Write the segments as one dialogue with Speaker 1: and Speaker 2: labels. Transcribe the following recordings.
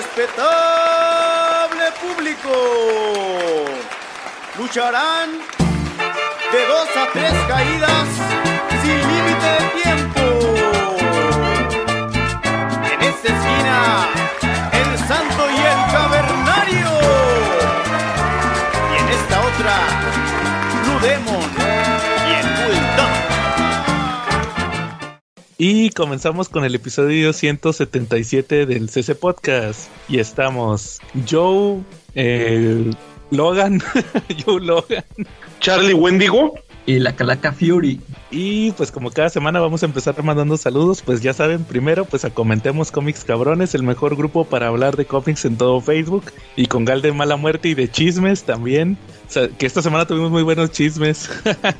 Speaker 1: Respetable público, lucharán de dos a tres caídas sin límite de tiempo. En esta esquina, el santo y el cavernario. Y en esta otra, Blue Y
Speaker 2: comenzamos con el episodio 177 del CC Podcast. Y estamos Joe, eh, Logan, Joe Logan.
Speaker 3: Charlie Wendigo.
Speaker 4: Y la Calaca Fury.
Speaker 2: Y pues como cada semana vamos a empezar mandando saludos, pues ya saben, primero pues a Comentemos Cómics Cabrones, el mejor grupo para hablar de cómics en todo Facebook. Y con Gal de Mala Muerte y de Chismes también. O sea, que esta semana tuvimos muy buenos chismes.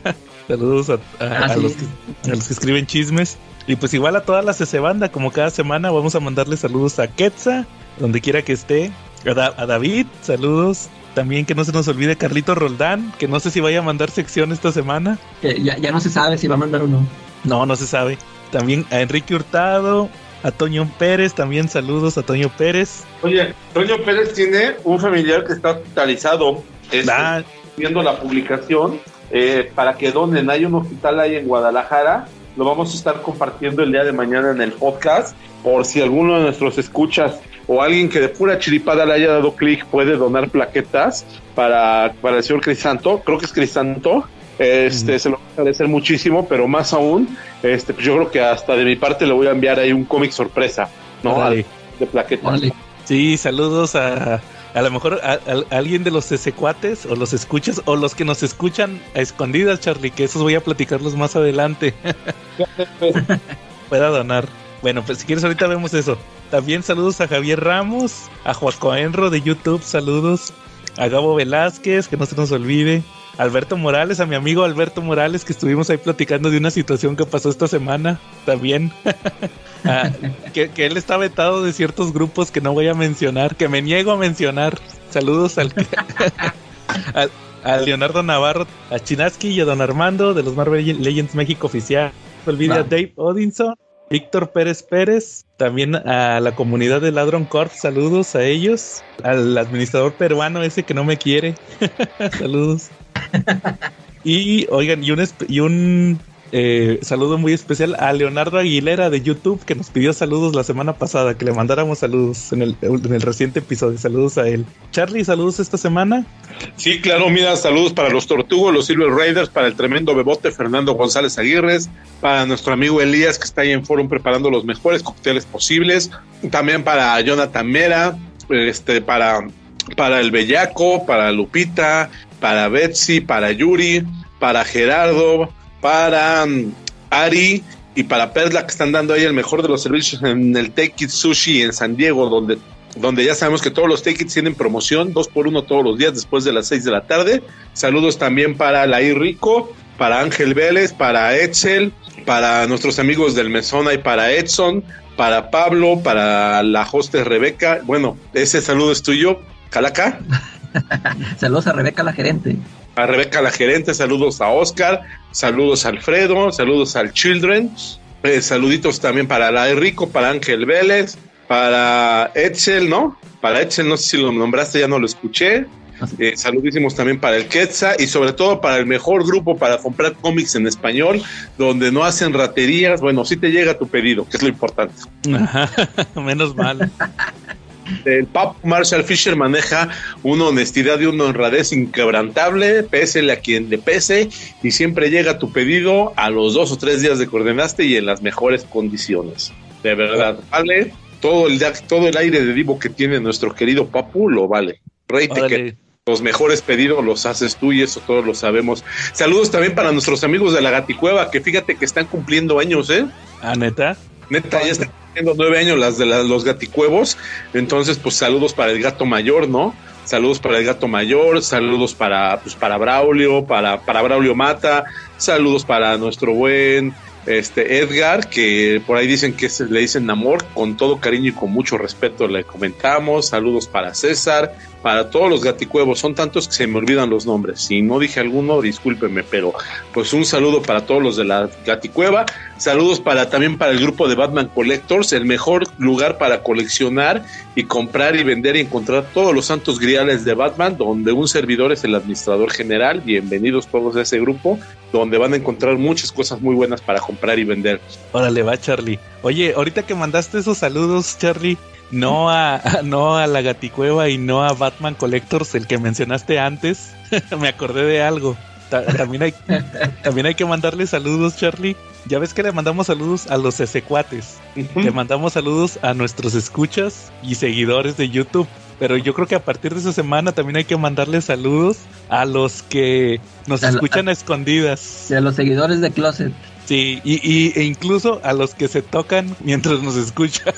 Speaker 2: saludos a, a-
Speaker 4: Ah,
Speaker 2: a
Speaker 4: sí.
Speaker 2: los que, a los que escriben chismes. Y pues igual a toda la CC Banda, como cada semana vamos a mandarle saludos a Quetza, donde quiera que esté. A, Da- a David, saludos. También que no se nos olvide Carlito Roldán, que no sé si vaya a mandar sección esta semana.
Speaker 4: Que ya, ya no se sabe si va a mandar o no.
Speaker 2: No, no se sabe. También a Enrique Hurtado, a Toño Pérez, también saludos a Toño Pérez.
Speaker 3: Oye, Toño Pérez tiene un familiar que está hospitalizado. Este,
Speaker 2: Ah,
Speaker 3: viendo la publicación eh, para que donen. Hay un hospital ahí en Guadalajara. Lo vamos a estar compartiendo el día de mañana en el podcast. Por si alguno de nuestros escuchas o alguien que de pura chiripada le haya dado clic puede donar plaquetas para, para el señor Crisanto. Creo que es Crisanto. Este, se lo va a agradecer muchísimo, pero más aún, este, pues yo creo que hasta de mi parte le voy a enviar ahí un cómic sorpresa, ¿no? De plaquetas.
Speaker 2: Sí, saludos a a lo mejor a, alguien de los cuates o los escuchas o los que nos escuchan a escondidas, Charlie, que esos voy a platicarlos más adelante. Pueda donar. Bueno, pues si quieres ahorita vemos eso. También saludos a Javier Ramos, a Joaco Enro de YouTube, saludos. A Gabo Velázquez, que no se nos olvide. Alberto Morales, a mi amigo Alberto Morales, que estuvimos ahí platicando de una situación que pasó esta semana, también. Ah, que, que él está vetado de ciertos grupos que no voy a mencionar, que me niego a mencionar. Saludos al, al- a Leonardo Navarro, a Chinaski y a Don Armando de los Marvel Legends México Oficial. No olvide a. Dave Odinson, Víctor Pérez Pérez, también a la comunidad de Ladron Corp, saludos a ellos, al administrador peruano ese que no me quiere, saludos. Y oigan, y un, y un eh, saludo muy especial a Leonardo Aguilera de YouTube que nos pidió saludos la semana pasada, que le mandáramos saludos en el, en el reciente episodio. Saludos a él. Charlie, saludos esta semana.
Speaker 3: Sí, claro, mira, saludos para los Tortugos, los Silver Raiders, para el tremendo bebote Fernando González Aguirres, para nuestro amigo Elías que está ahí en Forum preparando los mejores cócteles posibles, también para Jonathan Mera, este, para, para el Bellaco, para Lupita, para Betsy, para Yuri, para Gerardo, para mm, Ari y para Perla que están dando ahí el mejor de los servicios en el Take It Sushi en San Diego, donde donde ya sabemos que todos los tickets tienen promoción, dos por uno todos los días después de las seis de la tarde. Saludos también para Laí Rico, para Ángel Vélez, para Edsel, para nuestros amigos del Mesona y para Edson, para Pablo, para la hostess Rebeca. Bueno, ese saludo es tuyo, Calaca.
Speaker 4: Saludos a Rebeca, la gerente.
Speaker 3: A Rebeca la gerente, saludos a Oscar, saludos a Alfredo, saludos al Children, eh, saluditos también para la Rico, para Ángel Vélez, para Edsel, ¿no? Para Edsel, no sé si lo nombraste, ya no lo escuché. Eh, saludísimos también para el Quetza y sobre todo para el mejor grupo para comprar cómics en español, donde no hacen raterías. Bueno, sí te llega tu pedido, que es lo importante.
Speaker 2: Ajá, Menos mal.
Speaker 3: El Pap Marshall Fisher maneja una honestidad y una honradez inquebrantable, pésele a quien le pese, y siempre llega tu pedido a los dos o tres días de que ordenaste y en las mejores condiciones. De verdad, vale. Todo el, todo el aire de divo que tiene nuestro querido Papu lo vale. Reite que los mejores pedidos los haces tú y eso todos lo sabemos. Saludos también para nuestros amigos de la Gaticueva, que fíjate que están cumpliendo años, ¿eh?
Speaker 2: Ah, neta.
Speaker 3: Neta, ya están cumpliendo nueve años las de los gaticuevos. Entonces, pues saludos para el gato mayor, ¿no? Saludos para el gato mayor, saludos para, pues, para Braulio, para, para Braulio Mata, saludos para nuestro buen este Edgar, que por ahí dicen que le dicen amor, con todo cariño y con mucho respeto le comentamos. Saludos para César, para todos los gaticuevos, son tantos que se me olvidan los nombres. Si no dije alguno, discúlpeme, pero pues un saludo para todos los de la gaticueva. Saludos para también para el grupo de Batman Collectors, el mejor lugar para coleccionar y comprar y vender y encontrar todos los santos griales de Batman, donde un servidor es el administrador general. Bienvenidos todos a ese grupo, donde van a encontrar muchas cosas muy buenas para comprar y vender.
Speaker 2: Órale, va Charlie. Oye, ahorita que mandaste esos saludos, Charlie, no a, no a la Gaticueva y no a Batman Collectors, el que mencionaste antes, me acordé de algo. también, hay, también hay que mandarle saludos, Charlie. Ya ves que le mandamos saludos a los S-Cuates. Le mandamos saludos a nuestros escuchas y seguidores de YouTube. Pero yo creo que a partir de esa semana también hay que mandarle saludos a los que nos escuchan a, escondidas.
Speaker 4: a los seguidores de Closet.
Speaker 2: Sí, y, e incluso a los que se tocan mientras nos escuchan.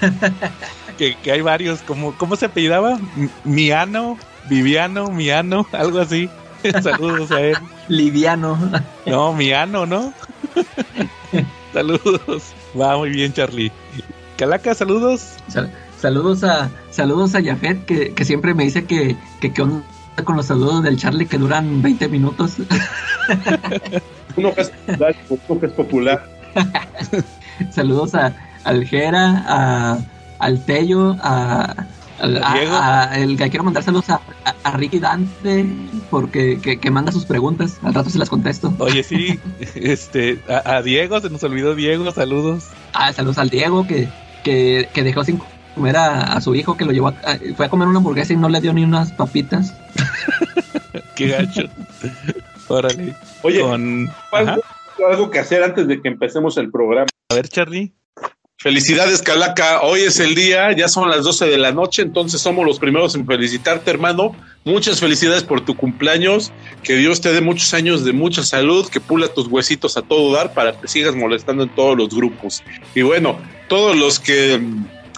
Speaker 2: que, hay varios, como, ¿cómo se apellidaba? Miano, Viviano, Miano, algo así. Saludos a él.
Speaker 4: Liviano.
Speaker 2: No, Miano, ¿no? saludos. Va muy bien, Charlie. Calaca, saludos.
Speaker 4: saludos a saludos a Jafet, que, que siempre me dice que, que, que onda con los saludos del Charlie que duran 20 minutos.
Speaker 3: uno que es popular, uno que es popular.
Speaker 4: Saludos a Aljera, a, al Tello, a, el que quiero mandar saludos a, a, Ricky Dante porque que, manda sus preguntas al rato se las contesto
Speaker 2: oye sí este a, Diego se nos olvidó Diego saludos
Speaker 4: ah saludos al Diego que, que, que dejó sin comer a, su hijo que lo llevó fue a comer una hamburguesa y no le dio ni unas papitas
Speaker 2: qué gacho órale
Speaker 3: Oye, algo, que hacer antes de que empecemos el programa.
Speaker 2: A ver, Charlie.
Speaker 3: Felicidades, Calaca. Hoy es el día, ya son las 12 de la noche, entonces somos los primeros en felicitarte, hermano. Muchas felicidades por tu cumpleaños. Que Dios te dé muchos años de mucha salud, que pula tus huesitos a todo dar para que sigas molestando en todos los grupos. Y bueno, todos los que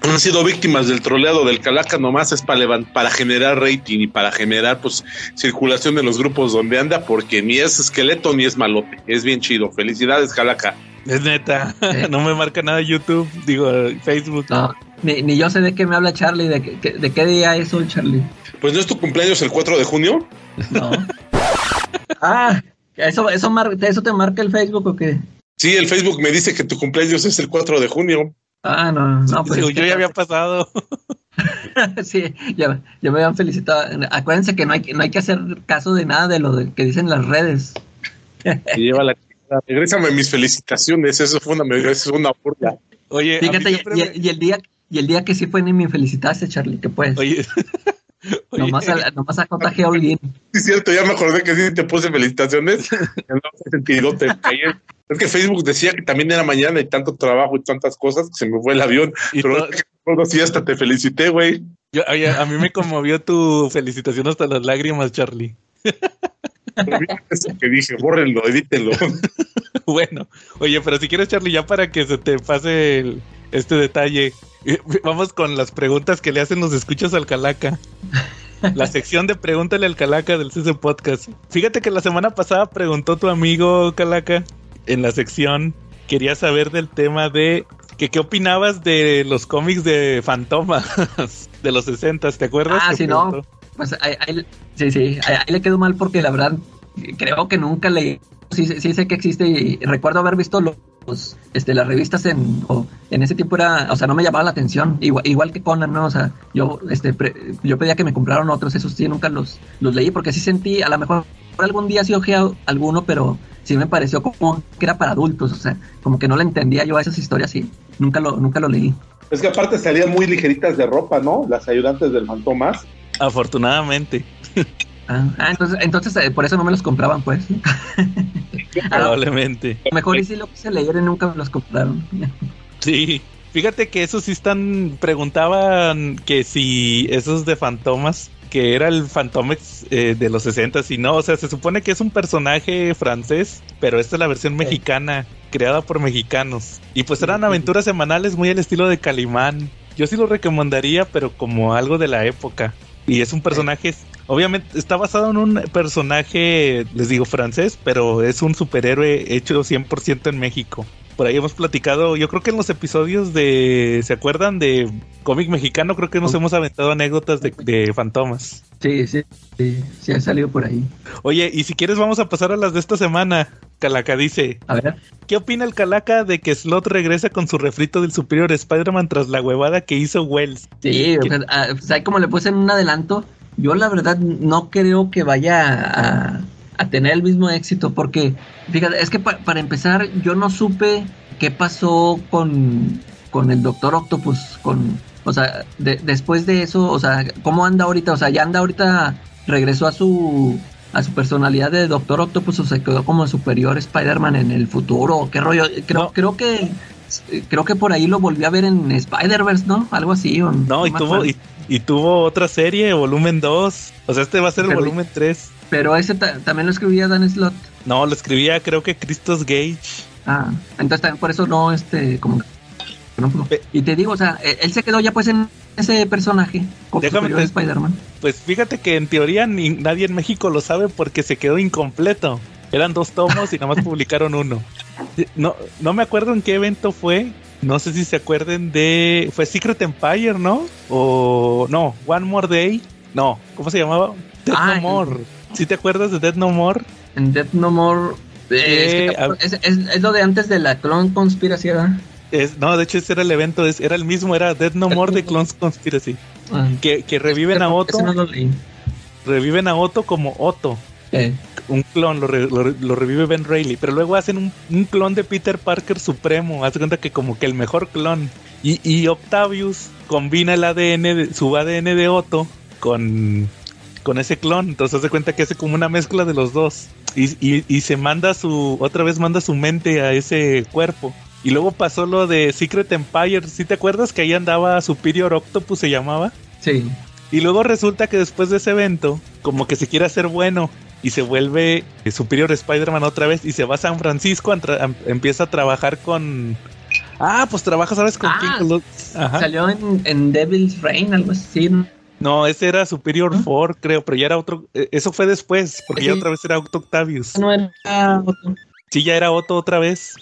Speaker 3: han sido víctimas del troleado del Calaca nomás es para, para generar rating y para generar pues circulación en los grupos donde anda porque ni es esqueleto ni es malote, es bien chido. Felicidades Calaca.
Speaker 2: Es neta, no me marca nada YouTube, digo Facebook.
Speaker 4: No, ni, yo sé de qué me habla Charlie, de, de qué día es hoy Charlie.
Speaker 3: Pues no es tu cumpleaños el 4 de junio.
Speaker 4: No. ah, ¿eso, eso, ¿eso te marca el Facebook o qué?
Speaker 3: Sí, el Facebook me dice que tu cumpleaños es el 4 de junio.
Speaker 4: Ah, no, no,
Speaker 2: pues. yo ya había pasado.
Speaker 4: sí, ya, ya, me habían felicitado. Acuérdense que no hay, no hay que hacer caso de nada de lo que dicen las redes.
Speaker 3: lleva la Regrésame mis felicitaciones, eso fue una, eso fue una burla.
Speaker 4: Oye, fíjate, y, el día, y el día que sí fue ni me felicitaste, Charlie, que pues. Oye. Nomás, a, nomás a JG Holguín.
Speaker 3: Sí, cierto, ya me acordé que sí te puse felicitaciones. no. Es que Facebook decía que también era mañana y tanto trabajo y tantas cosas que se me fue el avión. Y pero todo, sí, hasta te felicité, güey.
Speaker 2: A, mí me conmovió tu felicitación hasta las lágrimas, Charlie.
Speaker 3: Eso que dije, bórrenlo, edítenlo.
Speaker 2: bueno, oye, pero si quieres, Charlie, ya para que se te pase este detalle, vamos con las preguntas que le hacen los escuchas al Calaca. La sección de Pregúntale al Calaca del CC Podcast. Fíjate que la semana pasada preguntó tu amigo Calaca en la sección quería saber del tema de que qué opinabas de los cómics de Fantomas de los 60, ¿te acuerdas?
Speaker 4: Ah, sí, no. Pues ahí, sí, sí, ahí, le quedó mal porque la verdad creo que nunca leí. Sí, sí sé que existe y recuerdo haber visto los, este, las revistas en, en ese tiempo era, o sea, no me llamaba la atención, igual, igual que Conan, ¿no? O sea, yo, este, yo pedía que me compraran otros, esos sí, nunca los, los leí porque sí sentí, a lo mejor algún día sí ojea alguno, pero sí me pareció como que era para adultos, o sea, como que no le entendía yo a esas historias y nunca lo, nunca lo leí.
Speaker 3: Es que aparte salían muy ligeritas de ropa, ¿no? Las ayudantes del Fantomas.
Speaker 2: Afortunadamente.
Speaker 4: Ah, ah, entonces, entonces eh, por eso no me los compraban, pues.
Speaker 2: Probablemente.
Speaker 4: mejor y si lo quise leer y nunca me los compraron.
Speaker 2: sí. Fíjate que esos sí están, preguntaban que si esos de fantomas que era el Fantomex eh, de los 60 y no, o sea, se supone que es un personaje francés, pero esta es la versión mexicana, creada por mexicanos. Y pues eran aventuras semanales muy al estilo de Calimán. Yo sí lo recomendaría, pero como algo de la época. Y es un personaje Obviamente está basado en un personaje, les digo francés, pero es un superhéroe hecho 100% en México. Por ahí hemos platicado, yo creo que en los episodios de, ¿se acuerdan de cómic mexicano? Creo que nos hemos aventado anécdotas de, de fantomas.
Speaker 4: Sí, sí, sí, sí, ha salido por ahí.
Speaker 2: Oye, y si quieres vamos a pasar a las de esta semana. Calaca dice,
Speaker 4: A ver,
Speaker 2: ¿qué opina el Calaca de que Slot regresa con su refrito del Superior Spider-Man tras la huevada que hizo Wells?
Speaker 4: sí, o sea, ah, pues ahí como le puse en un adelanto, yo la verdad no creo que vaya a, a tener el mismo éxito, porque, fíjate, es que pa- para empezar, yo no supe qué pasó con, con el Doctor Octopus, con, o sea, de- después de eso, o sea, ¿cómo anda ahorita? O sea, ya anda ahorita, regresó a su a su personalidad de Doctor Octopus o se quedó como superior Spider-Man en el futuro, qué rollo, creo,
Speaker 2: No.
Speaker 4: creo que creo que por ahí lo volví a ver en Spider-Verse, ¿no? Algo así. o
Speaker 2: No, y tuvo, y, y tuvo otra serie, volumen 2. O sea, este va a ser el
Speaker 4: Pero-
Speaker 2: volumen 3.
Speaker 4: Pero ese ta- también lo escribía Dan Slott.
Speaker 2: No, lo escribía creo que Christos Gage.
Speaker 4: Ah, entonces también por eso no, este, como no Y te digo, o sea, él él se quedó ya pues en ese personaje como
Speaker 2: Déjame
Speaker 4: superior
Speaker 2: te-
Speaker 4: Spider-Man.
Speaker 2: Pues fíjate que en teoría ni, nadie en México lo sabe porque se quedó incompleto. Eran dos tomos y nada más publicaron uno. No, no me acuerdo en qué evento fue. No sé si se acuerden de. Fue Secret Empire, ¿no? O. No, One More Day. No, ¿cómo se llamaba? Dead
Speaker 4: Ah,
Speaker 2: No More. ¿Sí te acuerdas de Dead No More?
Speaker 4: En Death No More. eh, es, que
Speaker 2: a-
Speaker 4: es, es- es lo de antes de la Clone Conspiracy, ¿verdad?
Speaker 2: Es, no, de hecho ese era el evento, es- era el mismo, era Dead No More de Clones Conspiracy.
Speaker 4: Ah,
Speaker 2: Que, que reviven a Otto,
Speaker 4: no
Speaker 2: reviven a Otto como Otto.
Speaker 4: Eh,
Speaker 2: un clon, lo, re- lo re- lo revive Ben Reilly, pero luego hacen un, un clon de Peter Parker supremo, haz cuenta que como que el mejor clon. Y, y Octavius combina el ADN, de, su ADN de Otto con, con ese clon, entonces haz de cuenta que hace como una mezcla de los dos. Y, y, y se manda su, otra vez manda su mente a ese cuerpo. Y luego pasó lo de Secret Empire, ¿sí te acuerdas que ahí andaba Superior Octopus se llamaba?
Speaker 4: sí.
Speaker 2: Y luego resulta que después de ese evento, como que se quiere hacer bueno y se vuelve eh, Superior Spider-Man otra vez y se va a San Francisco, a empieza a trabajar con... Ah, pues trabaja, ¿sabes con
Speaker 4: Ah,
Speaker 2: Ajá.
Speaker 4: Salió en, en Devil's Reign, algo así. ¿no?
Speaker 2: No, ese era Superior
Speaker 4: ¿Ah?
Speaker 2: 4, creo, pero ya era otro... eh, Eso fue después, porque ya otra vez era Otto Octavius.
Speaker 4: No era otro.
Speaker 2: Sí, ya era Otto otra vez.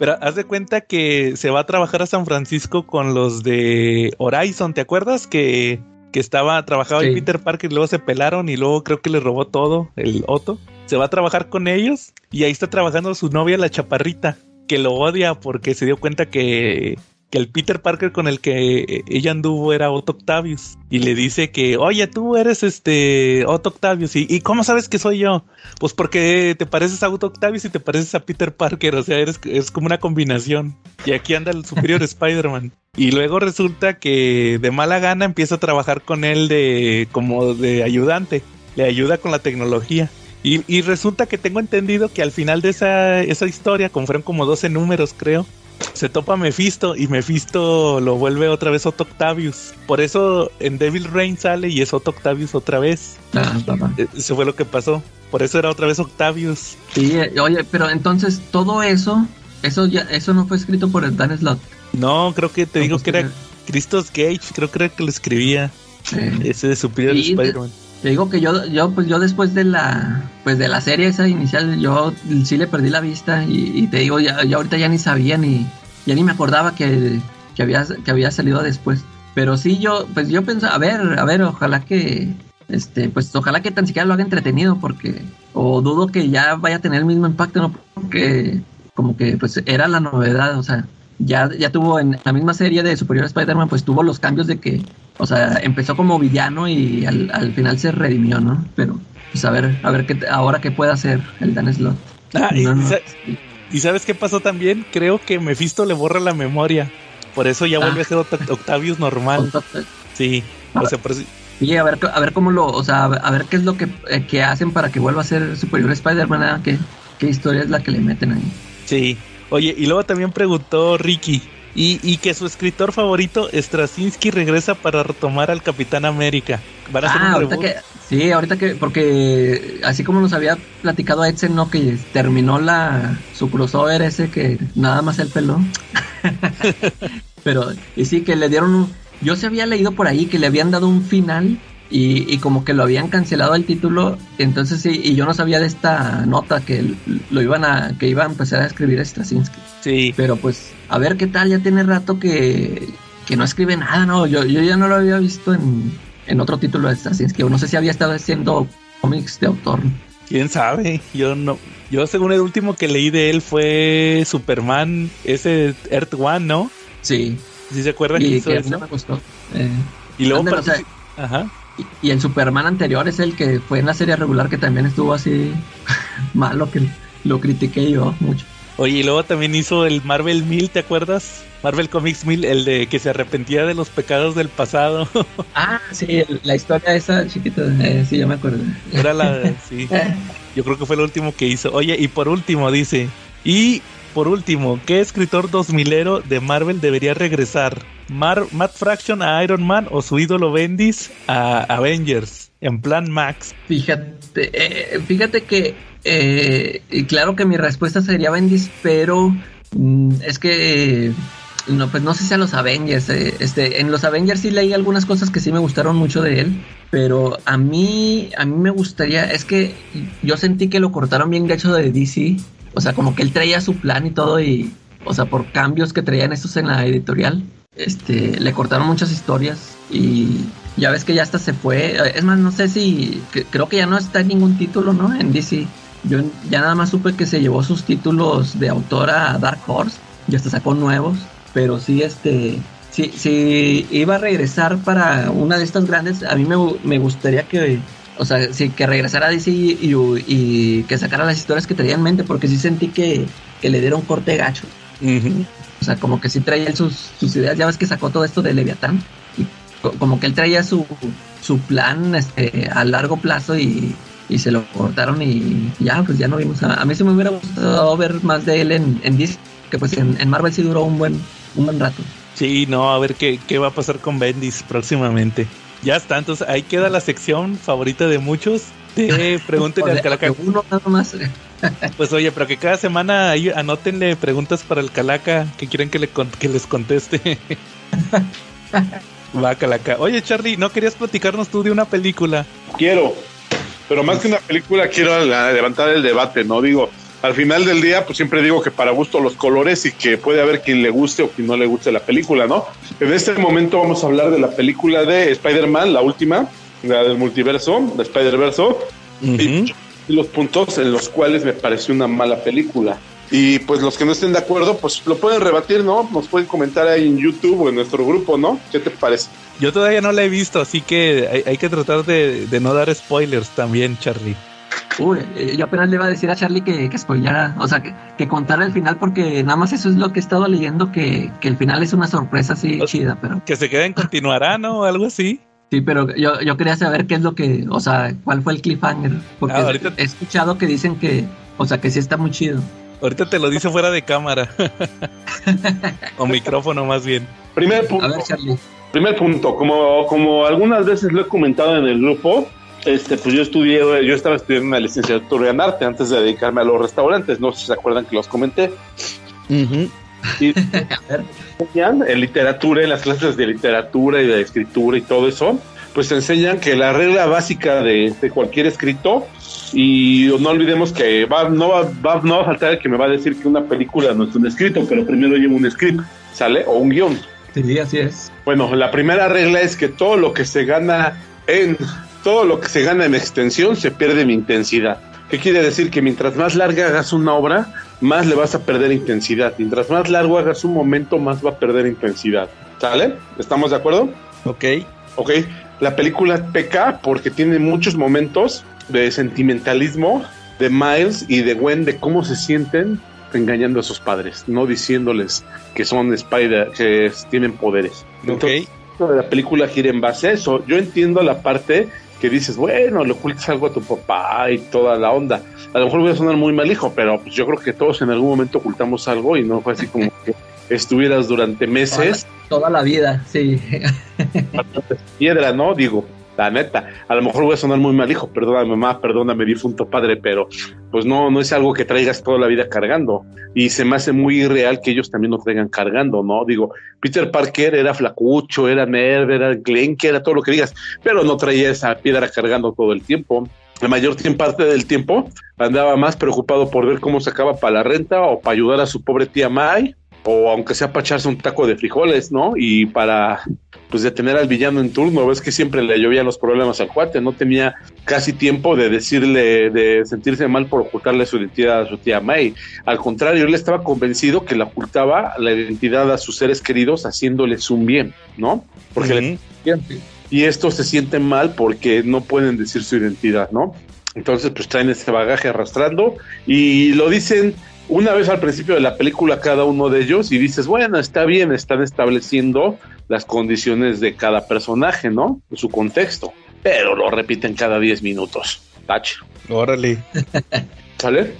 Speaker 2: Pero haz de cuenta que se va a trabajar a San Francisco con los de Horizon, ¿te acuerdas? Que, que estaba, trabajaba
Speaker 4: Sí.
Speaker 2: Peter Parker y luego se pelaron y luego creo que le robó todo, el Otto. Se va a trabajar con ellos y ahí está trabajando su novia, la chaparrita, que lo odia porque se dio cuenta que, que el Peter Parker con el que ella anduvo era Otto Octavius. Y le dice que, oye, tú eres este Otto Octavius. ¿Y, ¿y cómo sabes que soy yo? Pues porque te pareces a Otto Octavius y te pareces a Peter Parker, o sea, eres, es como una combinación. Y aquí anda el superior Spider-Man. Y luego resulta que de mala gana empieza a trabajar con él de como de ayudante. Le ayuda con la tecnología. Y, y resulta que tengo entendido que al final de esa, esa historia, como fueron como 12 números, creo, se topa Mephisto y Mephisto lo vuelve otra vez Otto Octavius. Por eso en Devil Reign sale y es Otto Octavius otra vez.
Speaker 4: Ah.
Speaker 2: Eh, Eso fue lo que pasó. Por eso era otra vez Octavius.
Speaker 4: Sí, eh, oye, pero entonces todo eso, eso ya, eso no fue escrito por el Dan Slott.
Speaker 2: No, creo que te
Speaker 4: No,
Speaker 2: digo
Speaker 4: pues,
Speaker 2: que era Christos Gage, creo que era el que lo escribía.
Speaker 4: Eh,
Speaker 2: Ese de Superior
Speaker 4: Sí, de-
Speaker 2: Spider-Man.
Speaker 4: Te digo que yo, yo, pues yo después de la, pues de la serie esa inicial, yo sí le perdí la vista y, te digo, ya, ya ahorita ya ni sabía ni, ya ni me acordaba que, que había, que había salido después. Pero sí, yo, pues yo pensaba, a ver, a ver, ojalá que, este, pues ojalá que tan siquiera lo haga entretenido, porque, o dudo que ya vaya a tener el mismo impacto, ¿no? Porque, como que, pues era la novedad, o sea, ya, ya tuvo en la misma serie de Superior Spider-Man, pues tuvo los cambios de que, o sea, empezó como villano y al, al final se redimió, ¿no? Pero, pues a ver, a ver qué, ahora qué puede hacer el Dan Slott.
Speaker 2: Ah, y,
Speaker 4: No, no.
Speaker 2: sa- ¿y sabes qué pasó también? Creo que Mephisto le borra la memoria. Por eso ya
Speaker 4: Ah.
Speaker 2: vuelve a ser Oct- Octavius normal. Sí. O sea, por eso-
Speaker 4: Y a ver, a ver cómo lo, o sea, a ver qué es lo que, eh, que hacen para que vuelva a ser Superior Spider-Man, ¿ah? ¿Qué, qué historia es la que le meten ahí.
Speaker 2: Sí. Oye, y luego también preguntó Ricky. Y, y que su escritor favorito, Straczynski, regresa para retomar al Capitán América. Van a hacer
Speaker 4: Ah,
Speaker 2: un
Speaker 4: ahorita que, sí, ahorita que, porque así como nos había platicado Edson, ¿no? Que terminó la, su crossover ese que nada más el peló. Pero, y sí, que le dieron un, yo se había leído por ahí que le habían dado un final y, y, como que lo habían cancelado el título, entonces sí, y yo no sabía de esta nota que lo iban a, que iba a empezar a escribir Straczynski.
Speaker 2: Sí.
Speaker 4: Pero pues, a ver qué tal, ya tiene rato que, que no escribe nada, ¿no? Yo, yo ya no lo había visto en, en otro título de Straczynski, o no sé si había estado haciendo cómics de autor.
Speaker 2: Quién sabe, yo no, yo según el último que leí de él fue Superman, ese Earth One, ¿no?
Speaker 4: Sí.
Speaker 2: ¿Sí se acuerdan
Speaker 4: y
Speaker 2: que hizo
Speaker 4: que
Speaker 2: eso?
Speaker 4: me gustó. Eh,
Speaker 2: Y luego
Speaker 4: o sea,
Speaker 2: Ajá.
Speaker 4: y, y el Superman anterior es el que fue en la serie regular que también estuvo así malo, que lo critiqué yo mucho.
Speaker 2: Oye, y luego también hizo el Marvel 1000, ¿te acuerdas? Marvel Comics 1000, el de que se arrepentía de los pecados del pasado.
Speaker 4: Ah, sí, el- la historia esa chiquita, eh, sí, ya me acuerdo.
Speaker 2: Era la. Sí. Yo creo que fue lo último que hizo. Oye, y por último dice. Y por último, ¿qué escritor 2000ero de Marvel debería regresar? Mar Matt Fraction a Iron Man o su ídolo Bendis a Avengers? En plan Max.
Speaker 4: Fíjate, eh, fíjate que, eh, y claro que mi respuesta sería Bendis, pero mm, es que, eh, no, pues no sé si a los Avengers, eh, este, en los Avengers sí leí algunas cosas que sí me gustaron mucho de él, pero a mí, a mí me gustaría, es que yo sentí que lo cortaron bien gacho de DC, o sea, como que él traía su plan y todo y, o sea, por cambios que traían estos en la editorial, este, le cortaron muchas historias y ya ves que ya hasta se fue. Es más, no sé si, creo que ya no está en ningún título, ¿no? En DC. Yo ya nada más supe que se llevó sus títulos de autora a Dark Horse y hasta sacó nuevos, pero sí, este, si, si iba a regresar para una de estas grandes, a mí me, me gustaría que, o sea, sí, que regresara a DC y, y- y que sacara las historias que traía en mente, porque sí sentí que, que le dieron corte gacho. O sea, como que sí traía sus, sus ideas. Ya ves que sacó todo esto de Leviatán. Y co- como que él traía su, su plan este, a largo plazo y, y se lo cortaron y ya, pues ya no vimos. A, a mí sí me hubiera gustado ver más de él en, en DC, que pues en, en Marvel sí duró un buen, un buen rato.
Speaker 2: Sí, no, a ver qué, qué va a pasar con Bendis próximamente. Ya está, entonces ahí queda la sección favorita de muchos. De Pregúntenle al Calaca.
Speaker 4: uno nada más.
Speaker 2: Pues oye, pero que cada semana ahí anótenle preguntas para el Calaca que quieren que, le con- que les conteste. Va, Calaca. Oye, Charlie, ¿no querías platicarnos tú de una película?
Speaker 3: Quiero, pero más que una película, quiero levantar el debate, ¿no? Digo, al final del día, pues siempre digo que para gusto los colores y que puede haber quien le guste o quien no le guste la película, ¿no? En este momento vamos a hablar de la película de Spider-Man, la última, la del multiverso, de Spider-Verso, y los puntos en los cuales me pareció una mala película. Y pues los que no estén de acuerdo, pues lo pueden rebatir, ¿no? Nos pueden comentar ahí en YouTube o en nuestro grupo, ¿no? ¿Qué te parece?
Speaker 2: Yo todavía no la he visto, así que hay, hay que tratar de, de no dar spoilers también, Charlie.
Speaker 4: Uy, eh, yo apenas le iba a decir a Charlie que, que spoilara, o sea, que, que contara el final, porque nada más eso es lo que he estado leyendo, que, que el final es una sorpresa así chida, pero
Speaker 2: Que se queden continuará, ¿no? O algo así.
Speaker 4: sí, pero yo, yo quería saber qué es lo que, o sea, cuál fue el cliffhanger, porque
Speaker 2: Ah, ahorita-
Speaker 4: he escuchado que dicen que, o sea, que sí está muy chido.
Speaker 2: Ahorita te lo dice fuera de cámara. o micrófono más bien.
Speaker 3: Primer punto.
Speaker 4: A ver, Charlie.
Speaker 3: Primer punto, como, como algunas veces lo he comentado en el grupo, este, pues yo estudié, yo estaba estudiando una licenciatura en arte antes de dedicarme a los restaurantes, no sé si se acuerdan que los comenté. Y
Speaker 4: A ver,
Speaker 3: enseñan en literatura, en las clases de literatura y de escritura y todo eso, pues enseñan que la regla básica de, de cualquier escrito, y no olvidemos que va, no, va, va- no va a faltar el que me va a decir que una película no es un escrito, pero primero lleva un script, ¿sale? O un guion.
Speaker 4: sí, así es.
Speaker 3: Bueno, la primera regla es que todo lo que se gana en todo lo que se gana en extensión se pierde en intensidad. ¿Qué quiere decir? Que mientras más larga hagas una obra, más le vas a perder intensidad. Mientras más largo hagas un momento, más va a perder intensidad. ¿Sale? ¿Estamos de acuerdo?
Speaker 2: Ok.
Speaker 3: Ok. La película peca porque tiene muchos momentos de sentimentalismo de Miles y de Gwen de cómo se sienten engañando a sus padres, no diciéndoles que son Spider, que tienen poderes.
Speaker 2: Ok.
Speaker 3: Entonces, la película gira en base a eso. Yo entiendo la parte que dices, bueno, le ocultas algo a tu papá y toda la onda. A lo mejor voy a sonar muy mal hijo, pero pues yo creo que todos en algún momento ocultamos algo y no fue así como que estuvieras durante meses
Speaker 4: Toda la vida, sí.
Speaker 3: piedra, ¿no? Digo, La neta, a lo mejor voy a sonar muy mal, hijo, perdóname mamá, perdóname difunto padre, pero pues no, no es algo que traigas toda la vida cargando. Y se me hace muy irreal que ellos también lo traigan cargando, ¿no? Digo, Peter Parker era flacucho, era nerd, era que era todo lo que digas, pero no traía esa piedra cargando todo el tiempo. La mayor parte del tiempo andaba más preocupado por ver cómo sacaba para la renta o para ayudar a su pobre tía May o aunque sea para echarse un taco de frijoles, ¿no? Y para pues detener al villano en turno, ves que siempre le llovían los problemas al cuate, no tenía casi tiempo de decirle, de sentirse mal por ocultarle su identidad a su tía May. Al contrario, él estaba convencido que le ocultaba la identidad a sus seres queridos haciéndoles un bien, ¿no? Porque y estos se sienten mal porque no pueden decir su identidad, ¿no? Entonces, pues traen ese bagaje arrastrando y lo dicen una vez al principio de la película cada uno de ellos y dices, bueno, está bien, están estableciendo las condiciones de cada personaje, ¿no? Su contexto, pero lo repiten cada 10 minutos. Touch.
Speaker 2: Órale.
Speaker 3: ¿Sale?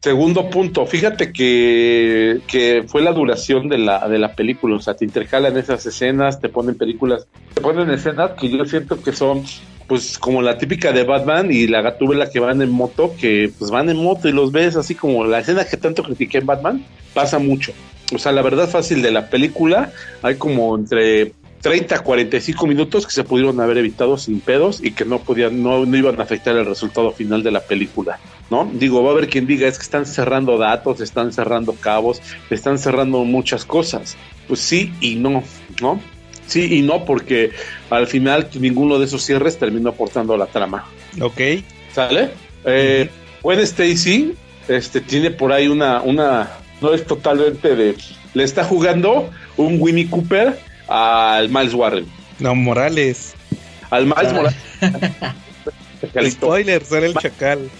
Speaker 3: Segundo punto, fíjate que, que, fue la duración de la, de la película, o sea, te intercalan esas escenas, te ponen películas, te ponen escenas que yo siento que son pues como la típica de Batman y la gatúbela que van en moto, que pues van en moto y los ves así como la escena que tanto critiqué en Batman, pasa mucho. O sea, la verdad fácil de la película, hay como entre 30 a 45 minutos que se pudieron haber evitado sin pedos y que no podían, no, no iban a afectar el resultado final de la película, ¿no? Digo, va a haber quien diga es que están cerrando datos, están cerrando cabos, están cerrando muchas cosas. Pues sí y no, ¿no? Sí y no, porque al final ninguno de esos cierres terminó aportando a la trama.
Speaker 2: Ok.
Speaker 3: ¿Sale? Eh, Gwen Stacy este, tiene por ahí una, una, no es totalmente de, le está jugando un Winnie Cooper al Miles Warren.
Speaker 2: No, Morales.
Speaker 3: Al Miles Morales.
Speaker 2: Spoiler, sale el chacal.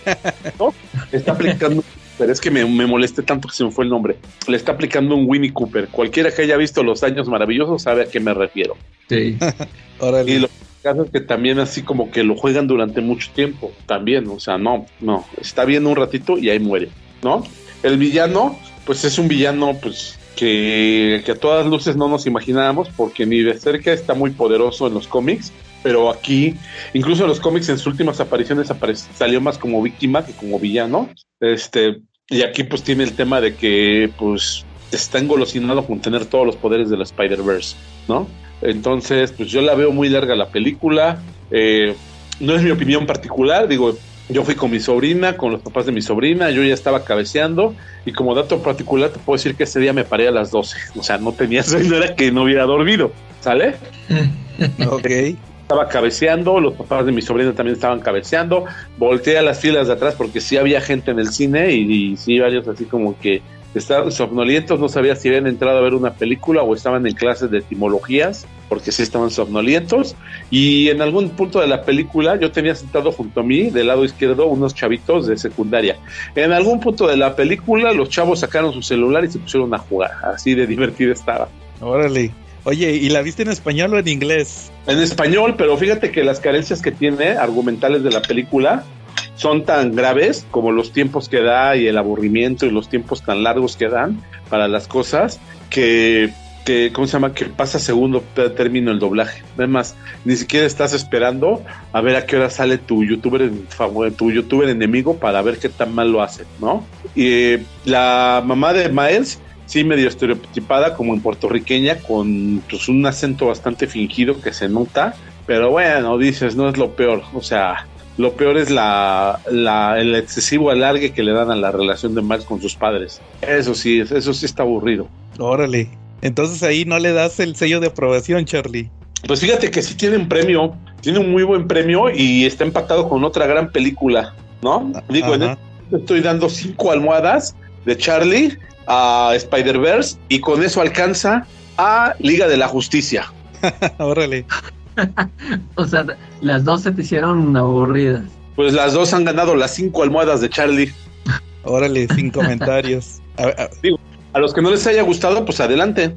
Speaker 3: Está aplicando pero es que me, me, molesté tanto que se me fue el nombre. Le está aplicando un Winnie Cooper. Cualquiera que haya visto Los Años Maravillosos sabe a qué me refiero.
Speaker 4: Sí.
Speaker 3: y lo que es que también así como que lo juegan durante mucho tiempo. También, o sea, no, no. Está bien un ratito y ahí muere, ¿no? El villano, pues es un villano, pues que, que a todas luces no nos imaginábamos, porque ni de cerca está muy poderoso en los cómics, pero aquí, incluso en los cómics, en sus últimas apariciones salió más como víctima que como villano. Este, y aquí pues tiene el tema de que pues está engolosinado con tener todos los poderes de la Spider-Verse, ¿no? Entonces, pues yo la veo muy larga la película. Eh, no es mi opinión particular, digo, yo fui con mi sobrina, con los papás de mi sobrina, yo ya estaba cabeceando y como dato particular te puedo decir que ese día me paré a las 12, o sea, no tenía sueño, era que no hubiera dormido, ¿sale?
Speaker 2: ok
Speaker 3: estaba cabeceando, los papás de mi sobrina también estaban cabeceando, volteé a las filas de atrás porque sí había gente en el cine y, sí varios así como que estaban somnolientos, no sabía si habían entrado a ver una película o estaban en clases de etimologías, porque sí estaban somnolientos, y en algún punto de la película yo tenía sentado junto a mí, del lado izquierdo, unos chavitos de secundaria. En algún punto de la película los chavos sacaron su celular y se pusieron a jugar, así de divertido estaba.
Speaker 2: Órale. Oye, ¿y la viste en español o en inglés?
Speaker 3: En español, pero fíjate que las carencias que tiene argumentales de la película son tan graves como los tiempos que da y el aburrimiento y los tiempos tan largos que dan para las cosas que, ¿cómo se llama? Que pasa segundo término el doblaje. Además, ni siquiera estás esperando a ver a qué hora sale tu youtuber, tu youtuber enemigo para ver qué tan mal lo hace, ¿no? Y eh, la mamá de Miles sí medio estereotipada como en puertorriqueña con pues, un acento bastante fingido que se nota, pero bueno, dices, no es lo peor, o sea, lo peor es la, la, el excesivo alargue que le dan a la relación de Max con sus padres. Eso sí, eso sí está aburrido.
Speaker 2: Órale. Entonces ahí no le das el sello de aprobación, Charlie.
Speaker 3: Pues fíjate que sí tiene un premio, tiene un muy buen premio y está empatado con otra gran película, ¿no? Digo, este estoy dando cinco almohadas de Charlie a Spider-Verse y con eso alcanza a Liga de la Justicia.
Speaker 2: Órale.
Speaker 4: o sea, las dos se te hicieron aburridas.
Speaker 3: Pues las dos han ganado las cinco almohadas de Charlie.
Speaker 2: Órale, sin comentarios.
Speaker 3: A, los que no les haya gustado, pues adelante.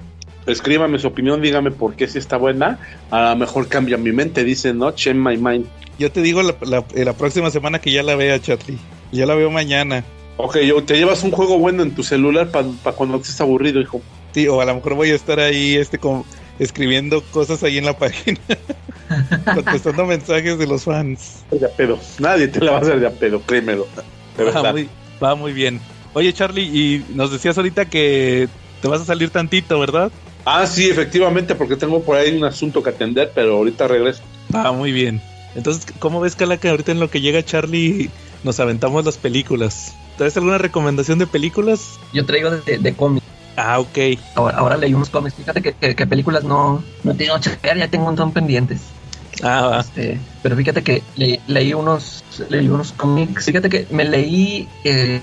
Speaker 3: Escríbame su opinión, dígame por qué si está buena. A lo mejor cambia mi mente, dice, ¿no? Change my mind.
Speaker 2: Yo te digo la, la próxima semana que ya la vea, Charlie. Ya la veo mañana.
Speaker 3: Ok, yo, te llevas un juego bueno en tu celular para cuando estés aburrido, hijo.
Speaker 2: Sí, o a lo mejor voy a estar ahí este con, escribiendo cosas ahí en la página, contestando mensajes de los fans.
Speaker 3: De a pedo. Nadie te la va a hacer de a pedo, créemelo.
Speaker 2: Va muy, va muy bien. Oye, Charlie, y nos decías ahorita que te vas a salir tantito, ¿verdad?
Speaker 3: Ah, sí, efectivamente, porque tengo por ahí un asunto que atender, pero ahorita regreso.
Speaker 2: Ah, muy bien. Entonces, ¿cómo ves, Cala, que ahorita en lo que llega Charlie nos aventamos las películas? ¿Traes alguna recomendación de películas?
Speaker 4: Yo traigo de, de cómics.
Speaker 2: Ah, ok.
Speaker 4: Ahora, ahora leí unos cómics. Fíjate que, que- que películas no, no tengo checar, ya tengo un montón pendientes.
Speaker 2: Ah, va.
Speaker 4: Este, pero fíjate que le- leí unos leí unos cómics. Fíjate que me leí eh,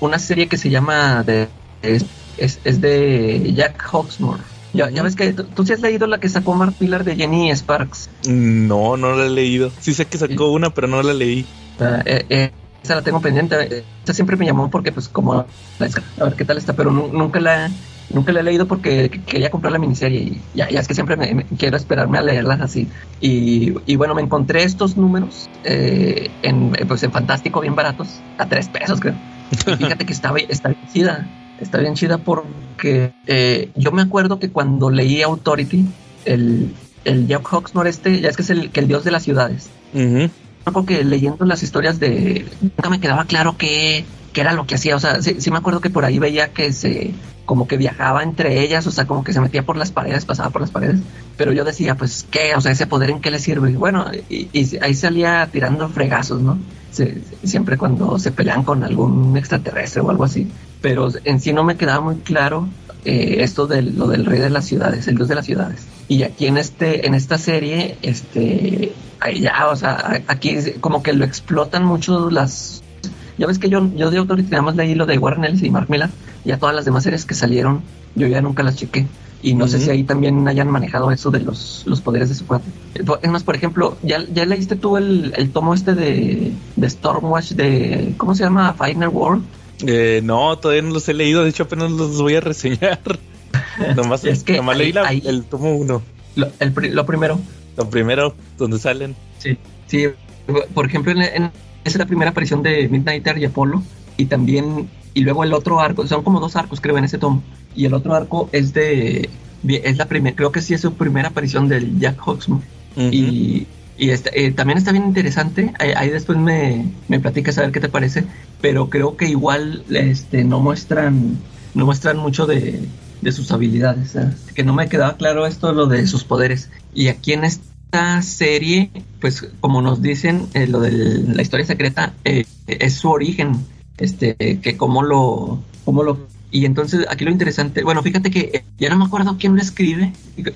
Speaker 4: una serie que se llama de es, es, es de Jack Hawksmore. Ya, ya ves que tú, sí has leído la que sacó Mark Pillar de Jenny Sparks.
Speaker 2: No, no la he leído. Sí sé que sacó una, pero no la leí.
Speaker 4: Sea, eh, eh, esa la tengo pendiente. Esa siempre me llamó porque, pues, como. A ver qué tal está, pero nu- nunca la. Nunca la he leído porque quería comprar la miniserie y ya, ya es que siempre me, quiero esperarme a leerlas así. Y, y bueno, me encontré estos números eh, en, eh, pues en Fantástico, bien baratos, a tres pesos creo. Fíjate que está, bien- está bien chida, está bien chida porque eh, yo me acuerdo que cuando leí Authority, el, el Jack Hawksmore este, ya es que es el, que el dios de las ciudades
Speaker 2: Ujú.
Speaker 4: porque leyendo las historias de nunca me quedaba claro qué, qué era lo que hacía o sea sí, sí me acuerdo que por ahí veía que se como que viajaba entre ellas o sea como que se metía por las paredes pasaba por las paredes pero yo decía pues qué o sea ese poder en qué le sirve y bueno y, ahí salía tirando fregazos no siempre cuando se pelean con algún extraterrestre o algo así pero en sí no me quedaba muy claro eh, esto de lo del rey de las ciudades, el dios de las ciudades. Y aquí en este, en esta serie, este, ahí ya, o sea, aquí como que lo explotan mucho las. Ya ves que yo, yo de Authority nada más leí lo de Warren Ellis y Mark Millar, y a todas las demás series que salieron, yo ya nunca las chequé. Y no sé si ahí también hayan manejado eso de los, los poderes de su cuate. Eh, Es más, por ejemplo, ¿ya, ya leíste tú el, el tomo este de, de Stormwatch de. ¿Cómo se llama? Final World.
Speaker 2: Eh, no, todavía no los he leído. De hecho, apenas los voy a reseñar. nomás
Speaker 4: Es que
Speaker 2: nomás
Speaker 4: ahí-
Speaker 2: leí la-
Speaker 4: ahí-
Speaker 2: el tomo uno.
Speaker 4: Lo, el lo primero.
Speaker 2: Lo primero, donde salen.
Speaker 4: Sí, sí. Por ejemplo, en, en- esa es la primera aparición de Midnighter y Apolo. Y también, y luego el otro arco, son como dos arcos, creo, en ese tomo. Y el otro arco es de. Es la primera, creo que sí es su primera aparición del Jack Hawksmore. Y, y este, eh, también está bien interesante. Ahí, ahí después me, me platicas a ver qué te parece. Pero creo que igual este, no muestran no muestran mucho de, de sus habilidades. ¿eh? Que no me quedaba claro esto, lo de sus poderes. Y aquí en esta serie, pues como nos dicen, eh, lo de la historia secreta eh, es su origen. Este, que cómo lo, cómo lo y entonces aquí lo interesante, bueno, fíjate que eh, ya no me acuerdo quién lo escribe,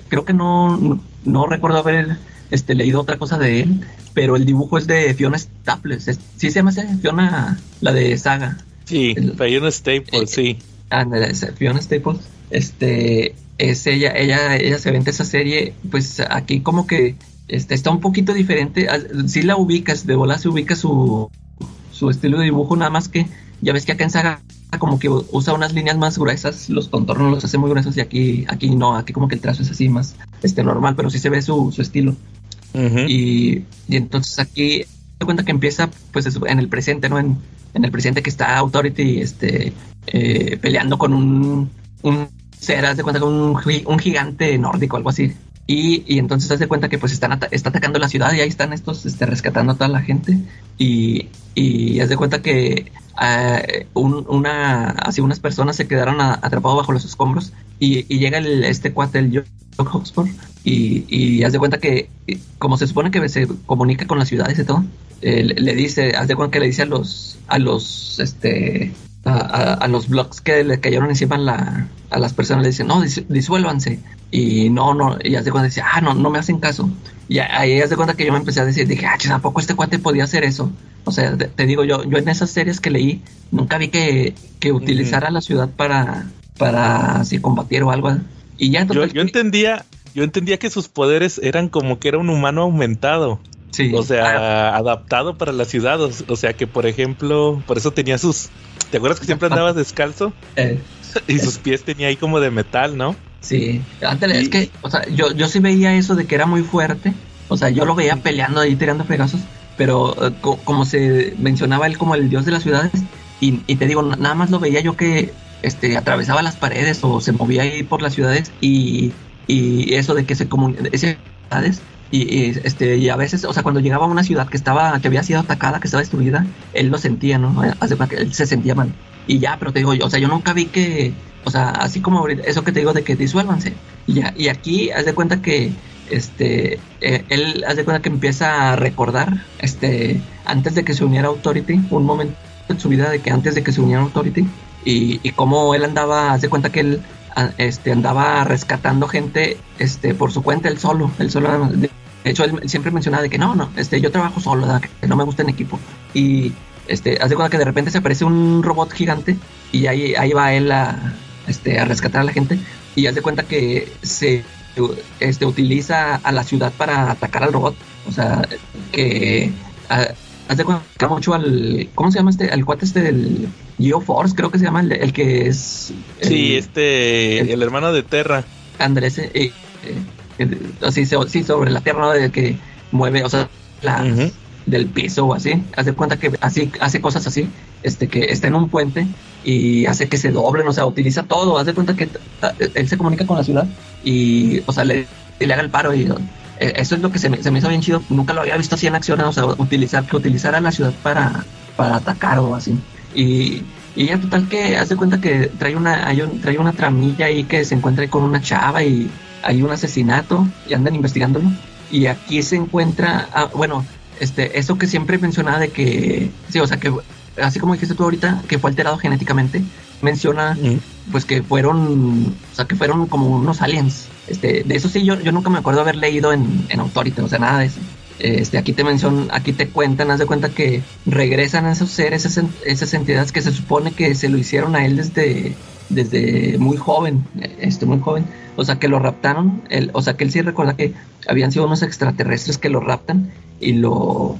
Speaker 4: creo que no, no, no recuerdo haber este, leído otra cosa de él, pero el dibujo es de Fiona Staples, es- sí se llama? Fiona, la de Saga,
Speaker 2: Sí,
Speaker 4: el-
Speaker 2: hay un staple,
Speaker 4: eh,
Speaker 2: sí.
Speaker 4: Es Fiona Staples, este, es ella, ella, ella se vende esa serie, pues aquí como que este, está un poquito diferente, sí la ubicas, de bola se ubica su, su estilo de dibujo, nada más que ya ves que acá en Saga como que usa unas líneas más gruesas, los contornos los hace muy gruesos y aquí, aquí no, aquí como que el trazo es así más este normal, pero sí se ve su, su estilo.
Speaker 2: Ujú.
Speaker 4: Y, y entonces aquí te cuenta que empieza pues en el presente, ¿no? En, en el presente que está Authority este, eh, peleando con un, un ser, de cuenta con un, un gigante nórdico, algo así. Y, y entonces haz de cuenta que pues están ata- está atacando la ciudad y ahí están estos este, rescatando a toda la gente. Y, y haz de cuenta que ah, un- una, así unas personas se quedaron atrapados bajo los escombros y, y llega el, este cuate, el Jock Hawksmore, y, y haz de cuenta que, eh, como se supone que se comunica con las ciudades y todo, eh, le, le dice, haz de cuenta que le dice a los, a los, este, a, a- a los blogs que le cayeron encima a, la- a las personas, le dicen, no, dis- disuélvanse. Y no, no, y haz de cuenta, dice, ah, no, no me hacen caso. Y ahí haz de cuenta que yo me empecé a decir, dije, ah, tampoco este cuate podía hacer eso. O sea, te, te digo, yo, yo en esas series que leí, nunca vi que, que utilizara la ciudad para, para así combatir o algo. Y ya
Speaker 2: Yo,
Speaker 4: total
Speaker 2: yo
Speaker 4: que-
Speaker 2: entendía, yo entendía que sus poderes eran como que era un humano aumentado.
Speaker 4: Sí,
Speaker 2: O sea, adaptado para la ciudad. O, o sea que, por ejemplo, por eso tenía sus. ¿Te acuerdas que siempre andaba descalzo?
Speaker 4: eh,
Speaker 2: Y sus pies tenía ahí como de metal, ¿no?
Speaker 4: Sí,
Speaker 2: Y-
Speaker 4: es que, o sea, yo, yo sí veía eso de que era muy fuerte, o sea, yo lo veía peleando ahí, tirando fregazos, pero eh, co- como se mencionaba él como el dios de las ciudades, y, y te digo, na- nada más lo veía yo que este, atravesaba las paredes o se movía ahí por las ciudades y, y eso de que se comunican, y, este y a veces, o sea, cuando llegaba a una ciudad que estaba que había sido atacada, que estaba destruida, él lo sentía, ¿no? Que él se sentía mal. Y ya, pero te digo, o sea, yo nunca vi que, o sea, así como eso que te digo de que disuélvanse. Y ya, y aquí haz de cuenta que este eh, él haz de cuenta que empieza a recordar este antes de que se uniera Authority, un momento en su vida de que antes de que se uniera Authority y, y cómo él andaba, haz de cuenta que él este, andaba rescatando gente este, por su cuenta, él solo, él solo. Hecho, él siempre mencionaba de que no, no, este, yo trabajo solo, que no me gusta en equipo. Y este, hace cuenta que de repente se aparece un robot gigante y ahí, ahí va él a, este, a rescatar a la gente. Y hace cuenta que se este, utiliza a la ciudad para atacar al robot. O sea, que haz de cuenta mucho al. ¿Cómo se llama este? Al cuate este del GeoForce, creo que se llama, el, que es.
Speaker 2: sí, este. El, hermano de Terra.
Speaker 4: Andrés, eh, eh, así, sí, sobre la Tierra, de que mueve, o sea, la, del piso o así. Haz de cuenta que así hace cosas así, este, que está en un puente y hace que se doblen, o sea, utiliza todo. Haz de cuenta que él se comunica con la ciudad y, o sea, le, le haga el paro y eh, eso es lo que se me, se me, hizo bien chido. Nunca lo había visto así en acción, o sea, utilizar, que utilizara la ciudad para, para atacar o así. Y, y ya total que hace cuenta que trae una, hay trae una tramilla ahí que se encuentra con una chava y hay un asesinato y andan investigándolo. Y aquí se encuentra, ah, bueno, este, eso que siempre mencionaba de que, sí, o sea, que así como dijiste tú ahorita, que fue alterado genéticamente, menciona pues que fueron, o sea, que fueron como unos aliens. Este, de eso sí, yo, yo nunca me acuerdo haber leído en, en Authority, o sea, nada de eso. Este, aquí te mencionan, aquí te cuentan, haz de cuenta que regresan a esos seres, esas, esas entidades que se supone que se lo hicieron a él desde, desde muy joven, este, muy joven. O sea, que lo raptaron, el, o sea, que él sí recuerda que habían sido unos extraterrestres que lo raptan y lo,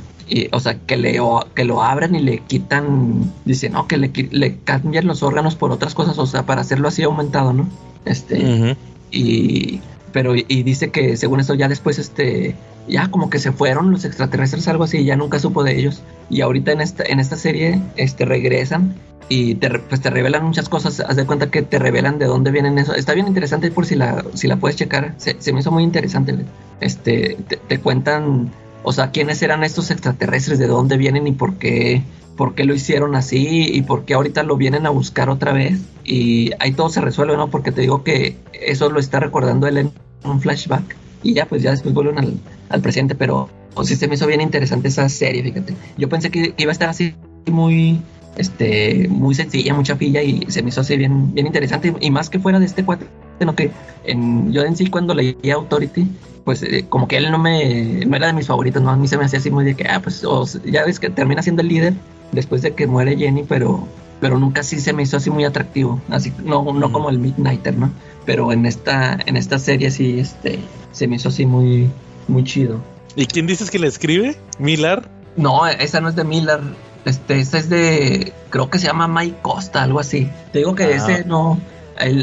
Speaker 4: o sea, que, le, que lo abran y le quitan, dice, no, que le, le cambian los órganos por otras cosas, o sea, para hacerlo así aumentado, ¿no? Este, y, pero, y dice que según esto ya después, este, ya como que se fueron los extraterrestres, algo así, ya nunca supo de ellos. Y ahorita en esta, en esta serie, este, regresan y te, pues te revelan muchas cosas. Haz de cuenta que te revelan de dónde vienen eso. Está bien interesante por si la, si la puedes checar. Se, se me hizo muy interesante. Este, te, cuentan, o sea, quiénes eran estos extraterrestres, de dónde vienen y por qué, por qué lo hicieron así y por qué ahorita lo vienen a buscar otra vez. Y ahí todo se resuelve, ¿no? Porque te digo que eso lo está recordando él en un flashback. Y ya, pues ya después vuelven al, al presente, pero o sí se me hizo bien interesante esa serie, fíjate. Yo pensé que iba a estar así muy este, muy sencilla, mucha pilla y se me hizo así bien, bien interesante y más que fuera de este cuate, sino que en, yo en sí cuando leí Authority, pues eh, como que él no me, no era de mis favoritos, ¿no? A mí se me hacía así muy de que, ah, pues ya ves que termina siendo el líder después de que muere Jenny, pero, pero nunca sí se me hizo así muy atractivo, así, no, no como el Midnighter, ¿no? Pero en esta, en esta serie sí, este, se me hizo así muy, muy chido.
Speaker 2: ¿Y quién dices que le escribe? ¿Miller?
Speaker 4: No, esa no es de Miller. Este, ese es de, creo que se llama Mike Costa, algo así. Te digo que ah. ese no,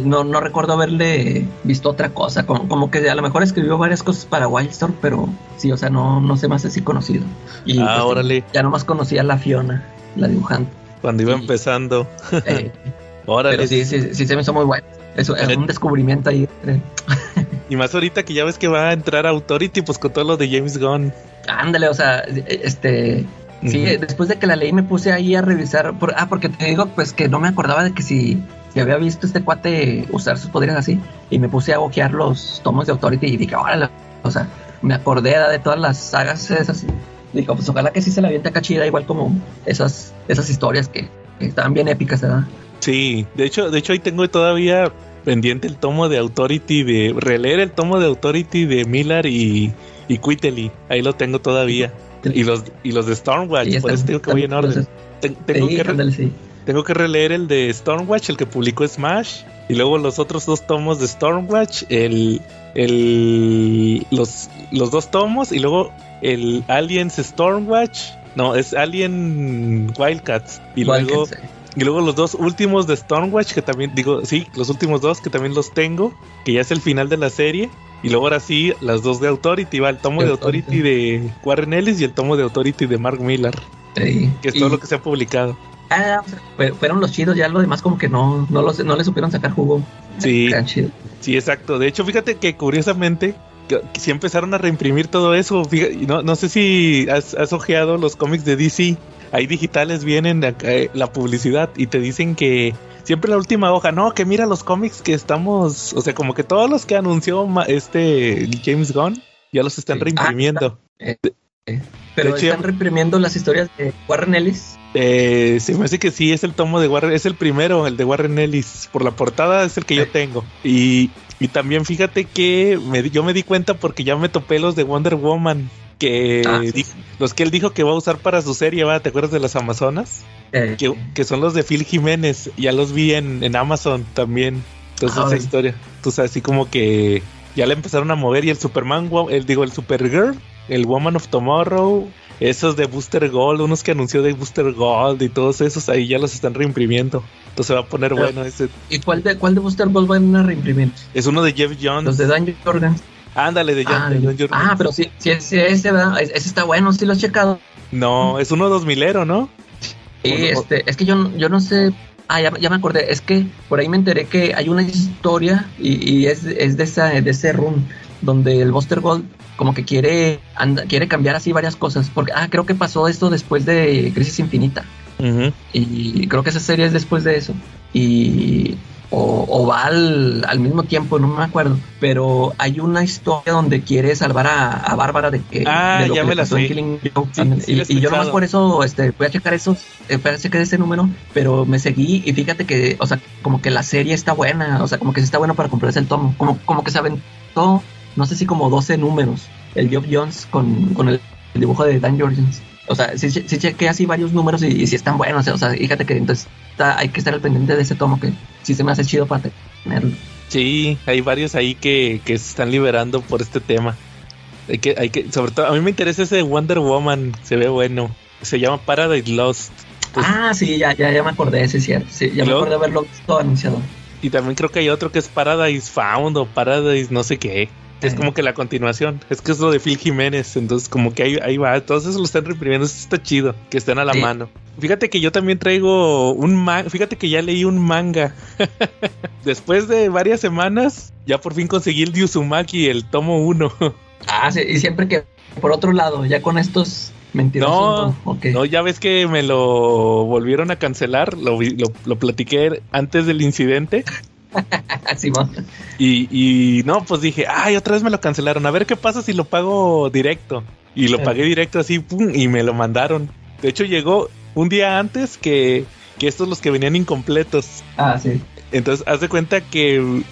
Speaker 4: no, no recuerdo haberle visto otra cosa, como, como, que a lo mejor escribió varias cosas para Wildstorm, pero sí, o sea, no, no sé más así conocido. Y
Speaker 2: ah, pues, órale.
Speaker 4: Ya nomás conocía a la Fiona, la dibujante.
Speaker 2: Cuando iba empezando.
Speaker 4: Eh, órale. Pero sí, sí, sí, se me hizo muy bueno. Eso es un descubrimiento ahí.
Speaker 2: y más ahorita que ya ves que va a entrar Authority, pues con todo lo de James Gunn.
Speaker 4: Ándale, o sea, este, Sí, después de que la leí me puse ahí a revisar. Por, ah, porque te digo, pues que no me acordaba de que si, si había visto este cuate usar sus poderes así. Y me puse a bojear los tomos de Authority y dije, órale, o sea, me acordé de todas las sagas esas. Dijo, pues ojalá que sí se la aviente acá chida, igual como esas, esas historias que, estaban bien épicas, ¿verdad?
Speaker 2: Sí, de hecho, de hecho ahí tengo todavía pendiente el tomo de Authority de releer el tomo de Authority de Miller y, y Ahí lo tengo todavía. Y los, y los de Stormwatch, por eso tengo que voy en orden. tengo, que tengo que releer el de Stormwatch, el que publicó Smash, y luego los otros dos tomos de Stormwatch, el, el, los, los dos tomos, y luego el Aliens Stormwatch, no, es Alien Wildcats, y luego... Y luego los dos últimos de Stormwatch, que también digo, sí, los últimos dos que también los tengo, que ya es el final de la serie. Y luego ahora sí, las dos de Authority, va el tomo de Authority de Warren Ellis y el tomo de Authority de Mark Miller. Que es todo lo que se ha publicado.
Speaker 4: Ah, fueron los chidos, ya lo demás como que no, no, los, no le supieron sacar jugo.
Speaker 2: Sí. Sí, exacto. De hecho, fíjate que curiosamente que, que sí empezaron a reimprimir todo eso. Fíjate, no, no sé si has, has ojeado los cómics de DC. Ahí digitales vienen acá, eh, la publicidad y te dicen que siempre la última hoja, no, que mira los cómics que estamos, o sea, como que todos los que anunció este James Gunn ya los están
Speaker 4: Sí.
Speaker 2: reimprimiendo.
Speaker 4: Eh, Pero
Speaker 2: De hecho,
Speaker 4: están reprimiendo las historias de Warren Ellis.
Speaker 2: Eh, se me hace que sí, es el tomo de Warren, es el primero, el de Warren Ellis. Por la portada es el que yo tengo. Y, y también fíjate que me yo me di cuenta porque ya me topé los de Wonder Woman. Que
Speaker 4: Ah, sí,
Speaker 2: di-
Speaker 4: sí.
Speaker 2: los que él dijo que va a usar para su serie, ¿va? ¿te acuerdas de las Amazonas?
Speaker 4: Eh,
Speaker 2: Que, que son los de Phil Jiménez. Ya los vi en, en Amazon también. Entonces,
Speaker 4: Ah,
Speaker 2: esa historia. Entonces, así como que ya le empezaron a mover. Y el Superman, el, digo, el Supergirl, el Woman of Tomorrow, esos de Booster Gold, unos que anunció de Booster Gold y todos esos, ahí ya los están reimprimiendo. Entonces va a poner
Speaker 4: Pero-
Speaker 2: bueno. Ese,
Speaker 4: ¿Y cuál de, cuál de Booster Gold van a reimprimir?
Speaker 2: es uno de Jeff Jones.
Speaker 4: Los de Dan Jordan.
Speaker 2: Ándale, de John,
Speaker 4: Ah,
Speaker 2: de
Speaker 4: de-
Speaker 2: John Jordan.
Speaker 4: ah, pero sí, sí, sí, ese, ¿verdad? Ese ese está bueno, sí lo he checado.
Speaker 2: No, es uno dos milero, ¿no?
Speaker 4: Y este, es que yo, no- yo no sé. Ah, ya, ya me acordé. Es que por ahí me enteré que hay una historia y, y es, es de, esa, de ese run donde el Buster Gold como que quiere anda- quiere cambiar así varias cosas. Porque, ah, creo que pasó esto después de Crisis Infinita. Y creo que esa serie es después de eso. Y. O, o va al, al mismo tiempo, no me acuerdo. Pero hay una historia donde quiere salvar a, a Bárbara de que.
Speaker 2: Ah,
Speaker 4: de lo
Speaker 2: ya
Speaker 4: que
Speaker 2: me la sé.
Speaker 4: Killing Joke.
Speaker 2: Sí,
Speaker 4: Ándale.
Speaker 2: sí la he
Speaker 4: y, y yo nomás por eso este, voy a checar esos. eh, voy a checar ese número. Pero me seguí y fíjate que, o sea, como que la serie está buena. O sea, como que sí está bueno para comprarse el tomo. Como, como que se aventó, no sé si como 12 números. El Geoff Jones con, con el, el dibujo de Dan Jorgens. O sea, sí, sí chequé así varios números y, y sí están buenos. O sea, fíjate que entonces está- hay que estar al pendiente de ese tomo que sí se me hace chido para tenerlo.
Speaker 2: Sí, hay varios ahí que, que se están liberando por este tema. Hay que, hay que, sobre todo, a mí me interesa ese de Wonder Woman, se ve bueno. Se llama Paradise Lost. Pues-
Speaker 4: ah, sí, ya, ya, ya me acordé, sí, cierto. Sí, ya
Speaker 2: ¿Y
Speaker 4: me acordé de haberlo visto anunciado.
Speaker 2: Y también creo que hay otro que es Paradise Found o Paradise no sé qué. Es como que la continuación. Es que es lo de Phil Jiménez. Entonces, como que ahí, ahí va. Todos esos lo están reprimiendo. Eso está chido. Que estén a la
Speaker 4: Sí.
Speaker 2: mano. Fíjate que yo también traigo un manga. Fíjate que ya leí un manga. Después de varias semanas, ya por fin conseguí el de Uzumaki, el tomo 1.
Speaker 4: Ah, sí, y siempre que por otro lado, ya con estos mentirosos.
Speaker 2: No,
Speaker 4: No, ok.
Speaker 2: No, ya ves que me lo volvieron a cancelar. Lo, lo, lo platiqué antes del incidente.
Speaker 4: Simón.
Speaker 2: Y, y no, pues dije, ay, otra vez me lo cancelaron. A ver qué pasa si lo pago directo. Y lo pagué directo así, pum, y me lo mandaron. De hecho, llegó un día antes que, que estos los que venían incompletos.
Speaker 4: Ah, sí.
Speaker 2: Entonces, haz de cuenta que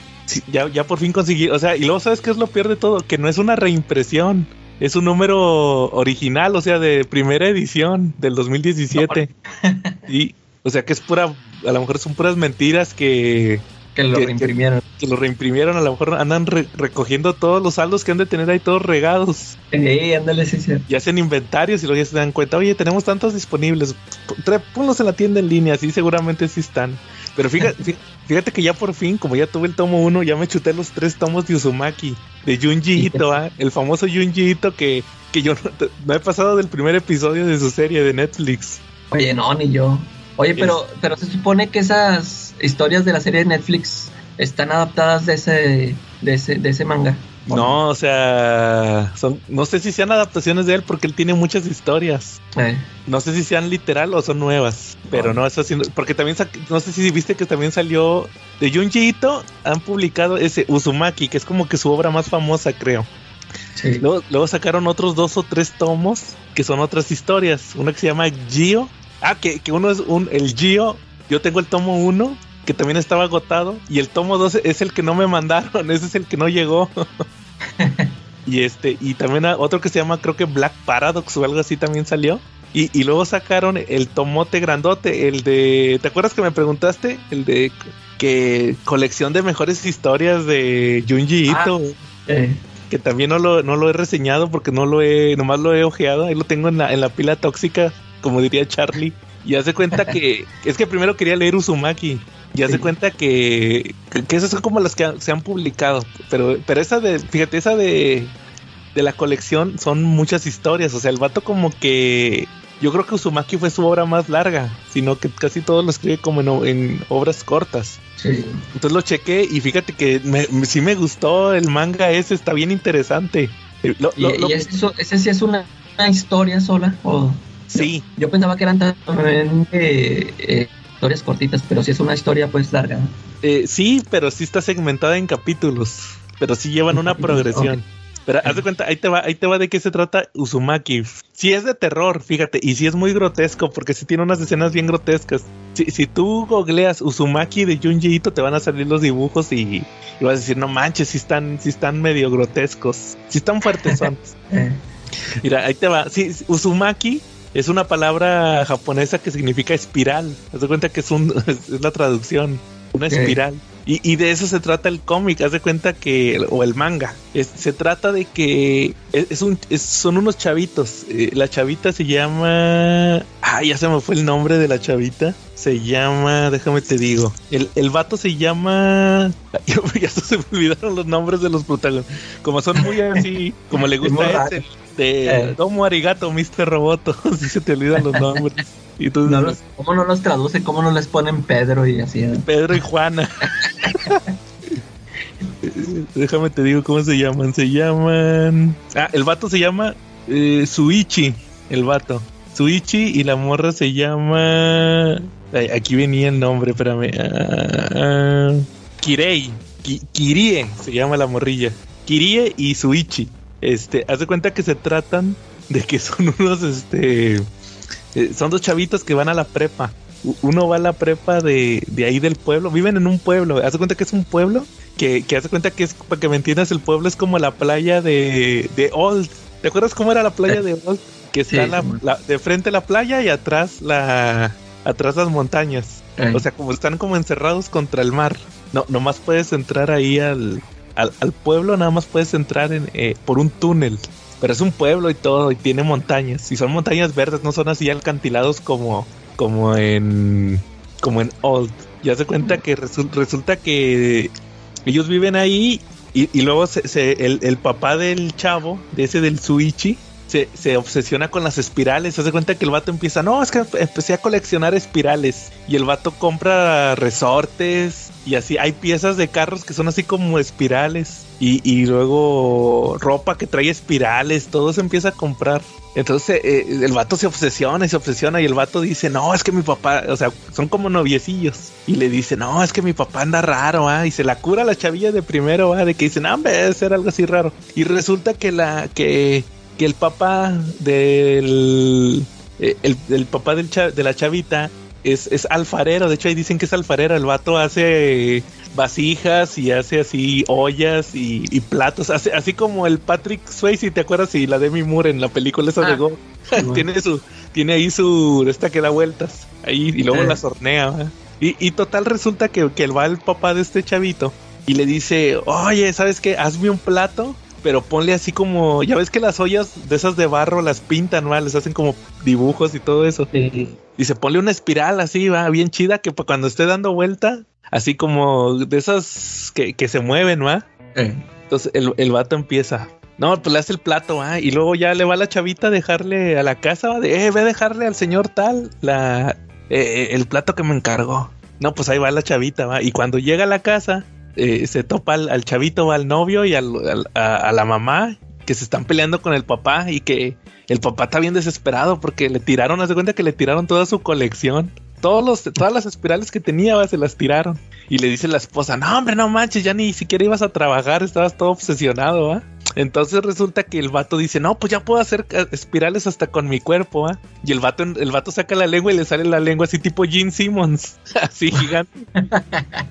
Speaker 2: ya, ya por fin conseguí. O sea, y luego, ¿sabes qué es lo peor de todo? Que no es una reimpresión. Es un número original, o sea, de primera edición del 2017. Y, o sea, que es pura. A lo mejor son puras mentiras que,
Speaker 4: Que lo
Speaker 2: Que-
Speaker 4: reimprimieron.
Speaker 2: que lo reimprimieron, a lo mejor andan re- recogiendo todos los saldos que han de tener ahí todos regados.
Speaker 4: Sí, ándale, sí, sí.
Speaker 2: Y hacen inventarios y luego ya se dan cuenta, oye, tenemos tantos disponibles, ponlos en la tienda en línea, así seguramente sí están. Pero fíjate, fí- fíjate que ya por fin, como ya tuve el tomo uno, ya me chuté los tres tomos de Uzumaki, de Junji Ito, ¿ah? el famoso Junji Ito que, que yo no, no he pasado del primer episodio de su serie de Netflix.
Speaker 4: Oye, no, ni yo. Oye, pero, pero se supone que esas historias de la serie de Netflix están adaptadas de ese, de ese, de ese manga. ¿o
Speaker 2: No, o sea, son, no sé si sean adaptaciones de él porque él tiene muchas historias.
Speaker 4: Eh,
Speaker 2: No sé si sean literal o son nuevas, pero no, eso sí, porque también, no sé si viste que también salió de Junji Ito, han publicado ese Uzumaki, que es como que su obra más famosa, creo.
Speaker 4: sí.
Speaker 2: Luego, luego sacaron otros dos o tres tomos que son otras historias. Una que se llama Gio. Ah, que, que uno es un, el Gio. Yo tengo el tomo uno, que también estaba agotado. Y el tomo dos es el que no me mandaron. Ese es el que no llegó. y este, y también otro que se llama, creo que Black Paradox o algo así también salió. Y, y luego sacaron el tomote grandote, el de. ¿Te acuerdas que me preguntaste? El de que colección de mejores historias de Junji
Speaker 4: Ah.
Speaker 2: Ito
Speaker 4: Eh,
Speaker 2: que también no lo, no lo he reseñado porque no lo he, nomás lo he ojeado, ahí lo tengo en la, en la pila tóxica, como diría Charlie. Y hace cuenta que, es que primero quería leer Uzumaki, y hace
Speaker 4: Sí.
Speaker 2: cuenta que, que, que esas son como las que se han publicado, pero, pero esa de, fíjate, esa de, de la colección son muchas historias, o sea, el vato como que yo creo que Uzumaki fue su obra más larga, sino que casi todo lo escribe como en, en obras cortas.
Speaker 4: Sí.
Speaker 2: Entonces lo chequé y fíjate que me, me- sí me gustó el manga ese, está bien interesante. Eh, lo-
Speaker 4: ¿Y,
Speaker 2: lo- lo-
Speaker 4: y ese, sí es una, una historia sola? O,
Speaker 2: sí,
Speaker 4: yo pensaba que eran también eh, eh, historias cortitas, pero sí es una historia pues larga.
Speaker 2: eh, sí, pero sí está segmentada en capítulos, pero sí llevan una progresión. Pero haz de cuenta, ahí te va, ahí te va de qué se trata Uzumaki. Sí es de terror, fíjate, y sí es muy grotesco, porque sí tiene unas escenas bien grotescas. Si, si tú googleas Uzumaki de Junji Ito, te van a salir los dibujos y, y vas a decir, no manches, sí están, sí están medio grotescos, sí están fuertes son.
Speaker 4: Eh,
Speaker 2: Mira, ahí te va. Sí, Uzumaki es una palabra japonesa que significa espiral. Haz de cuenta que es, un, es la traducción, una espiral. Y, y de eso se trata el cómic, haz de cuenta que, o el manga. Es- se trata de que es, es un, es- son unos chavitos. Eh, la chavita se llama. Ah, ya se me fue el nombre de la chavita. Se llama, déjame te digo. El, el vato se llama. Ya se me olvidaron los nombres de los protagonistas. Como son muy así, como le gusta
Speaker 4: Eh.
Speaker 2: Domo Arigato, Mr. Roboto. Si se te olvidan los nombres. Y entonces,
Speaker 4: no los- ¿Cómo no los traducen? ¿Cómo no les ponen Pedro y así?
Speaker 2: Pedro y Juana. Déjame te digo cómo se llaman. Se llaman. Ah, el vato se llama eh, Suichi. El vato. Suichi y la morra se llama. Ay, aquí venía el nombre, espérame. Ah, ah, Kirei. Ki- Kirie se llama la morrilla. Kirie y Suichi. Este, haz de cuenta que se tratan de que son unos, este. eh, son dos chavitos que van a la prepa. Uno va a la prepa de, de ahí del pueblo. Viven en un pueblo. Haz de cuenta que es un pueblo. Que, que haz de cuenta que es, para que me entiendas, el pueblo es como la playa de, de Old. ¿Te acuerdas cómo era la playa de Old? Que está
Speaker 4: Sí,
Speaker 2: la- de frente la playa y atrás la atrás las montañas.
Speaker 4: Eh,
Speaker 2: O sea, como están como encerrados contra el mar. No, nomás puedes entrar ahí al, al, al pueblo, nada más puedes entrar en, eh, por un túnel. Pero es un pueblo y todo, y tiene montañas. Y son montañas verdes, no son así alcantilados como, como en como en Old. Ya se cuenta que resul- resulta que ellos viven ahí y, y luego se, se- el, el papá del chavo, de ese del Suichi, se, se obsesiona con las espirales. Se hace cuenta que el vato empieza, no, es que empecé a coleccionar espirales. Y el vato compra resortes y así. Hay piezas de carros que son así como espirales. Y, luego ropa que trae espirales. Todo se empieza a comprar. Entonces eh, el vato se obsesiona y se obsesiona. Y el vato dice, no, es que mi papá, o sea, son como noviecillos. Y le dice, no, es que mi papá anda raro, ¿ah? Y se la cura la chavilla de primero, ¿ah? De que dicen, no, hombre, debe ser algo así raro. Y resulta que la, que que el papá del eh, el, el papá del cha- de la chavita es, es alfarero, de hecho ahí dicen que es alfarero, el vato hace vasijas y hace así ollas y, y platos, hace, así como el Patrick Swayze, ¿te acuerdas? Y la Demi Moore en la película esa de
Speaker 4: Ah,
Speaker 2: Go,
Speaker 4: bueno.
Speaker 2: tiene su, tiene ahí su, esta que da vueltas, ahí y luego
Speaker 4: Sí.
Speaker 2: las hornea, y, y total resulta que, que va el papá de este chavito y le dice, oye, ¿sabes qué? Hazme un plato, pero ponle así como, ya ves que las ollas de esas de barro las pintan, ¿va? Les hacen como dibujos y todo eso.
Speaker 4: sí.
Speaker 2: Dice, ponle una espiral así, va, bien chida, que cuando esté dando vuelta, así como de esas que, que se mueven, ¿va?
Speaker 4: Eh,
Speaker 2: Entonces el, el vato empieza. No, pues le hace el plato, ¿va? Y luego ya le va la chavita a dejarle a la casa, ¿va? De, eh, ve a dejarle al señor tal la, eh, el plato que me encargó. No, pues ahí va la chavita, ¿va? Y cuando llega a la casa, eh, se topa al, chavito, al novio y al- a, la mamá, que se están peleando con el papá y que el papá está bien desesperado porque le tiraron, haz de cuenta que le tiraron toda su colección. Todos los, todas las espirales que tenía, se las tiraron. Y le dice la esposa, no hombre, no manches, ya ni siquiera ibas a trabajar, estabas todo obsesionado, ¿va? Entonces resulta que el vato dice, no, pues ya puedo hacer eh, espirales hasta con mi cuerpo, ¿va? Y el vato, el vato saca la lengua y le sale la lengua así tipo Gene Simmons, así gigante.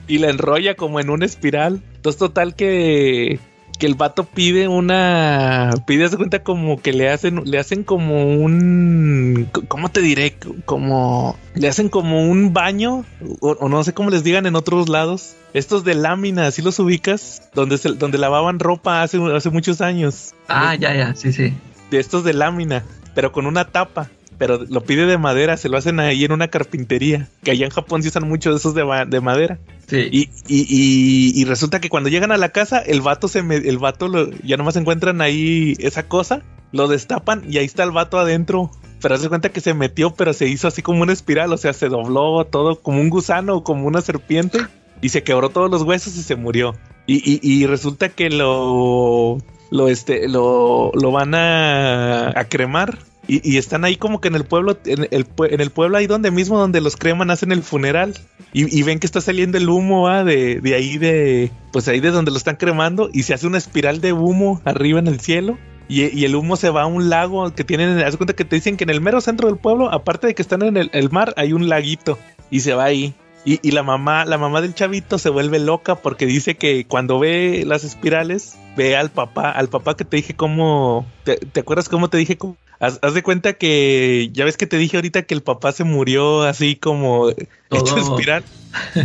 Speaker 2: y la enrolla como en una espiral. Entonces total que que el vato pide una pide de cuenta como que le hacen le hacen como un cómo te diré como le hacen como un baño o, o no sé cómo les digan en otros lados estos de lámina así los ubicas donde se, donde lavaban ropa hace hace muchos años.
Speaker 4: Ah, ya, ya, sí, sí.
Speaker 2: de estos de lámina pero con una tapa pero lo pide de madera, se lo hacen ahí en una carpintería, que allá en Japón se usan mucho de esos de, ma- de madera.
Speaker 4: Sí.
Speaker 2: Y, y, y, y resulta que cuando llegan a la casa, el vato se me, el vato lo- ya nomás encuentran ahí esa cosa, lo destapan y ahí está el vato adentro, pero hace cuenta que se metió, pero se hizo así como una espiral, o sea, se dobló todo como un gusano o como una serpiente y se quebró todos los huesos y se murió. Y, y, y resulta que lo, lo, este, lo, lo van a, a cremar. Y, y, están ahí como que en el pueblo, en el, en el, pueblo ahí donde mismo donde los creman hacen el funeral. Y, y ven que está saliendo el humo ¿va? de, de ahí de, pues ahí de donde lo están cremando. Y se hace una espiral de humo arriba en el cielo. Y, el humo se va a un lago que tienen. Haz cuenta que te dicen que en el mero centro del pueblo, aparte de que están en el, el mar, hay un laguito. Y se va ahí. Y, y, la mamá, la mamá del chavito se vuelve loca porque dice que cuando ve las espirales, ve al papá, al papá que te dije cómo. ¿Te, te acuerdas cómo te dije cómo? Haz, haz, de cuenta que ya ves que te dije ahorita que el papá se murió así como Todo. hecho espiral.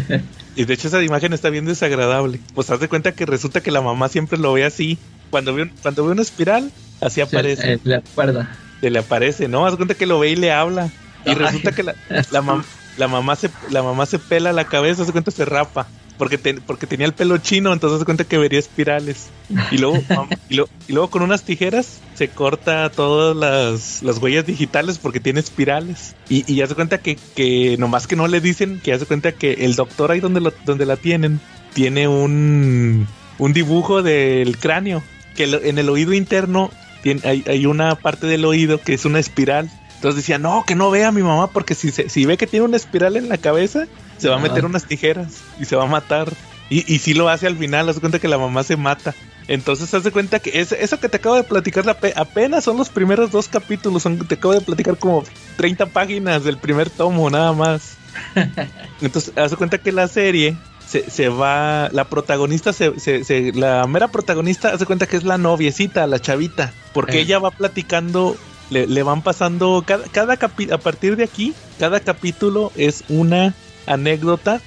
Speaker 2: y de hecho esa imagen está bien desagradable. Pues haz de cuenta que resulta que la mamá siempre lo ve así. Cuando ve, cuando ve una espiral, así aparece.
Speaker 4: Se, eh, le acuerda.
Speaker 2: Se le aparece, ¿no? Haz de cuenta que lo ve y le habla. Y Ay. resulta que la, la, mam la, mamá se, la mamá se pela la cabeza, haz de cuenta se rapa. Porque, te, porque tenía el pelo chino, entonces se cuenta que vería espirales. Y luego, y, lo, y, luego con unas tijeras se corta todas las, las huellas digitales porque tiene espirales. Y, y ya se cuenta que, que nomás que no le dicen, que ya se cuenta que el doctor ahí donde, lo, donde la tienen, tiene un, un dibujo del cráneo. Que lo, en el oído interno tiene, hay, hay una parte del oído que es una espiral. Entonces decía, no, que no vea a mi mamá porque si, se, si ve que tiene una espiral en la cabeza, se va a meter unas tijeras y se va a matar. Y, y si lo hace al final, haz cuenta que la mamá se mata. Entonces, haz de cuenta que es, eso que te acabo de platicar apenas son los primeros dos capítulos. Son, te acabo de platicar como 30 páginas del primer tomo, nada más. Entonces, haz de cuenta que la serie se, se va. La protagonista, se, se, se, la mera protagonista, hace cuenta que es la noviecita, la chavita. Porque eh. ella va platicando le, le, van pasando cada, cada a partir de aquí, cada capítulo es una anécdota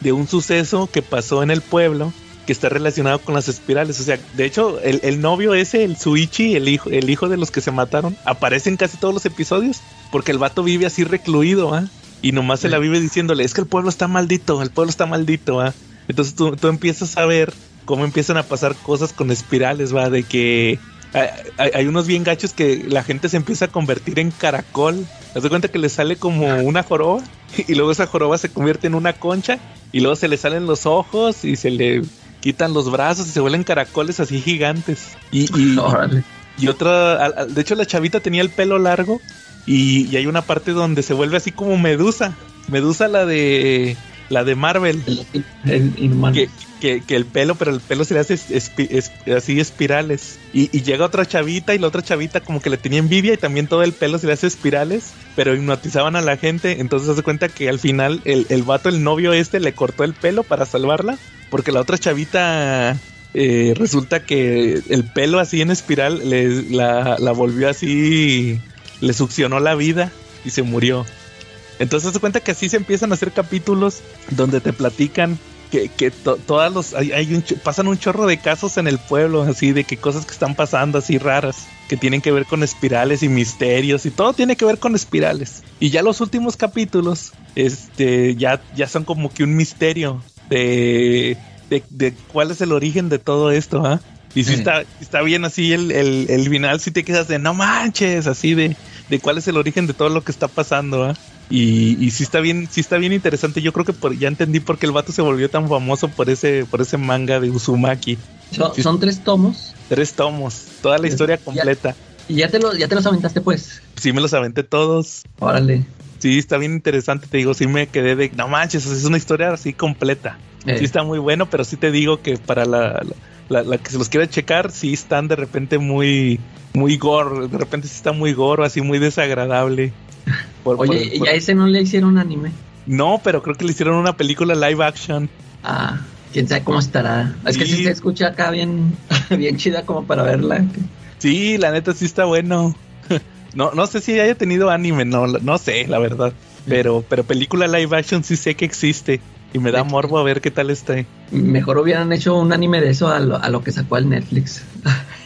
Speaker 2: de un suceso que pasó en el pueblo que está relacionado con las espirales. O sea, de hecho, el, el novio ese, el Suichi, el hijo, el hijo de los que se mataron, aparece en casi todos los episodios porque el vato vive así recluido, ¿ah? Y nomás sí. se la vive diciéndole, es que el pueblo está maldito, el pueblo está maldito, ¿ah? Entonces tú, tú empiezas a ver cómo empiezan a pasar cosas con espirales, va, de que hay, hay, unos bien gachos que la gente se empieza a convertir en caracol. Te das cuenta que le sale como una joroba y luego esa joroba se convierte en una concha y luego se le salen los ojos y se le quitan los brazos y se vuelven caracoles así gigantes. Y, y, y otra, de hecho la chavita tenía el pelo largo y, y hay una parte donde se vuelve así como Medusa. Medusa la de la de Marvel.
Speaker 4: El, el
Speaker 2: que, que, el pelo, pero el pelo se le hace así espirales. Y, y, llega otra chavita y la otra chavita como que le tenía envidia y también todo el pelo se le hace espirales, pero hipnotizaban a la gente. Entonces se hace cuenta que al final el, el vato, el novio este, le cortó el pelo para salvarla, porque la otra chavita eh, resulta que el pelo así en espiral le, la, la volvió así, le succionó la vida y se murió. Entonces se cuenta que así se empiezan a hacer capítulos donde te platican que, que to, todas los hay, hay un, pasan un chorro de casos en el pueblo, así de que cosas que están pasando así raras, que tienen que ver con espirales y misterios y todo tiene que ver con espirales. Y ya los últimos capítulos, este, ya, ya son como que un misterio de, de, de cuál es el origen de todo esto, ¿ah? Y si sí está, está bien así el, el, el final, si te quedas de no manches, así de, de cuál es el origen de todo lo que está pasando, ¿ah? Y, y sí está bien, sí está bien interesante. Yo creo que por, ya entendí por qué el vato se volvió tan famoso por ese, por ese manga de Uzumaki.
Speaker 4: ¿Son, sí, ¿son tres tomos?
Speaker 2: Tres tomos, toda la historia completa.
Speaker 4: ¿Y ya te, lo, ya te los aventaste pues?
Speaker 2: Sí, me los aventé todos.
Speaker 4: Órale.
Speaker 2: Sí, está bien interesante, te digo, sí me quedé de, no manches, es una historia así completa. Eh. Sí está muy bueno, pero sí te digo que para la, la, la, que se los quiera checar, sí están de repente muy, muy gore, de repente sí está muy gore, así muy desagradable.
Speaker 4: Por, Oye, por, por... ¿y a ese no le hicieron anime?
Speaker 2: No, pero creo que le hicieron una película live action.
Speaker 4: Ah, quién sabe cómo estará. Es sí. que si se escucha acá bien, bien chida como para verla.
Speaker 2: Sí, la neta sí está bueno. No, no sé si haya tenido anime, no, no sé, la verdad. Pero, pero película live action sí sé que existe. Y me da morbo a ver qué tal está.
Speaker 4: Mejor hubieran hecho un anime de eso a lo, a lo que sacó el Netflix.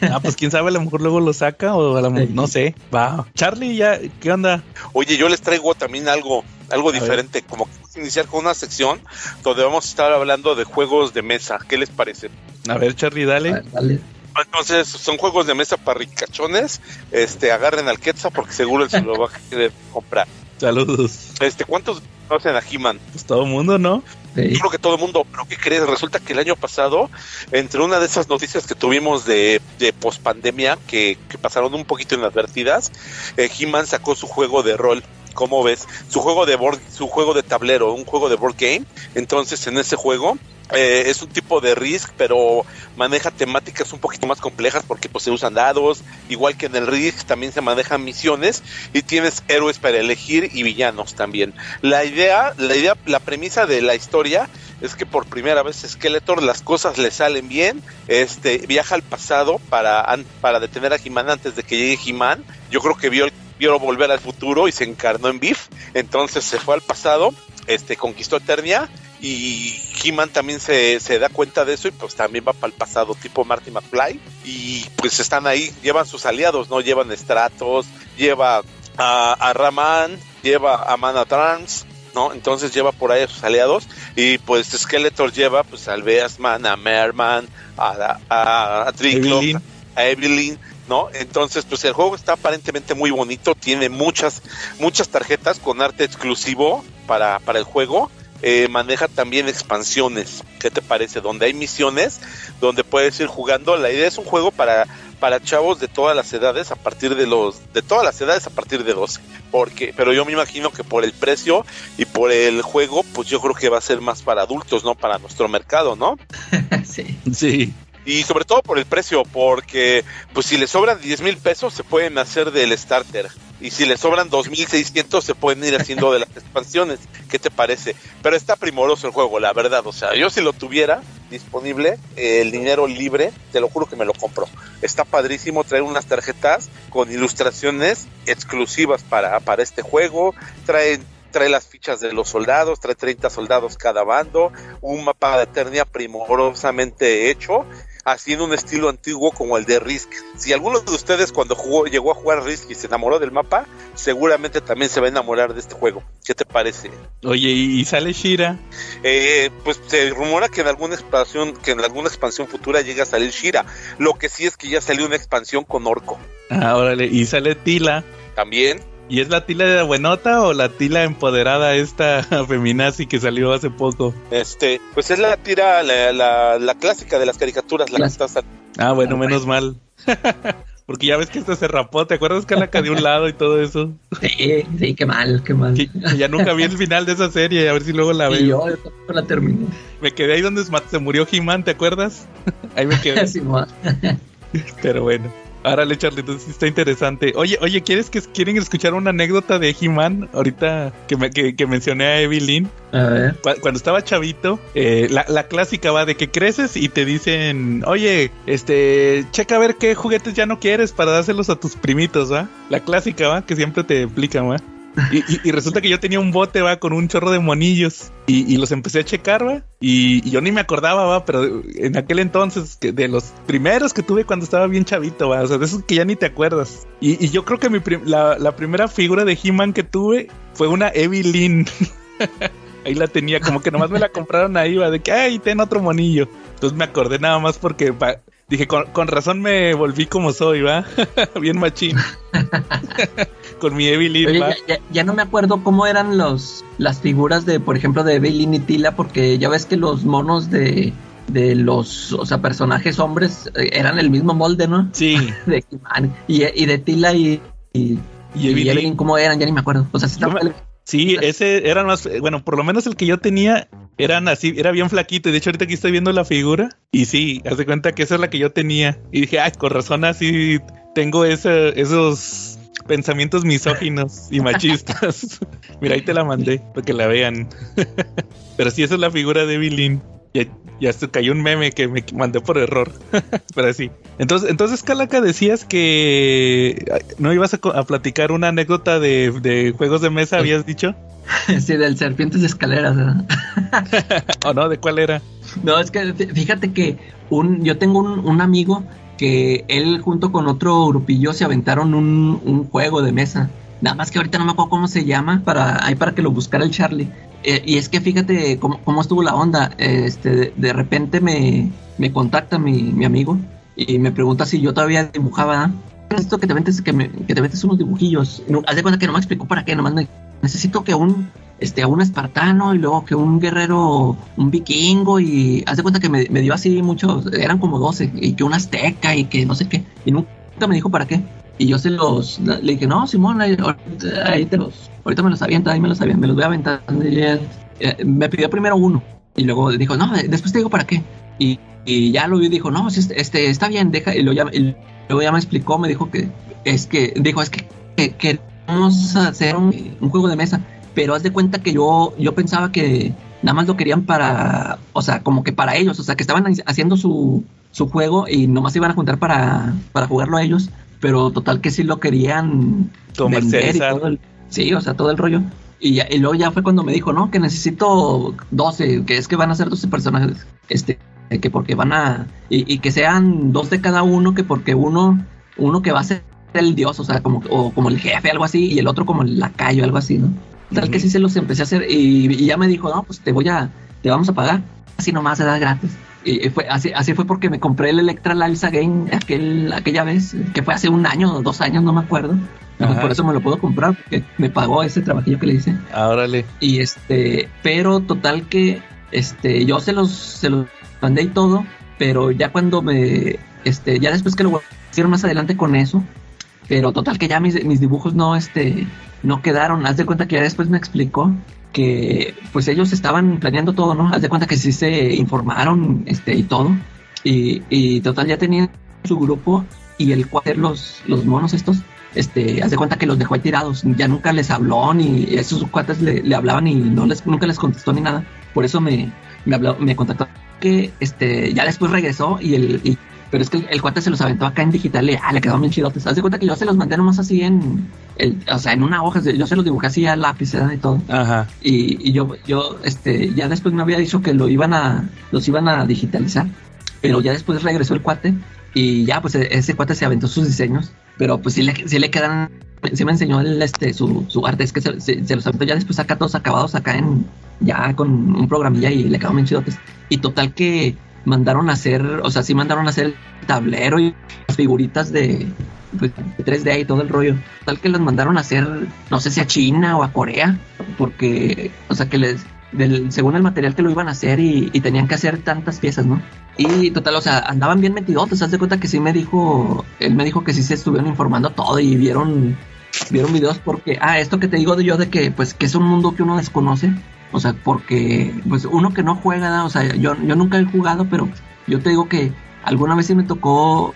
Speaker 2: Ah, pues quién sabe, a lo mejor luego lo saca o a lo mejor, no sé. Va. Charlie, ya, ¿qué onda?
Speaker 3: Oye, yo les traigo también algo, algo diferente, ver. como que iniciar con una sección donde vamos a estar hablando de juegos de mesa. ¿Qué les parece?
Speaker 2: A ver, Charlie, dale.
Speaker 4: A ver, dale.
Speaker 3: Entonces, son juegos de mesa para ricachones. Este, agarren al Quetzal porque seguro él se lo va a querer comprar.
Speaker 2: Saludos.
Speaker 3: Este, ¿cuántos conocen a He-Man?
Speaker 2: Pues todo el mundo, ¿no?
Speaker 3: Yo creo que todo el mundo, pero ¿qué crees? Resulta que el año pasado, entre una de esas noticias que tuvimos de, de pospandemia, que, que pasaron un poquito inadvertidas, eh, He-Man sacó su juego de rol. ¿Cómo ves? Su juego de board, su juego de tablero, un juego de board game. Entonces, en ese juego eh, es un tipo de Risk, pero maneja temáticas un poquito más complejas porque pues se usan dados, igual que en el Risk también se manejan misiones y tienes héroes para elegir y villanos también. La idea, la idea, la premisa de la historia es que por primera vez Skeletor las cosas le salen bien, este viaja al pasado para, para detener a He-Man antes de que llegue He-Man. Yo creo que vio, vio volver al futuro y se encarnó en Beef, entonces se fue al pasado, este conquistó Eternia y He-Man también se, se da cuenta de eso y pues también va para el pasado tipo Marty McFly y pues están ahí, llevan sus aliados, ¿no? Llevan Stratos, lleva a, a Raman, lleva a Mana Trans, ¿no? Entonces lleva por ahí a sus aliados y pues Skeletor lleva pues al Beastman, a Merman, a, a, a Triclops,
Speaker 2: Evelyn.
Speaker 3: a Evelyn, ¿no? Entonces, pues el juego está aparentemente muy bonito, tiene muchas, muchas tarjetas con arte exclusivo para, para el juego. Eh, maneja también expansiones, ¿qué te parece? Donde hay misiones, donde puedes ir jugando. La idea es un juego para, para chavos de todas las edades, a partir de los, de todas las edades a partir de 12. Porque, pero yo me imagino que por el precio y por el juego, pues yo creo que va a ser más para adultos, ¿no? Para nuestro mercado, ¿no?
Speaker 4: sí.
Speaker 2: Sí.
Speaker 3: Y sobre todo por el precio, porque pues si le sobran 10 mil pesos se pueden hacer del starter. Y si le sobran 2.600 se pueden ir haciendo de las expansiones. ¿Qué te parece? Pero está primoroso el juego, la verdad. O sea, yo si lo tuviera disponible, el dinero libre, te lo juro que me lo compro. Está padrísimo traer unas tarjetas con ilustraciones exclusivas para, para este juego. Trae trae las fichas de los soldados, trae 30 soldados cada bando, un mapa de Eternia primorosamente hecho, así en un estilo antiguo como el de Risk. Si alguno de ustedes cuando jugó, llegó a jugar Risk y se enamoró del mapa, seguramente también se va a enamorar de este juego. ¿Qué te parece?
Speaker 2: Oye, ¿y y sale Shira?
Speaker 3: Eh, pues se rumora que en alguna expansión, que en alguna expansión futura llega a salir Shira. Lo que sí es que ya salió una expansión con Orco.
Speaker 2: Ah, órale. Y sale Tila.
Speaker 3: También.
Speaker 2: ¿Y es la Tila de la buenota o la Tila empoderada esta feminazi que salió hace poco?
Speaker 3: Este, pues es la tira, la, la, la clásica de las caricaturas, la que está sal-
Speaker 2: Ah, bueno, menos mal. Porque ya ves que esta se rapó, ¿te acuerdas Calaca de un lado y todo eso?
Speaker 4: Sí, sí, qué mal, qué mal.
Speaker 2: Que, que ya nunca vi el final de esa serie, a ver si luego la
Speaker 4: y
Speaker 2: veo.
Speaker 4: yo, yo tampoco la terminé.
Speaker 2: Me quedé ahí donde se murió He-Man, ¿te acuerdas? ahí me quedé.
Speaker 4: Sí.
Speaker 2: Pero bueno. Árale, Charlitos, sí está interesante. Oye, oye, ¿quieres que quieren escuchar una anécdota de He-Man? Ahorita que, me- que, que mencioné a Evelyn.
Speaker 4: A ver.
Speaker 2: Cu- Cuando estaba chavito, eh, la, la clásica va de que creces y te dicen, oye, este, checa a ver qué juguetes ya no quieres para dárselos a tus primitos, ¿va? La clásica, ¿va? Que siempre te explican, ¿va? Y, resulta que yo tenía un bote, va, con un chorro de monillos. Y, los empecé a checar, va. Y, yo ni me acordaba, va, pero en aquel entonces, de los primeros que tuve cuando estaba bien chavito, va. O sea, de esos que ya ni te acuerdas. Y, yo creo que mi la, primera figura de He-Man que tuve fue una Evelyn. Ahí la tenía, como que nomás me la compraron ahí, va, de que, ay, ten otro monillo. Entonces me acordé nada más porque dije, con, con razón me volví como soy, va. bien machín. con mi Evelyn,
Speaker 4: Oye, ya, ya- ya no me acuerdo cómo eran los las figuras de, por ejemplo, de Evelyn y Tila, porque ya ves que los monos de, de los, o sea, personajes hombres eh, eran el mismo molde, ¿no?
Speaker 2: Sí,
Speaker 4: De y, y de Tila y, y,
Speaker 2: y
Speaker 4: y
Speaker 2: Evelyn.
Speaker 4: ¿cómo eran? Ya ni me acuerdo. O sea, sí
Speaker 2: Yo
Speaker 4: estaba-
Speaker 2: Sí, ese eran más, eh, bueno, por lo menos el que yo tenía eran así, era bien flaquito. Y de hecho, ahorita aquí estoy viendo la figura. Y sí, haz de cuenta que esa es la que yo tenía. Y dije, ay, con razón así tengo ese, esos pensamientos misóginos y machistas. Mira, ahí te la mandé para que la vean. Pero sí, esa es la figura de Evelyn. Ya, ya se cayó un meme que me mandé por error. Pero sí. Entonces, entonces Calaca, decías que no ibas a, platicar una anécdota de, de juegos de mesa, habías dicho.
Speaker 4: sí, del Serpientes de Escaleras.
Speaker 2: ¿O no? ¿De cuál era?
Speaker 4: No, es que fí- fíjate que un, yo tengo un, un amigo que él junto con otro grupillo se aventaron un, un juego de mesa. Nada más que ahorita no me acuerdo cómo se llama, para, ahí para que lo buscara el Charlie. Eh, y es que fíjate cómo, cómo estuvo la onda. Este, de, repente me, me contacta mi, mi amigo y me pregunta si yo todavía dibujaba. Esto que te metes, que, me, te metes unos dibujillos. Haz de cuenta que no me explicó para qué, nomás me, necesito que un este, un espartano y luego que un guerrero, un vikingo y haz de cuenta que me, dio así muchos, eran como 12 y que un azteca y que no sé qué y nunca me dijo para qué. Y yo se los, le dije, no, Simón, ahí, ahí te los, ahorita me los avienta, ahí me los avienta, me los voy aventando y eh, me pidió primero uno y luego dijo, no, después te digo para qué y, y ya lo vi y dijo, no, este, este, está bien, deja, y luego ya, y luego ya me explicó, me dijo que es que, dijo, es que, que vamos a hacer un, un juego de mesa pero haz de cuenta que yo, yo pensaba que nada más lo querían para, o sea, como que para ellos, o sea, que estaban haciendo su, su juego y nomás iban a juntar para, para jugarlo a ellos, pero total que sí lo querían vender y todo el, sí, o sea, todo el rollo. Y, ya, y, luego ya fue cuando me dijo, no, que necesito 12, que es que van a ser 12 personajes, este, que porque van a, y, y que sean dos de cada uno, que porque uno, uno que va a ser el dios, o sea, como, o como el jefe, algo así, y el otro como el lacayo, algo así, ¿no? Tal que sí se los empecé a hacer y, y, ya me dijo, no, pues te voy a, te vamos a pagar. Así nomás se da gratis. Y fue, así, así fue porque me compré el Electra Lives Again aquel, aquella vez, que fue hace un año o dos años, no me acuerdo. Pues por eso me lo puedo comprar, porque me pagó ese trabajillo que le hice.
Speaker 2: Árale.
Speaker 4: Y este, pero total que este, yo se los, se los mandé y todo, pero ya cuando me, este, ya después que lo hicieron más adelante con eso, pero total que ya mis, mis dibujos no, este, no quedaron. Haz de cuenta que ya después me explicó que pues ellos estaban planeando todo, ¿no? Haz de cuenta que sí se informaron este, y todo. Y, y total ya tenían su grupo y el cuater los, los monos estos, este, haz de cuenta que los dejó ahí tirados. Ya nunca les habló ni esos cuates le, le hablaban y no les, nunca les contestó ni nada. Por eso me, me, habló, me contactó que este, ya después regresó y el, y pero es que el, el, cuate se los aventó acá en digital y ah, le quedaron bien chidotes. Haz de cuenta que yo se los mandé nomás así en, el, o sea, en una hoja, yo se los dibujé así a lápiz y todo.
Speaker 2: Ajá.
Speaker 4: Y, y, yo, yo, este, ya después me había dicho que lo iban a, los iban a digitalizar, pero ya después regresó el cuate y ya, pues ese cuate se aventó sus diseños, pero pues sí le, sí le quedan, sí me enseñó el, este, su, su arte, es que se, se, se los aventó ya después acá todos acabados acá en, ya con un programilla y le quedaron bien chidotes. Y total que mandaron a hacer, o sea, sí mandaron a hacer el tablero y las figuritas de, pues, de 3D y todo el rollo. Tal que las mandaron a hacer, no sé si a China o a Corea, porque, o sea, que les, del, según el material que lo iban a hacer y, y, tenían que hacer tantas piezas, ¿no? Y total, o sea, andaban bien metidos, te das cuenta que sí me dijo, él me dijo que sí se estuvieron informando todo y vieron, vieron videos porque, ah, esto que te digo de yo de que, pues, que es un mundo que uno desconoce, o sea, porque pues uno que no juega, o sea, yo, yo nunca he jugado, pero yo te digo que alguna vez sí me tocó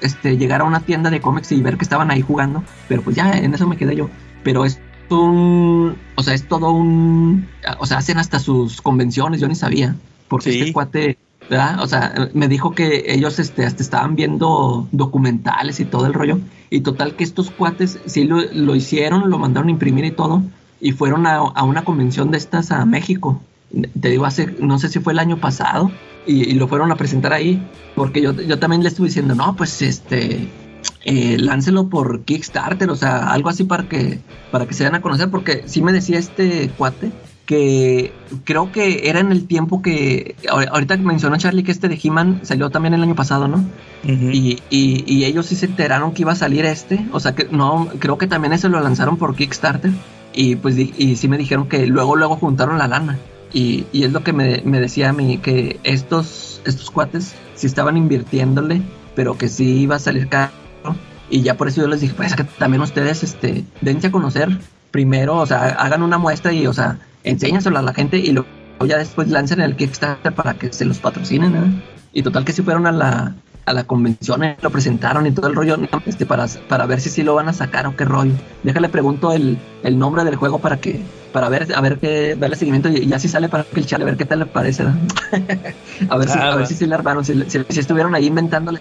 Speaker 4: este llegar a una tienda de cómics y ver que estaban ahí jugando, pero pues ya en eso me quedé yo. Pero es un, o sea, es todo un, o sea, hacen hasta sus convenciones, yo ni sabía, porque sí. este cuate, ¿verdad? O sea, me dijo que ellos este, hasta estaban viendo documentales y todo el rollo, y total que estos cuates sí lo, lo hicieron, lo mandaron a imprimir y todo, y fueron a, a, una convención de estas a México. Te digo, hace, no sé si fue el año pasado, y, y lo fueron a presentar ahí, porque yo, yo también le estuve diciendo, no, pues este, eh, láncelo por Kickstarter, o sea, algo así para que, para que se den a conocer, porque sí me decía este cuate que creo que era en el tiempo que ahorita mencionó Charlie que este de He-Man salió también el año pasado, ¿no? Uh -huh. y, y, y, ellos sí se enteraron que iba a salir este, o sea que no, creo que también ese lo lanzaron por Kickstarter y pues y sí me dijeron que luego luego juntaron la lana y, y es lo que me, me, decía a mí que estos estos cuates sí estaban invirtiéndole pero que sí iba a salir caro y ya por eso yo les dije pues que también ustedes este dense a conocer primero o sea hagan una muestra y o sea enséñaselo a la gente y luego ya después lancen el Kickstarter para que se los patrocinen ¿eh? y total que si fueron a la a la convención lo presentaron y todo el rollo este, para, para ver si sí lo van a sacar o qué rollo. Déjale pregunto el, el nombre del juego para que para ver a ver qué darle seguimiento y, y así sale para que el chale a ver qué tal le parece. ¿no? a ver si a ver si se le armaron, si, si, si, estuvieron ahí inventándole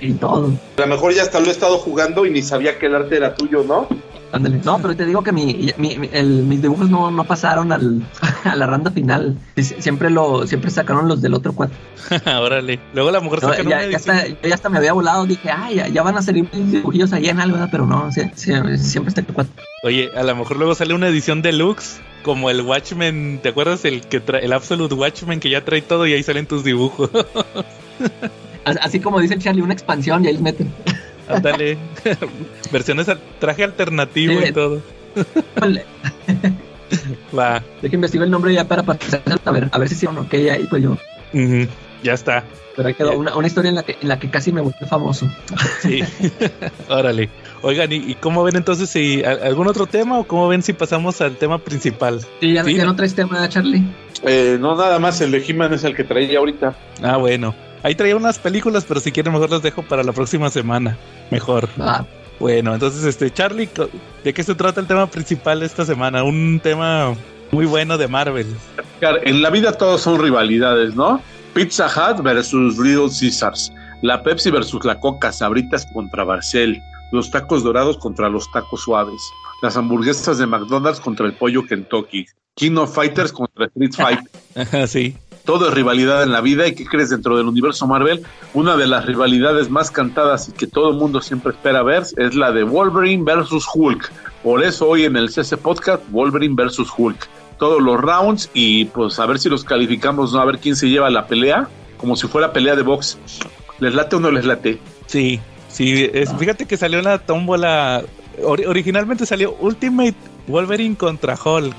Speaker 4: y todo.
Speaker 3: A lo mejor ya hasta lo he estado jugando y ni sabía que el arte era tuyo, ¿no?
Speaker 4: Ándale. No, pero te digo que mi, mi, el, mis dibujos no, no pasaron al, a la ronda final. Siempre lo siempre sacaron los del otro cuatro.
Speaker 2: Órale. Luego la mujer
Speaker 4: no, ya, ya, hasta, ya hasta me había volado. Dije, ay, ya, ya, van a salir mis dibujillos ahí en algo, pero no, sí, siempre está el cuatro.
Speaker 2: Oye, a lo mejor luego sale una edición deluxe como el Watchmen, ¿te acuerdas el que trae el Absolute Watchmen que ya trae todo y ahí salen tus dibujos?
Speaker 4: Así como dice Charlie, una expansión y ahí meten.
Speaker 2: Ándale. Versiones al traje alternativo
Speaker 4: Sí.
Speaker 2: y todo. Va.
Speaker 4: Deje investigar el nombre ya para pasar a ver, a ver si sí o no, que ahí pues yo.
Speaker 2: Ujú, Ya está.
Speaker 4: Pero ahí quedó una, una historia en la que en la que casi me volví famoso.
Speaker 2: Sí. Órale. Oigan, ¿y, y cómo ven entonces si a- algún otro tema o cómo ven si pasamos al tema principal?
Speaker 4: Sí, ya,
Speaker 2: Sí.
Speaker 4: ya no traes tema, Charlie.
Speaker 3: Eh, no, nada más el de He-Man es el que traía ahorita.
Speaker 2: Ah, bueno. Ahí traía unas películas, pero si quieren mejor las dejo para la próxima semana. Mejor. Bueno, entonces, este, Charlie, ¿de qué se trata el tema principal esta semana? Un tema muy bueno de Marvel.
Speaker 3: En la vida todos son rivalidades, ¿no? Pizza Hut versus Little Caesars. La Pepsi versus la Coca, Sabritas contra Barcel. Los tacos dorados contra los tacos suaves. Las hamburguesas de McDonald's contra el pollo Kentucky. King of Fighters contra Street Fighter.
Speaker 2: Ajá, sí.
Speaker 3: Todo es rivalidad en la vida. ¿Y qué crees dentro del universo Marvel? Una de las rivalidades más cantadas y que todo el mundo siempre espera ver es la de Wolverine versus Hulk. Por eso hoy en el CC Podcast, Wolverine versus Hulk. Todos los rounds y pues a ver si los calificamos, ¿no? A ver quién se lleva la pelea, como si fuera pelea de box. ¿Les late o no les late?
Speaker 2: Sí, sí. es- fíjate que salió la tómbola. ori- originalmente salió Ultimate Wolverine contra Hulk,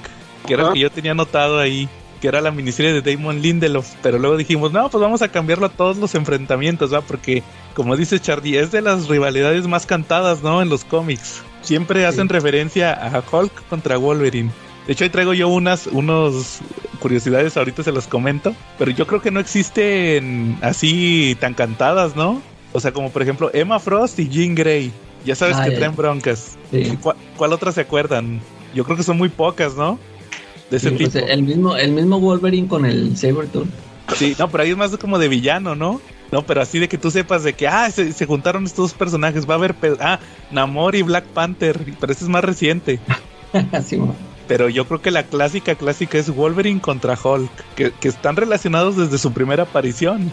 Speaker 2: que era lo que yo tenía anotado ahí, que era la miniserie de Damon Lindelof. Pero luego dijimos, no, pues vamos a cambiarlo a todos los enfrentamientos, ¿va? Porque, como dice Charlie, es de las rivalidades más cantadas, ¿no? En los cómics. Siempre hacen referencia a Hulk contra Wolverine. De hecho, ahí traigo yo unas unos curiosidades, ahorita se los comento, pero yo creo que no existen así tan cantadas, ¿no? O sea, como por ejemplo Emma Frost y Jean Grey. Ya sabes
Speaker 4: Ah,
Speaker 2: que traen broncas.
Speaker 4: Sí.
Speaker 2: ¿Cuál, cuál otra se acuerdan? Yo creo que son muy pocas, ¿no? De ese
Speaker 4: Sí, pues, el mismo, el mismo Wolverine con el Sabertooth.
Speaker 2: Sí, no, pero ahí es más como de villano, ¿no? No, pero así de que tú sepas de que, ah, se, se juntaron estos dos personajes, va a haber, ah, Namor y Black Panther, pero este es más reciente. Pero yo creo que la clásica, clásica es Wolverine contra Hulk, que, que están relacionados desde su primera aparición.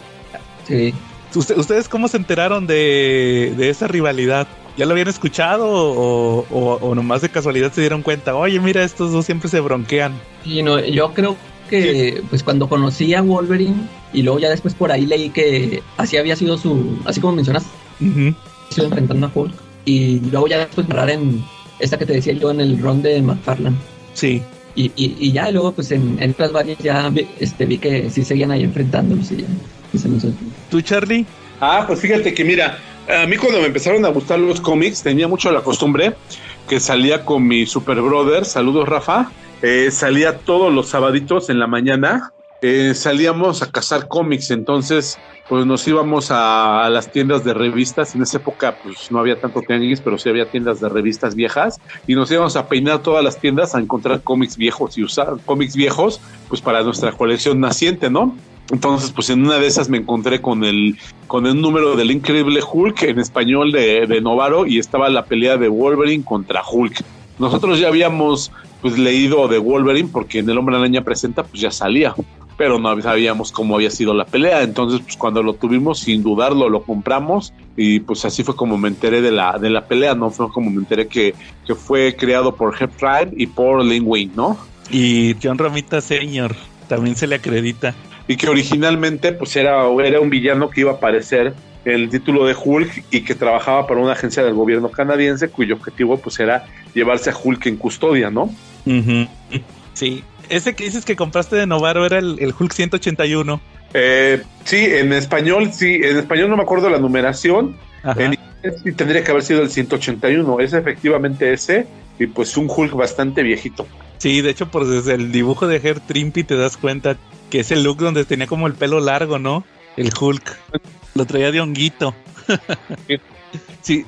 Speaker 4: sí.
Speaker 2: ¿Usted- ¿Ustedes cómo se enteraron de, de esa rivalidad? ¿Ya lo habían escuchado o, o- o nomás de casualidad se dieron cuenta? Oye, mira, estos dos siempre se bronquean.
Speaker 4: Y no, yo creo que pues cuando conocí a Wolverine y luego ya después por ahí leí que así había sido su, así como mencionas, sido enfrentando a Hulk y luego ya después entrar en esta que te decía yo en el ron de McFarlane
Speaker 2: Sí.
Speaker 4: y, y, y ya luego pues en, en otras varias ya vi, este, vi que sí seguían ahí enfrentándolos y ya y se me
Speaker 2: ¿Tú, Charlie?
Speaker 3: Ah, pues fíjate que mira, a mí cuando me empezaron a gustar los cómics tenía mucho la costumbre que salía con mi super brother, saludos Rafa, eh, salía todos los sabaditos en la mañana, eh, salíamos a cazar cómics, entonces pues nos íbamos a, a las tiendas de revistas, en esa época pues no había tanto tianguis, pero sí había tiendas de revistas viejas y nos íbamos a peinar todas las tiendas a encontrar cómics viejos y usar cómics viejos pues para nuestra colección naciente, ¿no? Entonces, pues en una de esas me encontré con el con el número del Increíble Hulk en español de, de Novaro y estaba la pelea de Wolverine contra Hulk. Nosotros ya habíamos pues leído de Wolverine porque en el Hombre Araña presenta pues ya salía, pero no sabíamos cómo había sido la pelea. Entonces, pues cuando lo tuvimos, sin dudarlo, lo compramos y pues así fue como me enteré de la de la pelea, no fue como me enteré que, que fue creado por Hep Tribe y por Lin Wayne, ¿no?
Speaker 2: Y John Romita Senior también se le acredita.
Speaker 3: Y que originalmente pues era, era un villano que iba a aparecer en el título de Hulk y que trabajaba para una agencia del gobierno canadiense cuyo objetivo pues era llevarse a Hulk en custodia, ¿no?
Speaker 2: Sí. Ese que dices que compraste de Novaro era el, el Hulk 181.
Speaker 3: Eh, sí, en español, sí, en español no me acuerdo la numeración,
Speaker 2: Ajá.
Speaker 3: en inglés sí tendría que haber sido el 181, es efectivamente ese y pues un Hulk bastante viejito.
Speaker 2: Sí, de hecho, por desde el dibujo de Her Trimpy te das cuenta que es el look donde tenía como el pelo largo, ¿no? El Hulk. Lo traía de honguito. sí.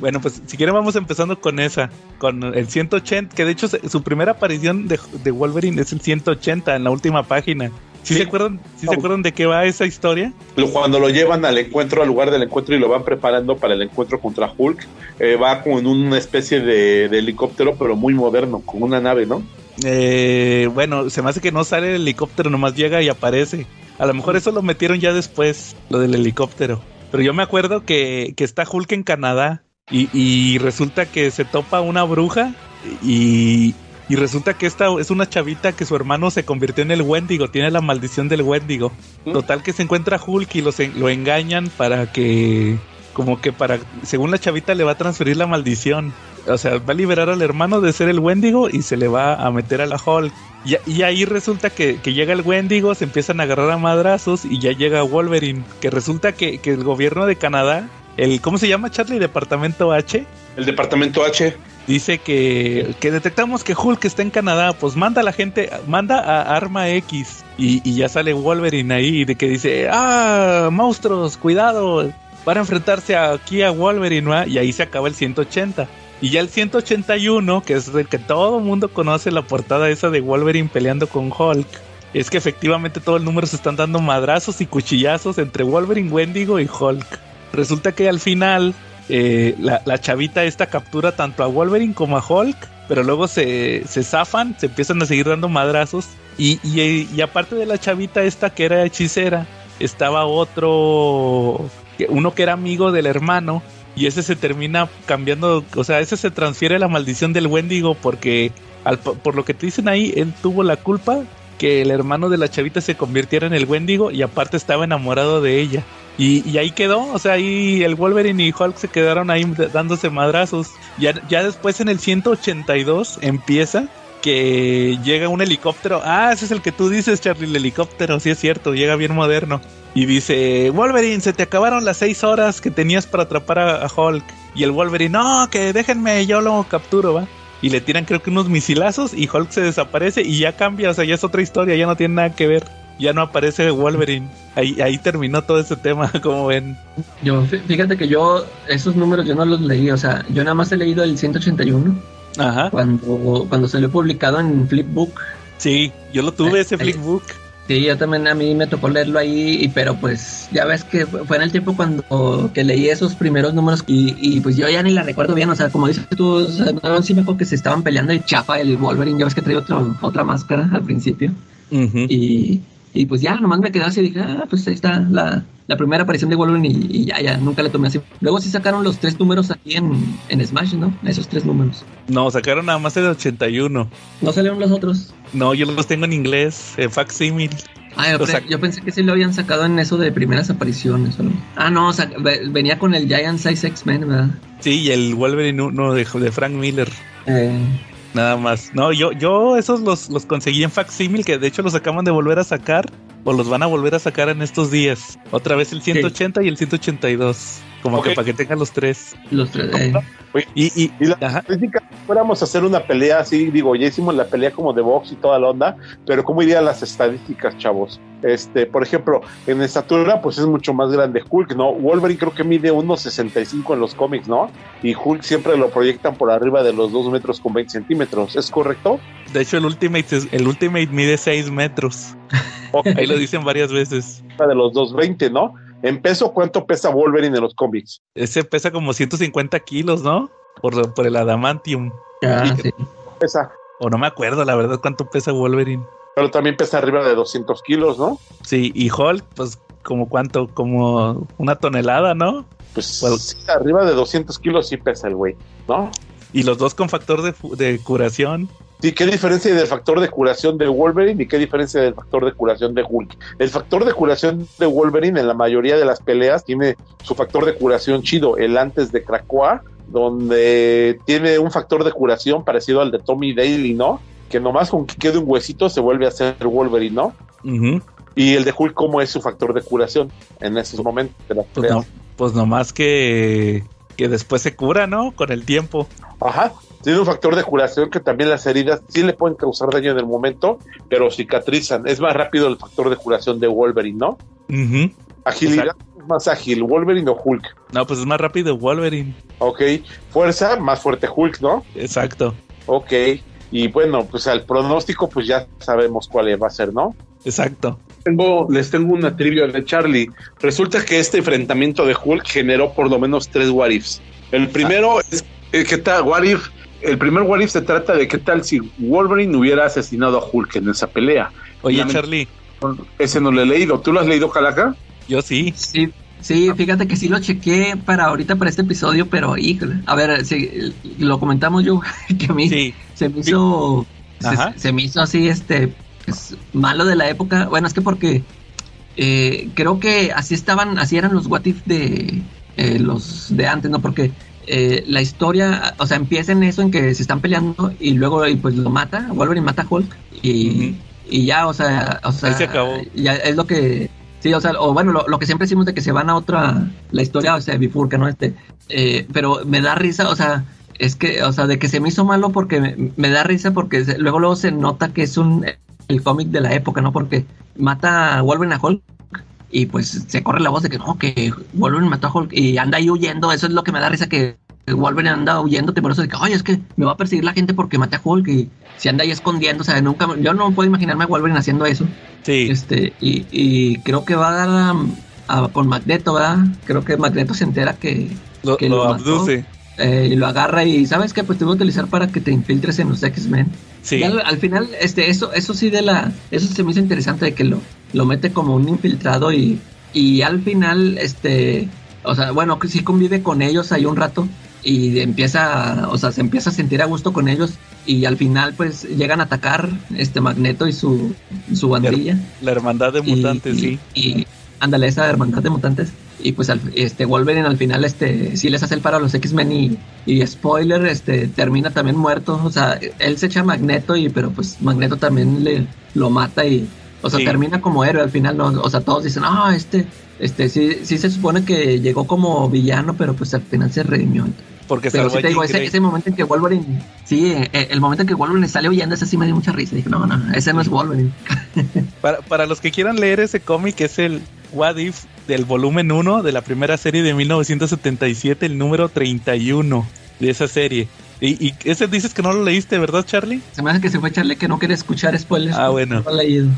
Speaker 2: Bueno, pues si quieren vamos empezando con esa, con el 180, que de hecho su primera aparición de, de Wolverine es el 180 en la última página. ¿Sí,
Speaker 3: Sí.
Speaker 2: se acuerdan? ¿Sí se acuerdan de qué va esa historia?
Speaker 3: Cuando lo llevan al encuentro, al lugar del encuentro y lo van preparando para el encuentro contra Hulk, eh, va como en una especie de, de helicóptero, pero muy moderno, con una nave, ¿no?
Speaker 2: Eh, bueno, se me hace que no sale el helicóptero, nomás llega y aparece. A lo mejor eso lo metieron ya después, lo del helicóptero. Pero yo me acuerdo que, que está Hulk en Canadá y, y resulta que se topa una bruja y, Y resulta que esta es una chavita que su hermano se convirtió en el Wendigo, tiene la maldición del Wendigo. Total que se encuentra Hulk y los lo engañan para que, como que para, según la chavita le va a transferir la maldición. O sea, va a liberar al hermano de ser el Wendigo y se le va a meter a la Hulk. Y, y ahí resulta que, que llega el Wendigo, se empiezan a agarrar a madrazos y ya llega Wolverine. Que resulta que, que el gobierno de Canadá, el, ¿cómo se llama Charlie? Departamento H,
Speaker 3: El departamento H.
Speaker 2: Dice que, que detectamos que Hulk está en Canadá, pues manda a la gente, manda a Arma X y, y ya sale Wolverine ahí de que dice, ah, monstruos, cuidado, van a enfrentarse aquí a Wolverine, ¿va? y ahí se acaba el 180. Y ya el 181, que es el que todo el mundo conoce, la portada esa de Wolverine peleando con Hulk, es que efectivamente todo el número se están dando madrazos y cuchillazos entre Wolverine, Wendigo y Hulk. Resulta que al final eh, la, la chavita esta captura tanto a Wolverine como a Hulk, pero luego se, se zafan, se empiezan a seguir dando madrazos. Y, y, y aparte de la chavita esta que era hechicera, estaba otro, uno que era amigo del hermano. Y ese se termina cambiando, o sea, ese se transfiere la maldición del Wendigo porque, al- por lo que te dicen ahí, él tuvo la culpa que el hermano de la chavita se convirtiera en el Wendigo y aparte estaba enamorado de ella. Y, y ahí quedó, o sea, ahí el Wolverine y Hulk se quedaron ahí dándose madrazos. Ya, ya después en el 182 empieza que llega un helicóptero. Ah, ese es el que tú dices, Charlie, el helicóptero, sí es cierto, llega bien moderno. Y dice, Wolverine, se te acabaron las seis horas que tenías para atrapar a, a Hulk. Y el Wolverine, no, que déjenme, yo lo capturo, va. Y le tiran creo que unos misilazos y Hulk se desaparece y ya cambia, o sea, ya es otra historia, ya no tiene nada que ver. Ya no aparece Wolverine. Ahí, ahí terminó todo ese tema, como ven.
Speaker 4: Yo, fí- fíjate que yo, esos números yo no los leí, o sea, yo nada más he leído el 181
Speaker 2: Ajá.
Speaker 4: cuando, cuando salió publicado en Flipbook.
Speaker 2: Sí, yo lo tuve, ese flipbook.
Speaker 4: Sí, yo también a mí me tocó leerlo ahí, y, pero pues ya ves que fue en el tiempo cuando que leí esos primeros números y, y pues yo ya ni la recuerdo bien, o sea, como dices tú, o sea, no, sí me acuerdo que se estaban peleando y chafa el Wolverine, ya ves que traía otra máscara al principio. Y, y pues ya, nomás me quedé así y dije, ah, pues ahí está la, la primera aparición de Wolverine y, y ya, ya, nunca le tomé así. Luego sí sacaron los tres números aquí en, en Smash, ¿no? Esos tres números.
Speaker 2: No, sacaron nada más el 81.
Speaker 4: ¿No salieron los otros?
Speaker 2: No, yo los tengo en inglés, en facsimil.
Speaker 4: Ah, yo, pre- pensé que sí lo habían sacado en eso de primeras apariciones. ¿o no? Ah, no, venía con el Giant Size X-Men, ¿verdad?
Speaker 2: Sí, y el Wolverine uno de, de Frank Miller.
Speaker 4: Eh,
Speaker 2: Nada más. No, yo, yo esos los, los conseguí en facsimil, que de hecho los acaban de volver a sacar, o los van a volver a sacar en estos días. Otra vez el 180 y el 182. Como que para que tengan los tres.
Speaker 4: los tres. eh.
Speaker 2: Y, y,
Speaker 3: Y la
Speaker 2: ajá.
Speaker 3: crítica, si fuéramos a hacer una pelea así, digo, ya hicimos la pelea como de box y toda la onda, pero ¿cómo irían las estadísticas, chavos? Este, por ejemplo, en estatura, pues es mucho más grande Hulk, ¿no? Wolverine creo que mide 1.65 en los cómics, ¿no? Y Hulk siempre lo proyectan por arriba de los 2 metros con 20 centímetros, ¿es correcto?
Speaker 2: De hecho, el Ultimate, es- el Ultimate mide 6 metros. Ahí lo dicen varias veces.
Speaker 3: de los 2.20, ¿no? En peso, ¿cuánto pesa Wolverine en los cómics?
Speaker 2: Ese pesa como 150 kilos, ¿no? Por, por el adamantium.
Speaker 4: Ah, sí.
Speaker 3: Pesa,
Speaker 2: O no me acuerdo, la verdad, cuánto pesa Wolverine.
Speaker 3: pero también pesa arriba de 200 kilos, ¿no?
Speaker 2: Sí, y Hulk, pues, como cuánto, como una tonelada, ¿no?
Speaker 3: Pues
Speaker 2: Well-
Speaker 3: sí, arriba de 200 kilos sí pesa el güey, ¿no?
Speaker 2: Y los dos con factor de, de curación.
Speaker 3: Sí, ¿qué diferencia hay del factor de curación de Wolverine y qué diferencia del factor de curación de Hulk? El factor de curación de Wolverine en la mayoría de las peleas tiene su factor de curación chido, el antes de Krakoa, donde tiene un factor de curación parecido al de Tommy Daly, ¿no? Que nomás con que quede un huesito se vuelve a hacer Wolverine, ¿no? Y el de Hulk, ¿cómo es su factor de curación en esos momentos de las
Speaker 2: Pues, no, pues nomás que, que después se cura, ¿no? Con el tiempo.
Speaker 3: Ajá. Tiene un factor de curación que también las heridas sí le pueden causar daño en el momento, pero cicatrizan. Es más rápido el factor de curación de Wolverine, ¿no? Agilidad es más ágil, Wolverine o Hulk.
Speaker 2: No, pues es más rápido Wolverine.
Speaker 3: Ok. Fuerza, más fuerte Hulk, ¿no?
Speaker 2: Exacto.
Speaker 3: Ok. Y bueno, pues al pronóstico, pues ya sabemos cuál va a ser, ¿no?
Speaker 2: Exacto.
Speaker 3: Tengo, les tengo una trivia de Charlie. Resulta que este enfrentamiento de Hulk generó por lo menos tres what ifs. El primero es eh, ¿qué tal? What if? El primer what if se trata de qué tal si Wolverine hubiera asesinado a Hulk en esa pelea.
Speaker 2: Oye, Charlie,
Speaker 3: Ese no lo he leído. ¿Tú lo has leído, Calaca?
Speaker 2: yo sí.
Speaker 4: Sí, sí, fíjate que sí lo chequé para ahorita, para este episodio, pero híjole. A ver, sí, lo comentamos yo, que a mí
Speaker 2: Sí.
Speaker 4: se me hizo se, se, me hizo así, este, pues, malo de la época. Bueno, es que porque eh, creo que así estaban, así eran los What If de eh, los de antes, ¿no? Porque eh, la historia, o sea, empieza en eso, en que se están peleando y luego y pues lo mata, Wolverine mata a Hulk y, y ya, o sea, o sea,
Speaker 2: Ahí se acabó.
Speaker 4: ya es lo que Sí, o sea, o bueno, lo, lo, que siempre decimos de que se van a otra, la historia, o sea, bifurca, ¿no? Este, eh, pero me da risa, o sea, es que, o sea, de que se me hizo malo porque me, me da risa porque se, luego luego se nota que es un, el cómic de la época, ¿no? Porque mata a Wolverine a Hulk y pues se corre la voz de que no, que Wolverine mató a Hulk y anda ahí huyendo, eso es lo que me da risa que Wolverine anda huyendo temeroso de que, oye, es que me va a perseguir la gente porque maté a Hulk y se anda ahí escondiendo, o sea, nunca, yo no puedo imaginarme a Wolverine haciendo eso.
Speaker 2: Sí.
Speaker 4: Este, y, y creo que va a dar a, a, con Magneto, ¿verdad? Creo que Magneto se entera que
Speaker 2: lo,
Speaker 4: que
Speaker 2: lo, lo abduce.
Speaker 4: Eh, y lo agarra y sabes qué pues te voy a utilizar para que te infiltres en los X-Men
Speaker 2: sí.
Speaker 4: al, al, final este eso eso sí de la eso se me hizo interesante de que lo lo mete como un infiltrado y y al final este o sea bueno que sí convive con ellos ahí un rato y empieza o sea se empieza a sentir a gusto con ellos y al final pues llegan a atacar este Magneto y su su bandilla.
Speaker 2: la hermandad de mutantes
Speaker 4: y,
Speaker 2: sí.
Speaker 4: y, y ándale esa hermandad de mutantes y pues al, este Wolverine al final este sí les hace el paro a los X-Men y, y, spoiler este termina también muerto o sea él se echa a Magneto y pero pues Magneto también le lo mata y o sea sí. termina como héroe al final no o sea todos dicen ah este este sí sí se supone que llegó como villano pero pues al final se redimió
Speaker 2: porque
Speaker 4: pero sí te digo, ese, ese, momento en que Wolverine, sí, eh, el momento en que Wolverine sale huyendo, ese sí me dio mucha risa. Dije, no, no, ese no es Wolverine.
Speaker 2: para, para los que quieran leer ese cómic, es el What If del volumen 1 de la primera serie de 1977, el número 31 de esa serie. Y, y, ese dices que no lo leíste, ¿verdad, Charlie?
Speaker 4: Se me hace que se fue Charlie que no quiere escuchar spoilers.
Speaker 2: Ah, bueno.
Speaker 4: No lo he leído.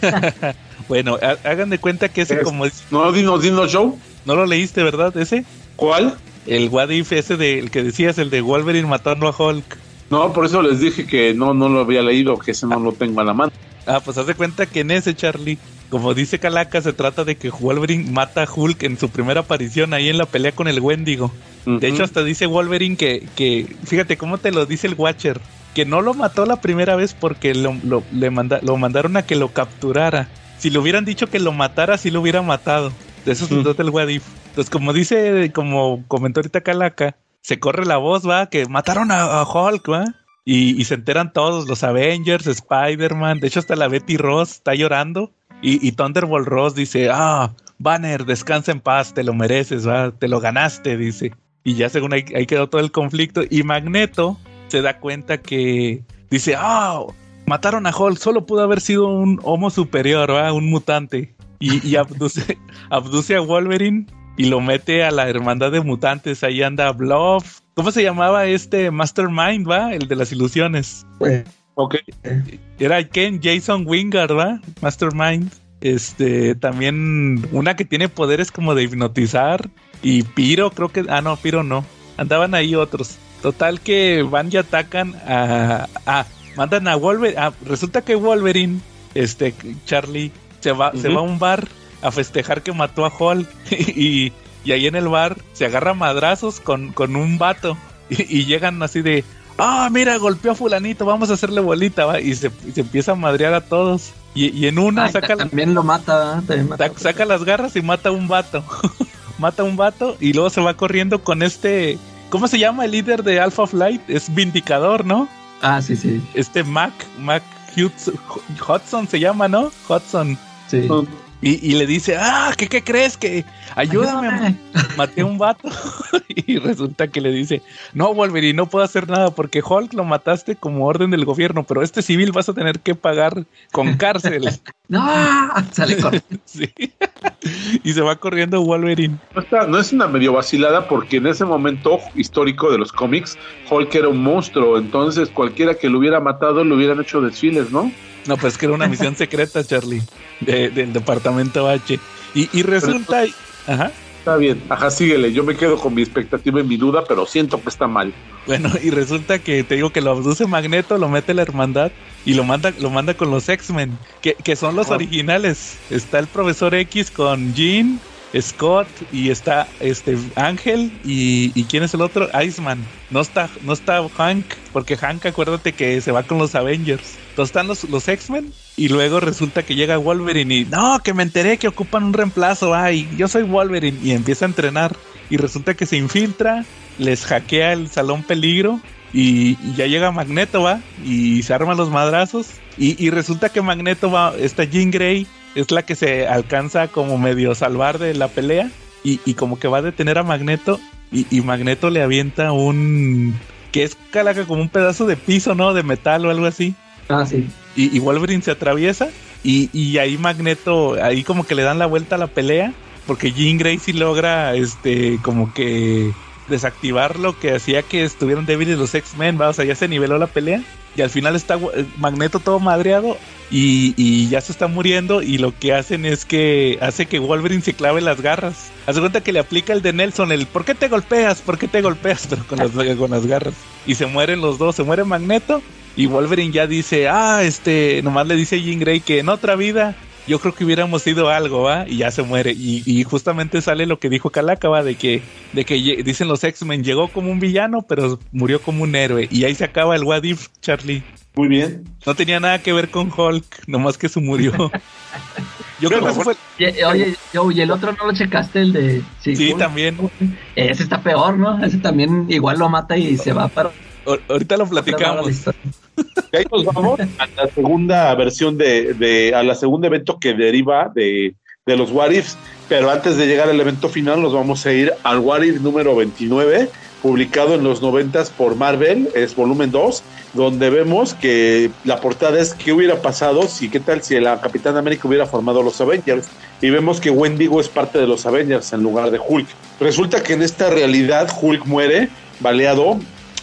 Speaker 2: bueno, hagan de cuenta que ese
Speaker 3: es,
Speaker 2: como es...
Speaker 3: No, Dino, Dino Show.
Speaker 2: ¿No lo leíste, verdad, ese?
Speaker 3: ¿Cuál?
Speaker 2: El What If ese de, el que decías, el de Wolverine matando a Hulk.
Speaker 3: No, por eso les dije que no, no lo había leído, que ese no lo tengo a la mano.
Speaker 2: Ah, pues haz de cuenta que en ese, Charlie, como dice Calaca, se trata de que Wolverine mata a Hulk en su primera aparición ahí en la pelea con el Wendigo. Uh -huh. De hecho, hasta dice Wolverine que, que, fíjate cómo te lo dice el Watcher, que no lo mató la primera vez porque lo, lo, le manda, lo mandaron a que lo capturara. Si le hubieran dicho que lo matara, sí lo hubiera matado. De eso se uh -huh. trata el What If. Entonces, como dice, como comentó ahorita Calaca, se corre la voz, va, que mataron a, a Hulk, va. Y, y, se enteran todos, los Avengers, Spider-Man, de hecho hasta la Betty Ross está llorando. Y, Thunderbolt Ross dice, ah, Banner, descansa en paz, te lo mereces, va, te lo ganaste, dice. Y ya según ahí, ahí quedó todo el conflicto. Y Magneto se da cuenta que dice, ah, mataron a Hulk, solo pudo haber sido un homo superior, ¿va? un mutante. Y, abduce a Wolverine y lo mete a la hermandad de mutantes. Ahí anda Bluff. ¿Cómo se llamaba este Mastermind, va? El de las ilusiones.
Speaker 3: Pues, ok.
Speaker 2: Era Ken Jason Wingard, va? Mastermind. Este, también una que tiene poderes como de hipnotizar. Y Piro, creo que. Ah, no, Piro no. Andaban ahí otros. Total que van y atacan a. Ah, mandan a Wolverine. Ah, resulta que Wolverine, este, Charlie, se va, uh -huh. se va a un bar a festejar que mató a Hulk y, y, ahí en el bar se agarra madrazos con, con un vato y, y, llegan así de ah mira golpeó a fulanito vamos a hacerle bolita ¿va? y se, se, empieza a madrear a todos y, y en una
Speaker 4: Ay,
Speaker 2: saca
Speaker 4: también lo mata, también mata,
Speaker 2: saca las garras y mata a un vato mata a un vato y luego se va corriendo con este ¿cómo se llama el líder de Alpha Flight? es Vindicador ¿no?
Speaker 4: ah sí sí
Speaker 2: este Mac Mac Hudson, Hudson se llama ¿no? Hudson
Speaker 4: sí
Speaker 2: y, y, le dice, ah, ¿qué, qué crees? Que ayúdame, ayúdame. maté a un vato. y resulta que le dice, no, Wolverine, no puedo hacer nada porque Hulk lo mataste como orden del gobierno, pero este civil vas a tener que pagar con cárcel.
Speaker 4: no, sale corriendo.
Speaker 2: sí. y se va corriendo Wolverine.
Speaker 3: No, está, no es una medio vacilada porque en ese momento histórico de los cómics, Hulk era un monstruo, entonces cualquiera que lo hubiera matado le hubieran hecho desfiles, ¿no?
Speaker 2: No, pues que era una misión secreta, Charlie, de, del departamento H. Y, y resulta.
Speaker 3: Pero, ajá. Está bien, ajá, síguele. Yo me quedo con mi expectativa y mi duda, pero siento que está mal.
Speaker 2: Bueno, y resulta que te digo que lo abduce Magneto, lo mete la hermandad y lo manda, lo manda con los X-Men, que, que, son los originales. Está el profesor X con Jean, Scott y está este Ángel y, y quién es el otro Iceman. No está no está Hank porque Hank acuérdate que se va con los Avengers. Entonces están los, los X-Men y luego resulta que llega Wolverine y no que me enteré que ocupan un reemplazo ay yo soy Wolverine y empieza a entrenar. Y resulta que se infiltra les hackea el salón peligro y, ya llega Magneto va y se arman los madrazos. Y, y resulta que Magneto va está Jean Grey es la que se alcanza como medio salvar de la pelea y, y como que va a detener a Magneto y, y, Magneto le avienta un que es calaca como un pedazo de piso, ¿no? De metal o algo así.
Speaker 4: Ah, sí.
Speaker 2: Y, y Wolverine se atraviesa y, y, ahí Magneto, ahí como que le dan la vuelta a la pelea porque Jean Grey sí logra, este, como que desactivar lo que hacía que estuvieran débiles los X-Men, o sea, ya se niveló la pelea y al final está Magneto todo madreado y, y, ya se está muriendo y lo que hacen es que hace que Wolverine se clave las garras. Hace cuenta que le aplica el de Nelson, el ¿por qué te golpeas? ¿Por qué te golpeas? Pero con las, con las garras. Y se mueren los dos, se muere Magneto y Wolverine ya dice, ah, este, nomás le dice a Jean Grey que en otra vida yo creo que hubiéramos sido algo, ¿va? Y ya se muere. Y, y, justamente sale lo que dijo Calaca, ¿va? De que, de que dicen los X-Men, llegó como un villano, pero murió como un héroe. Y ahí se acaba el What If, Charlie.
Speaker 3: Muy bien.
Speaker 2: No tenía nada que ver con Hulk, nomás que se murió.
Speaker 4: Yo creo que eso fue. Oye, yo, y el otro no lo checaste, el de.
Speaker 2: Sí, sí también.
Speaker 4: Ese está peor, ¿no? Ese también igual lo mata y se va para.
Speaker 2: Ahorita lo platicamos.
Speaker 3: Y ahí nos vamos a la segunda versión de, de a la segunda evento que deriva de, de los What Ifs. Pero antes de llegar al evento final, nos vamos a ir al What If número 29, publicado en los 90 por Marvel, es volumen 2, donde vemos que la portada es qué hubiera pasado si, qué tal si la Capitán América hubiera formado los Avengers. Y vemos que Wendigo es parte de los Avengers en lugar de Hulk. Resulta que en esta realidad Hulk muere baleado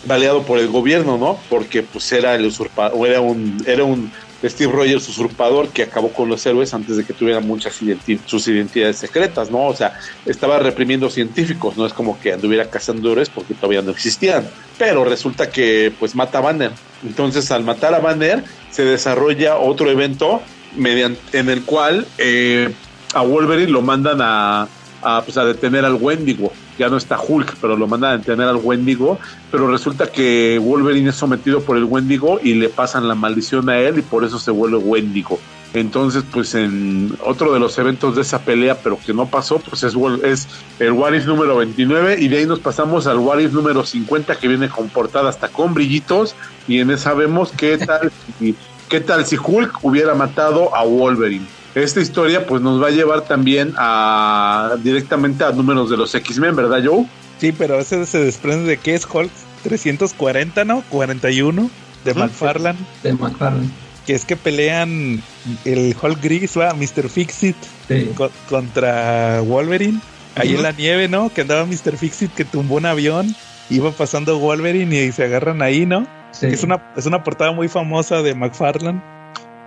Speaker 3: baleado por el gobierno, ¿no? Porque pues era el usurpador, era un, era un Steve Rogers usurpador que acabó con los héroes antes de que tuvieran muchas sus identidades secretas, ¿no? O sea, estaba reprimiendo científicos, no es como que anduviera cazando héroes porque todavía no existían. Pero resulta que pues mata a Banner. Entonces al matar a Banner se desarrolla otro evento mediante, en el cual eh, a Wolverine lo mandan a, a, pues, a detener al Wendigo ya no está Hulk, pero lo mandan a detener al Wendigo, pero resulta que Wolverine es sometido por el Wendigo y le pasan la maldición a él y por eso se vuelve Wendigo. Entonces, pues en otro de los eventos de esa pelea, pero que no pasó, pues es, es el What If número 29 y de ahí nos pasamos al What If número 50 que viene con portada hasta con brillitos y en esa vemos qué tal, qué tal si Hulk hubiera matado a Wolverine esta historia pues nos va a llevar también a directamente a números de los X-Men, ¿verdad, Joe?
Speaker 2: Sí, pero ese se desprende de que es Hulk 340, ¿no? 41 de uh -huh. McFarlane.
Speaker 4: De McFarlane.
Speaker 2: Que es que pelean el Hulk gris, va, Mr. Fixit
Speaker 4: sí.
Speaker 2: co contra Wolverine. Ahí uh -huh. en la nieve, ¿no? Que andaba Mr. Fixit que tumbó un avión, iba pasando Wolverine y se agarran ahí, ¿no? Sí. Es una, es una portada muy famosa de McFarlane.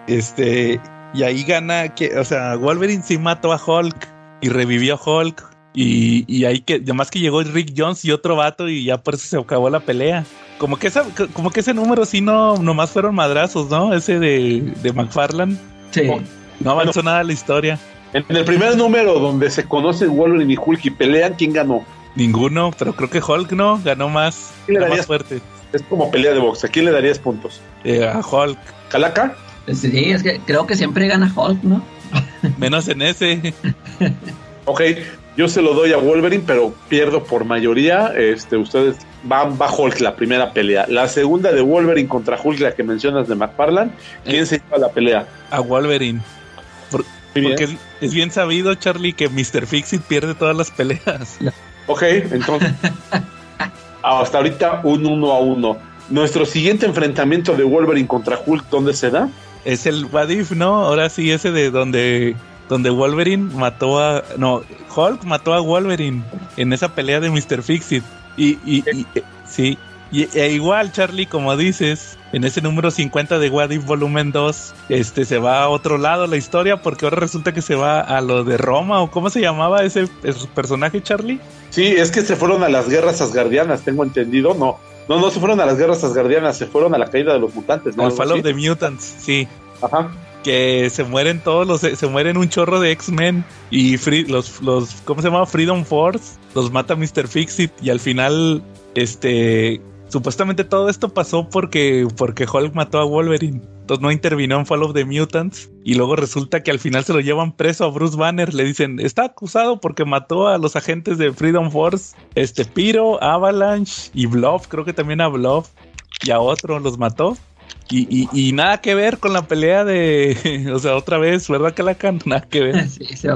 Speaker 2: Este, y ahí gana, que, o sea, Wolverine sí mató a Hulk y revivió a Hulk. Y, y ahí que, además que llegó Rick Jones y otro vato y ya por eso se acabó la pelea. Como que, esa, como que ese número sí no, nomás fueron madrazos, ¿no? Ese de, de McFarlane.
Speaker 4: Sí.
Speaker 2: No, no avanzó bueno, nada la historia.
Speaker 3: En el primer número donde se conocen Wolverine y Hulk y pelean, ¿quién ganó?
Speaker 2: Ninguno, pero creo que Hulk no, ganó más, ganó más fuerte.
Speaker 3: Es como pelea de box. ¿A quién le darías puntos?
Speaker 2: Eh, a Hulk.
Speaker 3: ¿Calaca?
Speaker 4: Sí, es que creo que siempre gana Hulk, ¿no?
Speaker 2: Menos en ese.
Speaker 3: ok, yo se lo doy a Wolverine, pero pierdo por mayoría. Este, ustedes van va Hulk la primera pelea. La segunda de Wolverine contra Hulk, la que mencionas de McFarlane. ¿Quién eh, se lleva la pelea?
Speaker 2: A Wolverine. Por, porque es, es, bien sabido, Charlie, que Mr. Fixit pierde todas las peleas.
Speaker 3: Ok, entonces. hasta ahorita un uno a uno. Nuestro siguiente enfrentamiento de Wolverine contra Hulk, ¿dónde se da?
Speaker 2: Es el Wadif, ¿no? Ahora sí, ese de donde, donde Wolverine mató a. No, Hulk mató a Wolverine en esa pelea de Mr. Fixit. Y, y, y sí. Y e igual, Charlie, como dices, en ese número 50 de What If Volumen 2, este se va a otro lado la historia porque ahora resulta que se va a lo de Roma o cómo se llamaba ese, ese personaje, Charlie.
Speaker 3: Sí, es que se fueron a las guerras asgardianas, tengo entendido, no. No, no se fueron a las guerras asgardianas, se fueron a la caída de los mutantes, ¿no?
Speaker 2: Al Fall of the Mutants, sí.
Speaker 3: Ajá.
Speaker 2: que se mueren todos los se mueren un chorro de X-Men y los los ¿cómo se llama? Freedom Force los mata Mr. Fixit y al final este supuestamente todo esto pasó porque porque Hulk mató a Wolverine. Entonces no intervino en Fall of the Mutants y luego resulta que al final se lo llevan preso a Bruce Banner, le dicen, "Está acusado porque mató a los agentes de Freedom Force, este Piro, Avalanche y Bluff, creo que también a Bluff y a otro los mató." Y, y, nada que ver con la pelea de. O sea, otra vez, ¿verdad, Calacan? Nada que ver.
Speaker 4: Sí, sí,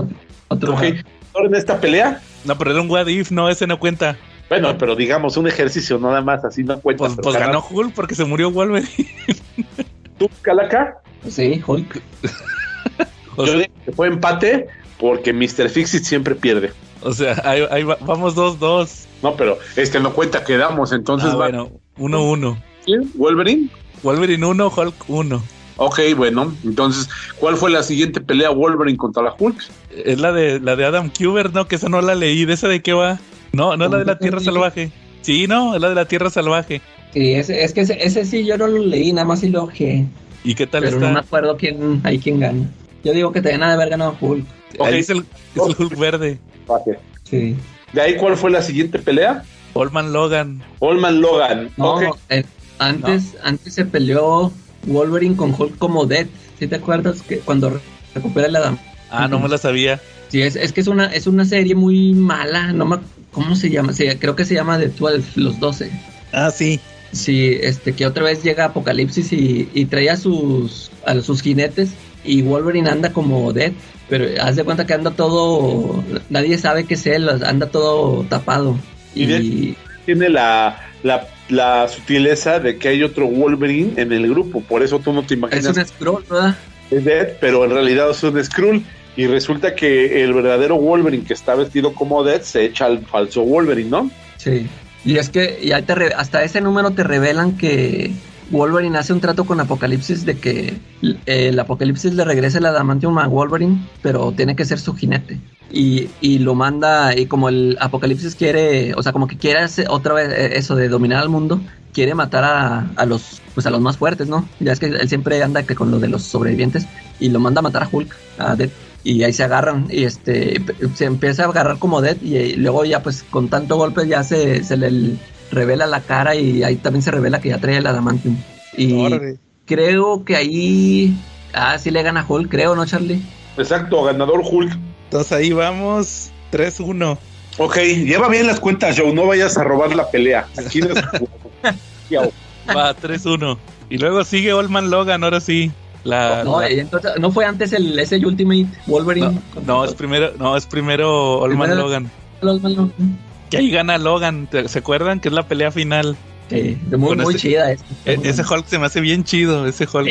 Speaker 4: otro.
Speaker 3: en esta pelea?
Speaker 2: No, pero era un what if, no, ese no cuenta.
Speaker 3: Bueno, pero digamos, un ejercicio nada más, así no cuenta.
Speaker 2: Pues, pues ganó Hulk porque se murió Wolverine.
Speaker 3: ¿Tú, Calaca?
Speaker 4: Sí, Hulk.
Speaker 3: Yo dije que fue empate porque Mr. Fixit siempre pierde.
Speaker 2: O sea, ahí, vamos 2-2.
Speaker 3: No, pero este no cuenta, quedamos, entonces
Speaker 2: ah, Bueno, 1-1.
Speaker 3: ¿Quién? ¿Wolverine?
Speaker 2: Wolverine 1, Hulk 1.
Speaker 3: Ok, bueno, entonces, ¿cuál fue la siguiente pelea Wolverine contra la Hulk?
Speaker 2: Es la de la de Adam Cuber, ¿no? Que esa no la leí, ¿de esa de qué va? No, no es la de la Tierra Salvaje. Sí, no, es la de la Tierra Salvaje.
Speaker 4: Sí, ese, es que ese, sí yo no lo leí, nada más y lo que.
Speaker 2: ¿Y qué tal
Speaker 4: Pero no me acuerdo quién, hay quién gana. Yo digo que te de haber ganado Hulk.
Speaker 2: Ok, es el, es el Hulk verde.
Speaker 4: Sí.
Speaker 3: ¿De ahí cuál fue la siguiente pelea?
Speaker 2: Olman Logan.
Speaker 3: Olman Logan.
Speaker 4: No, eh, antes, antes se peleó Wolverine con Hulk como Dead. ¿Sí te acuerdas que cuando recupera la dama?
Speaker 2: Ah, no me la sabía.
Speaker 4: Sí, es, es que es una, es una serie muy mala. No me, ¿Cómo se llama? Sí, creo que se llama The 12, los 12.
Speaker 2: Ah, sí.
Speaker 4: Sí, este, que otra vez llega Apocalipsis y, y trae a sus, a sus jinetes y Wolverine anda como Dead, pero haz de cuenta que anda todo, nadie sabe que es él, anda todo tapado.
Speaker 3: Y, tiene la, la la sutileza de que hay otro Wolverine en el grupo, por eso tú no te imaginas.
Speaker 4: Es un Skrull, ¿verdad?
Speaker 3: Es Dead, pero en realidad es un Skrull. Y resulta que el verdadero Wolverine que está vestido como Dead se echa al falso Wolverine, ¿no?
Speaker 4: Sí. Y es que ya te hasta ese número te revelan que Wolverine hace un trato con Apocalipsis de que el Apocalipsis le regrese el adamantium a Wolverine, pero tiene que ser su jinete. Y, y, lo manda, y como el Apocalipsis quiere, o sea, como que quiere hacer otra vez eh, eso de dominar al mundo, quiere matar a, a, los pues a los más fuertes, ¿no? Ya es que él siempre anda que con lo de los sobrevivientes y lo manda a matar a Hulk, a Dead. Y ahí se agarran y este se empieza a agarrar como Dead y, luego ya pues con tanto golpe ya se, se le revela la cara y ahí también se revela que ya trae el adamantium. Y creo que ahí ah sí le gana Hulk, creo, ¿no, Charlie?
Speaker 3: Exacto, ganador Hulk.
Speaker 2: Entonces ahí vamos, 3-1.
Speaker 3: Ok, lleva bien las cuentas, Joe, no vayas a robar la pelea. Aquí
Speaker 2: Va, 3-1. Y luego sigue Olman Logan, ahora sí. La,
Speaker 4: no, Entonces, no fue antes el ese Ultimate Wolverine.
Speaker 2: No, es primero, no, es primero Olman Logan. Que ahí gana Logan, ¿se acuerdan? Que es la pelea final.
Speaker 4: Sí, muy, muy chida esa.
Speaker 2: E, ese Hulk se me hace bien chido, ese Hulk.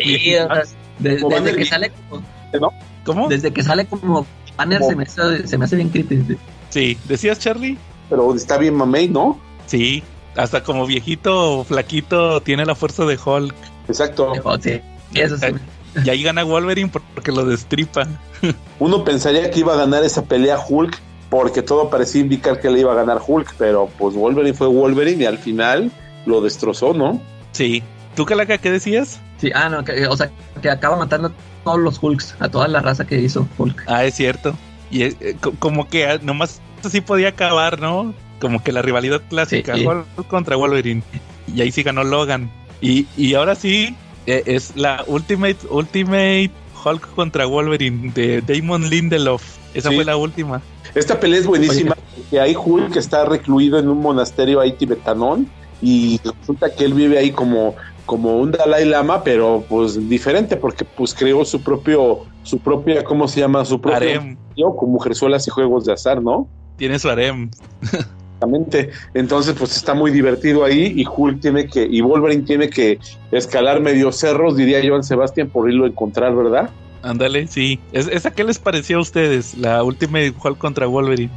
Speaker 4: desde que sale como,
Speaker 2: ¿Cómo?
Speaker 4: Desde que sale como banner se me, hace, se me hace bien crítico.
Speaker 2: Sí, ¿decías Charlie?
Speaker 3: Pero está bien mamey, ¿no?
Speaker 2: Sí, hasta como viejito flaquito tiene la fuerza de Hulk.
Speaker 3: Exacto.
Speaker 4: Sí, eso sí.
Speaker 2: Y ahí gana Wolverine porque lo destripa.
Speaker 3: Uno pensaría que iba a ganar esa pelea Hulk porque todo parecía indicar que le iba a ganar Hulk, pero pues Wolverine fue Wolverine y al final lo destrozó, ¿no?
Speaker 2: Sí. ¿Tú, Calaca, qué decías?
Speaker 4: Sí, ah, no, o sea, que acaba matando a todos los Hulks, a toda la raza que hizo Hulk.
Speaker 2: Ah, es cierto. Y eh, como que ah, nomás así podía acabar, ¿no? Como que la rivalidad clásica, Hulk contra Wolverine. Y ahí sí ganó Logan. Y, y ahora sí, eh, es la Ultimate, Ultimate Hulk contra Wolverine de Damon Lindelof. Esa fue la última.
Speaker 3: Esta pelea es buenísima, porque hay Hulk que está recluido en un monasterio ahí tibetanón y resulta que él vive ahí como como un Dalai Lama, pero pues diferente porque pues creó su propio su propia ¿cómo se llama? su propio
Speaker 2: harem.
Speaker 3: con mujerzuelas y juegos de azar, ¿no?
Speaker 2: Tiene su harem.
Speaker 3: Exactamente. Entonces, pues está muy divertido ahí y Hulk tiene que, y Wolverine tiene que escalar medio cerros, diría Joan Sebastián, por irlo a encontrar, ¿verdad?
Speaker 2: Ándale, sí. ¿Es, ¿Esa qué les pareció a ustedes? La última Hulk contra Wolverine.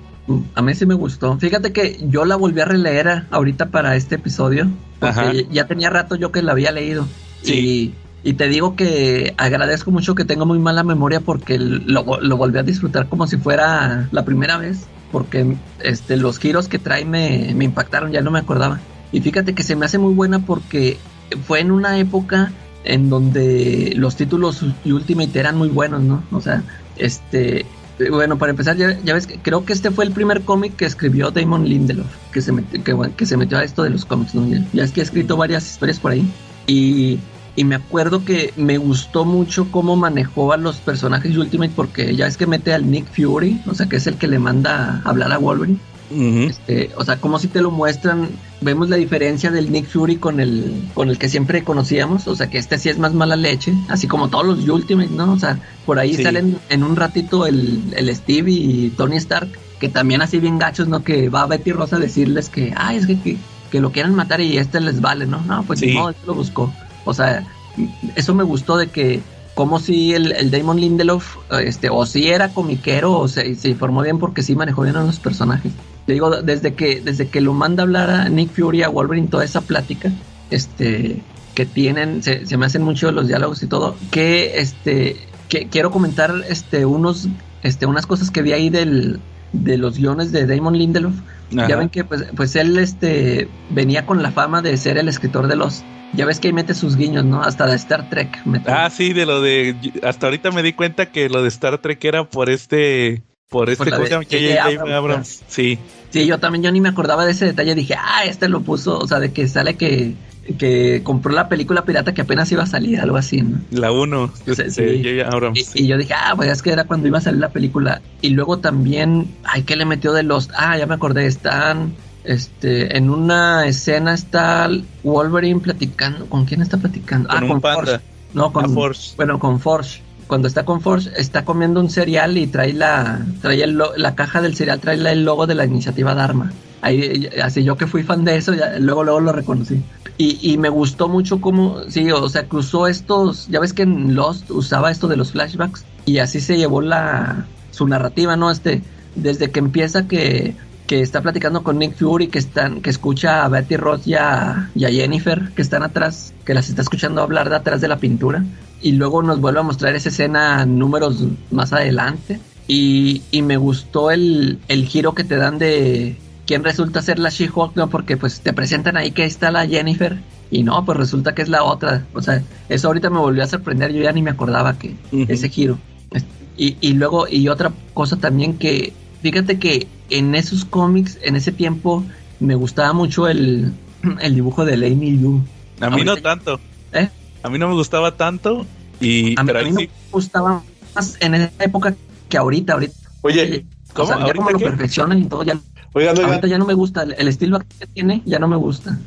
Speaker 4: A mí sí me gustó. Fíjate que yo la volví a releer ahorita para este episodio. Porque ya tenía rato yo que la había leído. Y, te digo que agradezco mucho que tengo muy mala memoria porque lo, volví a disfrutar como si fuera la primera vez. Porque este, los giros que trae me, impactaron, ya no me acordaba. Y fíjate que se me hace muy buena porque fue en una época en donde los títulos Ultimate eran muy buenos, ¿no? O sea, este, bueno, para empezar, ya, ves que creo que este fue el primer cómic que escribió Damon Lindelof, que se, metió, que, se metió a esto de los cómics, ¿no? Ya, es que ha escrito varias historias por ahí. Y, y, me acuerdo que me gustó mucho cómo manejó a los personajes de Ultimate, porque ya es que mete al Nick Fury, o sea, que es el que le manda a hablar a Wolverine. este, o sea, como si te lo muestran, vemos la diferencia del Nick Fury con el, con el que siempre conocíamos, o sea, que este sí es más mala leche, así como todos los Ultimate, ¿no? O sea, por ahí salen en un ratito el, el Steve y Tony Stark, que también así bien gachos, ¿no? Que va Betty Rosa a decirles que, ay, es que, que, lo quieran matar y este les vale, ¿no? No, pues no, este lo buscó. O sea, eso me gustó de que como si el, el, Damon Lindelof, este, o si era comiquero, o se, se informó bien porque sí manejó bien a los personajes. Te digo, desde que, desde que lo manda a hablar a Nick Fury, a Wolverine, toda esa plática, este, que tienen, se, me hacen mucho los diálogos y todo, que este, que quiero comentar este, unos, este, unas cosas que vi ahí del, de los guiones de Damon Lindelof. Ya ven que pues, pues él este, venía con la fama de ser el escritor de los ya ves que ahí mete sus guiños, ¿no? Hasta de Star Trek.
Speaker 2: Ah, sí, de lo de. Hasta ahorita me di cuenta que lo de Star Trek era por este por este cosa que Abrams. Sí.
Speaker 4: Sí, yo también yo ni me acordaba de ese detalle. Dije, ah, este lo puso, o sea, de que sale que, que compró la película pirata que apenas iba a salir, algo así, ¿no?
Speaker 2: La 1. Sí.
Speaker 4: Y, yo dije, ah, pues es que era cuando iba a salir la película. Y luego también, ay, ¿qué le metió de los? Ah, ya me acordé, están. Este, en una escena está Wolverine platicando. ¿Con quién está platicando?
Speaker 2: Con
Speaker 4: ah,
Speaker 2: con Force.
Speaker 4: No, con Force. Bueno, con Force cuando está con Force, está comiendo un cereal y trae la, trae el, la caja del cereal, trae el logo de la iniciativa Dharma. Ahí, así yo que fui fan de eso, luego, luego lo reconocí. Y, y, me gustó mucho cómo, sí, o sea, cruzó estos, ya ves que en Lost usaba esto de los flashbacks y así se llevó la, su narrativa, ¿no? Este, desde que empieza que, que está platicando con Nick Fury, que están, que escucha a Betty Ross y a, y a Jennifer, que están atrás, que las está escuchando hablar de atrás de la pintura y luego nos vuelve a mostrar esa escena números más adelante. Y, me gustó el, giro que te dan de quién resulta ser la She-Hulk, ¿no? Porque pues te presentan ahí que está la Jennifer y no, pues resulta que es la otra. O sea, eso ahorita me volvió a sorprender, yo ya ni me acordaba que ese giro. Y, y luego, y otra cosa también que, fíjate que en esos cómics, en ese tiempo, me gustaba mucho el, el dibujo de Amy Yu.
Speaker 2: A mí no tanto. ¿Eh? A mí no me gustaba tanto y
Speaker 4: a mí, no me gustaba más en esa época que ahorita, ahorita.
Speaker 3: Oye,
Speaker 4: ¿cómo? ya como lo perfeccionan y todo, ya, ahorita ya no me gusta, el, estilo que tiene ya no me gusta.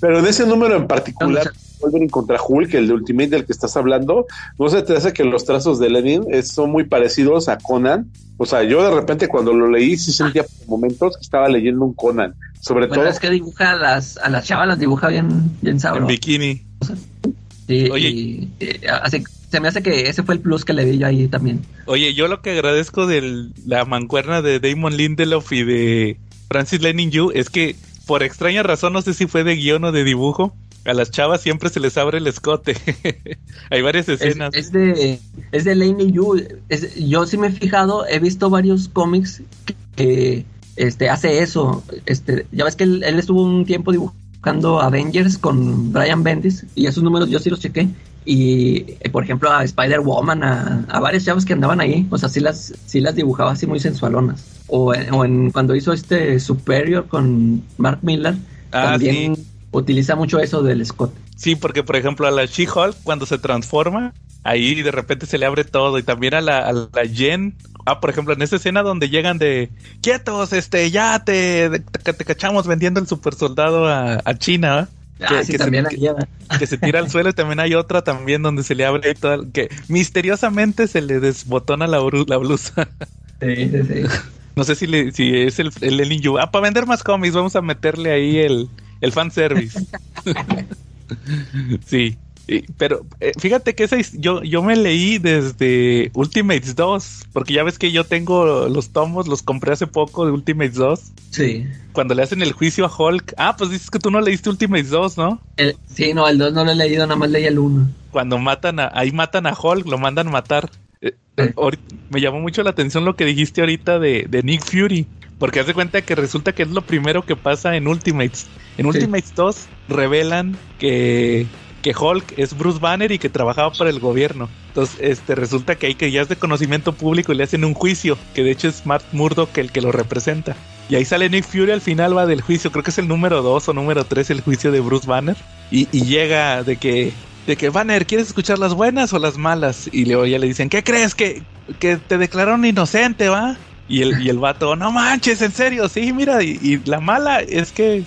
Speaker 3: Pero en ese número en particular, Wolverine contra Hulk, el de Ultimate del que estás hablando, ¿no se te hace que los trazos de Lenin son muy parecidos a Conan? O sea, yo de repente cuando lo leí sí sentía por momentos que estaba leyendo un Conan. Sobre todo.
Speaker 4: es que dibuja a las, a las chavas, las dibuja bien, bien sabroso.
Speaker 2: En bikini.
Speaker 4: Sí, Oye. así, se me hace que ese fue el plus que le di yo ahí también.
Speaker 2: Oye, yo lo que agradezco de la mancuerna de Damon Lindelof y de Francis Lenin Yu es que por extraña razón, no sé si fue de guion o de dibujo, a las chavas siempre se les abre el escote. Hay varias escenas.
Speaker 4: Es, de es de Lenin Yu. yo sí me he fijado, he visto varios cómics que, este hace eso. Este, ya ves que él, él estuvo un tiempo dibujando Avengers con Brian Bendis y esos números yo sí los chequé. Y eh, por ejemplo a Spider-Woman, a, a varios chavos que andaban ahí, o sea, sí las, sí las dibujaba así muy sensualonas. O, en, cuando hizo este Superior con Mark Miller, ah, también utiliza mucho eso del Scott.
Speaker 2: Sí, porque por ejemplo a la She-Hulk cuando se transforma, ahí de repente se le abre todo. Y también a la, a la Jen Ah, por ejemplo, en esa escena donde llegan de quietos, este, ya te, te, cachamos vendiendo el super soldado a, China,
Speaker 4: ah, que, también
Speaker 2: se, que, se tira al suelo y también hay otra también donde se le abre y todo, que misteriosamente se le desbotona la, la blusa.
Speaker 4: Sí, sí, sí.
Speaker 2: No sé si, si es el, el, el Ah, para vender más cómics vamos a meterle ahí el, el fanservice. sí pero eh, fíjate que ese, yo, yo me leí desde Ultimates 2, porque ya ves que yo tengo los tomos, los compré hace poco de Ultimates 2.
Speaker 4: Sí.
Speaker 2: Cuando le hacen el juicio a Hulk. Ah, pues dices que tú no leíste Ultimates 2, ¿no?
Speaker 4: sí, no, el 2 no lo he leído, nada más leí el 1.
Speaker 2: Cuando matan a, ahí matan a Hulk, lo mandan matar. Eh, me llamó mucho la atención lo que dijiste ahorita de, de Nick Fury. Porque hace cuenta que resulta que es lo primero que pasa en Ultimates. En Ultimates 2 revelan que que Hulk es Bruce Banner y que trabajaba para el gobierno. Entonces, este resulta que hay que ya es de conocimiento público y le hacen un juicio, que de hecho es Matt Murdock el que lo representa. Y ahí sale Nick Fury al final va del juicio, creo que es el número 2 o número 3 el juicio de Bruce Banner. Y, llega de que, de que Banner, ¿quieres escuchar las buenas o las malas? Y luego ya le dicen, ¿qué crees? Que, que te declararon inocente, ¿va? Y el, y el vato, no manches, en serio, sí, mira, y la mala es que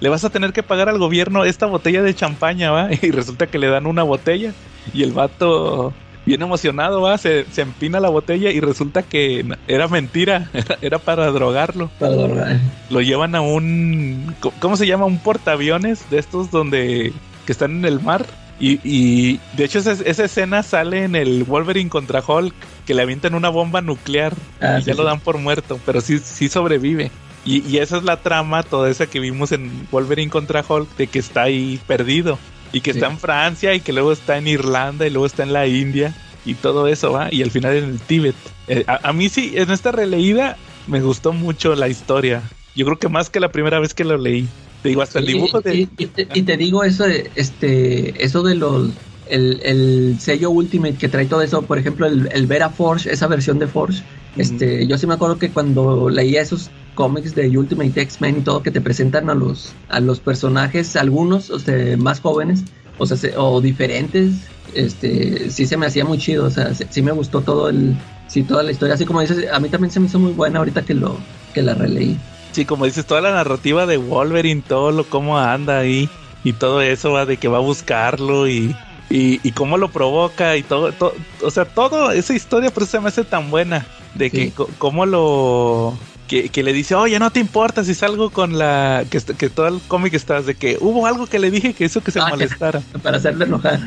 Speaker 2: le vas a tener que pagar al gobierno esta botella de champaña, ¿va? Y resulta que le dan una botella y el vato, bien emocionado, ¿va? Se, se empina la botella y resulta que era mentira, era, era para drogarlo.
Speaker 4: Para drogar.
Speaker 2: Lo llevan a un, ¿cómo se llama? Un portaaviones de estos donde, que están en el mar. Y, y de hecho esa, esa escena sale en el Wolverine contra Hulk, que le avientan una bomba nuclear
Speaker 4: Ah,
Speaker 2: y
Speaker 4: sí,
Speaker 2: ya lo dan por muerto, pero sí, sí sobrevive. Y, y esa es la trama, toda esa que vimos en Wolverine contra Hulk, de que está ahí perdido. Y que
Speaker 4: Sí.
Speaker 2: está en Francia y que luego está en Irlanda y luego está en la India y todo eso, ¿va? Y al final en el Tíbet. Eh, a, a mí sí, en esta releída me gustó mucho la historia. Yo creo que más que la primera vez que lo leí. Te digo, hasta el dibujo de...
Speaker 4: y, y te, y te digo eso de, este, eso de los el, el sello Ultimate que trae todo eso, por ejemplo, el, el Vera Forge, esa versión de Forge, este, yo sí me acuerdo que cuando leía esos cómics de Ultimate X-Men y todo que te presentan a los a los personajes, algunos o sea, más jóvenes, o sea, se- o diferentes, este, sí se me hacía muy chido, o sea, sí, sí me gustó todo el sí toda la historia, así como dices, a mí también se me hizo muy buena ahorita que lo que la releí.
Speaker 2: Sí, como dices, toda la narrativa de Wolverine, todo lo cómo anda ahí y todo eso va de que va a buscarlo y, y, y cómo lo provoca y todo, todo, o sea, todo esa historia por eso se me hace tan buena de que
Speaker 4: Sí.
Speaker 2: cómo lo que, que le dice, oye, no te importa si salgo con la que, todo el cómic estás de que hubo algo que le dije que hizo que se
Speaker 4: Ah, que-
Speaker 2: molestara
Speaker 4: Para hacerle enojar.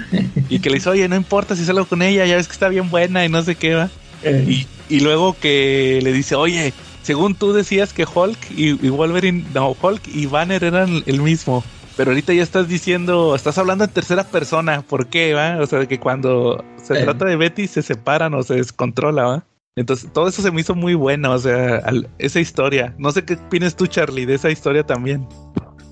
Speaker 2: y que le dice, oye, no importa si salgo con ella, ya ves que está bien buena y no sé qué va. Y, y luego que le dice, oye, según tú decías que Hulk y, y Wolverine, no, Hulk y Banner eran el mismo. Pero ahorita ya estás diciendo, estás hablando en tercera persona. ¿Por qué, va? O sea, que cuando se
Speaker 4: Eh.
Speaker 2: trata de Betty se separan o se descontrola, ¿va? Entonces, todo eso se me hizo muy bueno, o sea, al- esa historia. No sé qué opinas tú, Charlie, de esa historia también.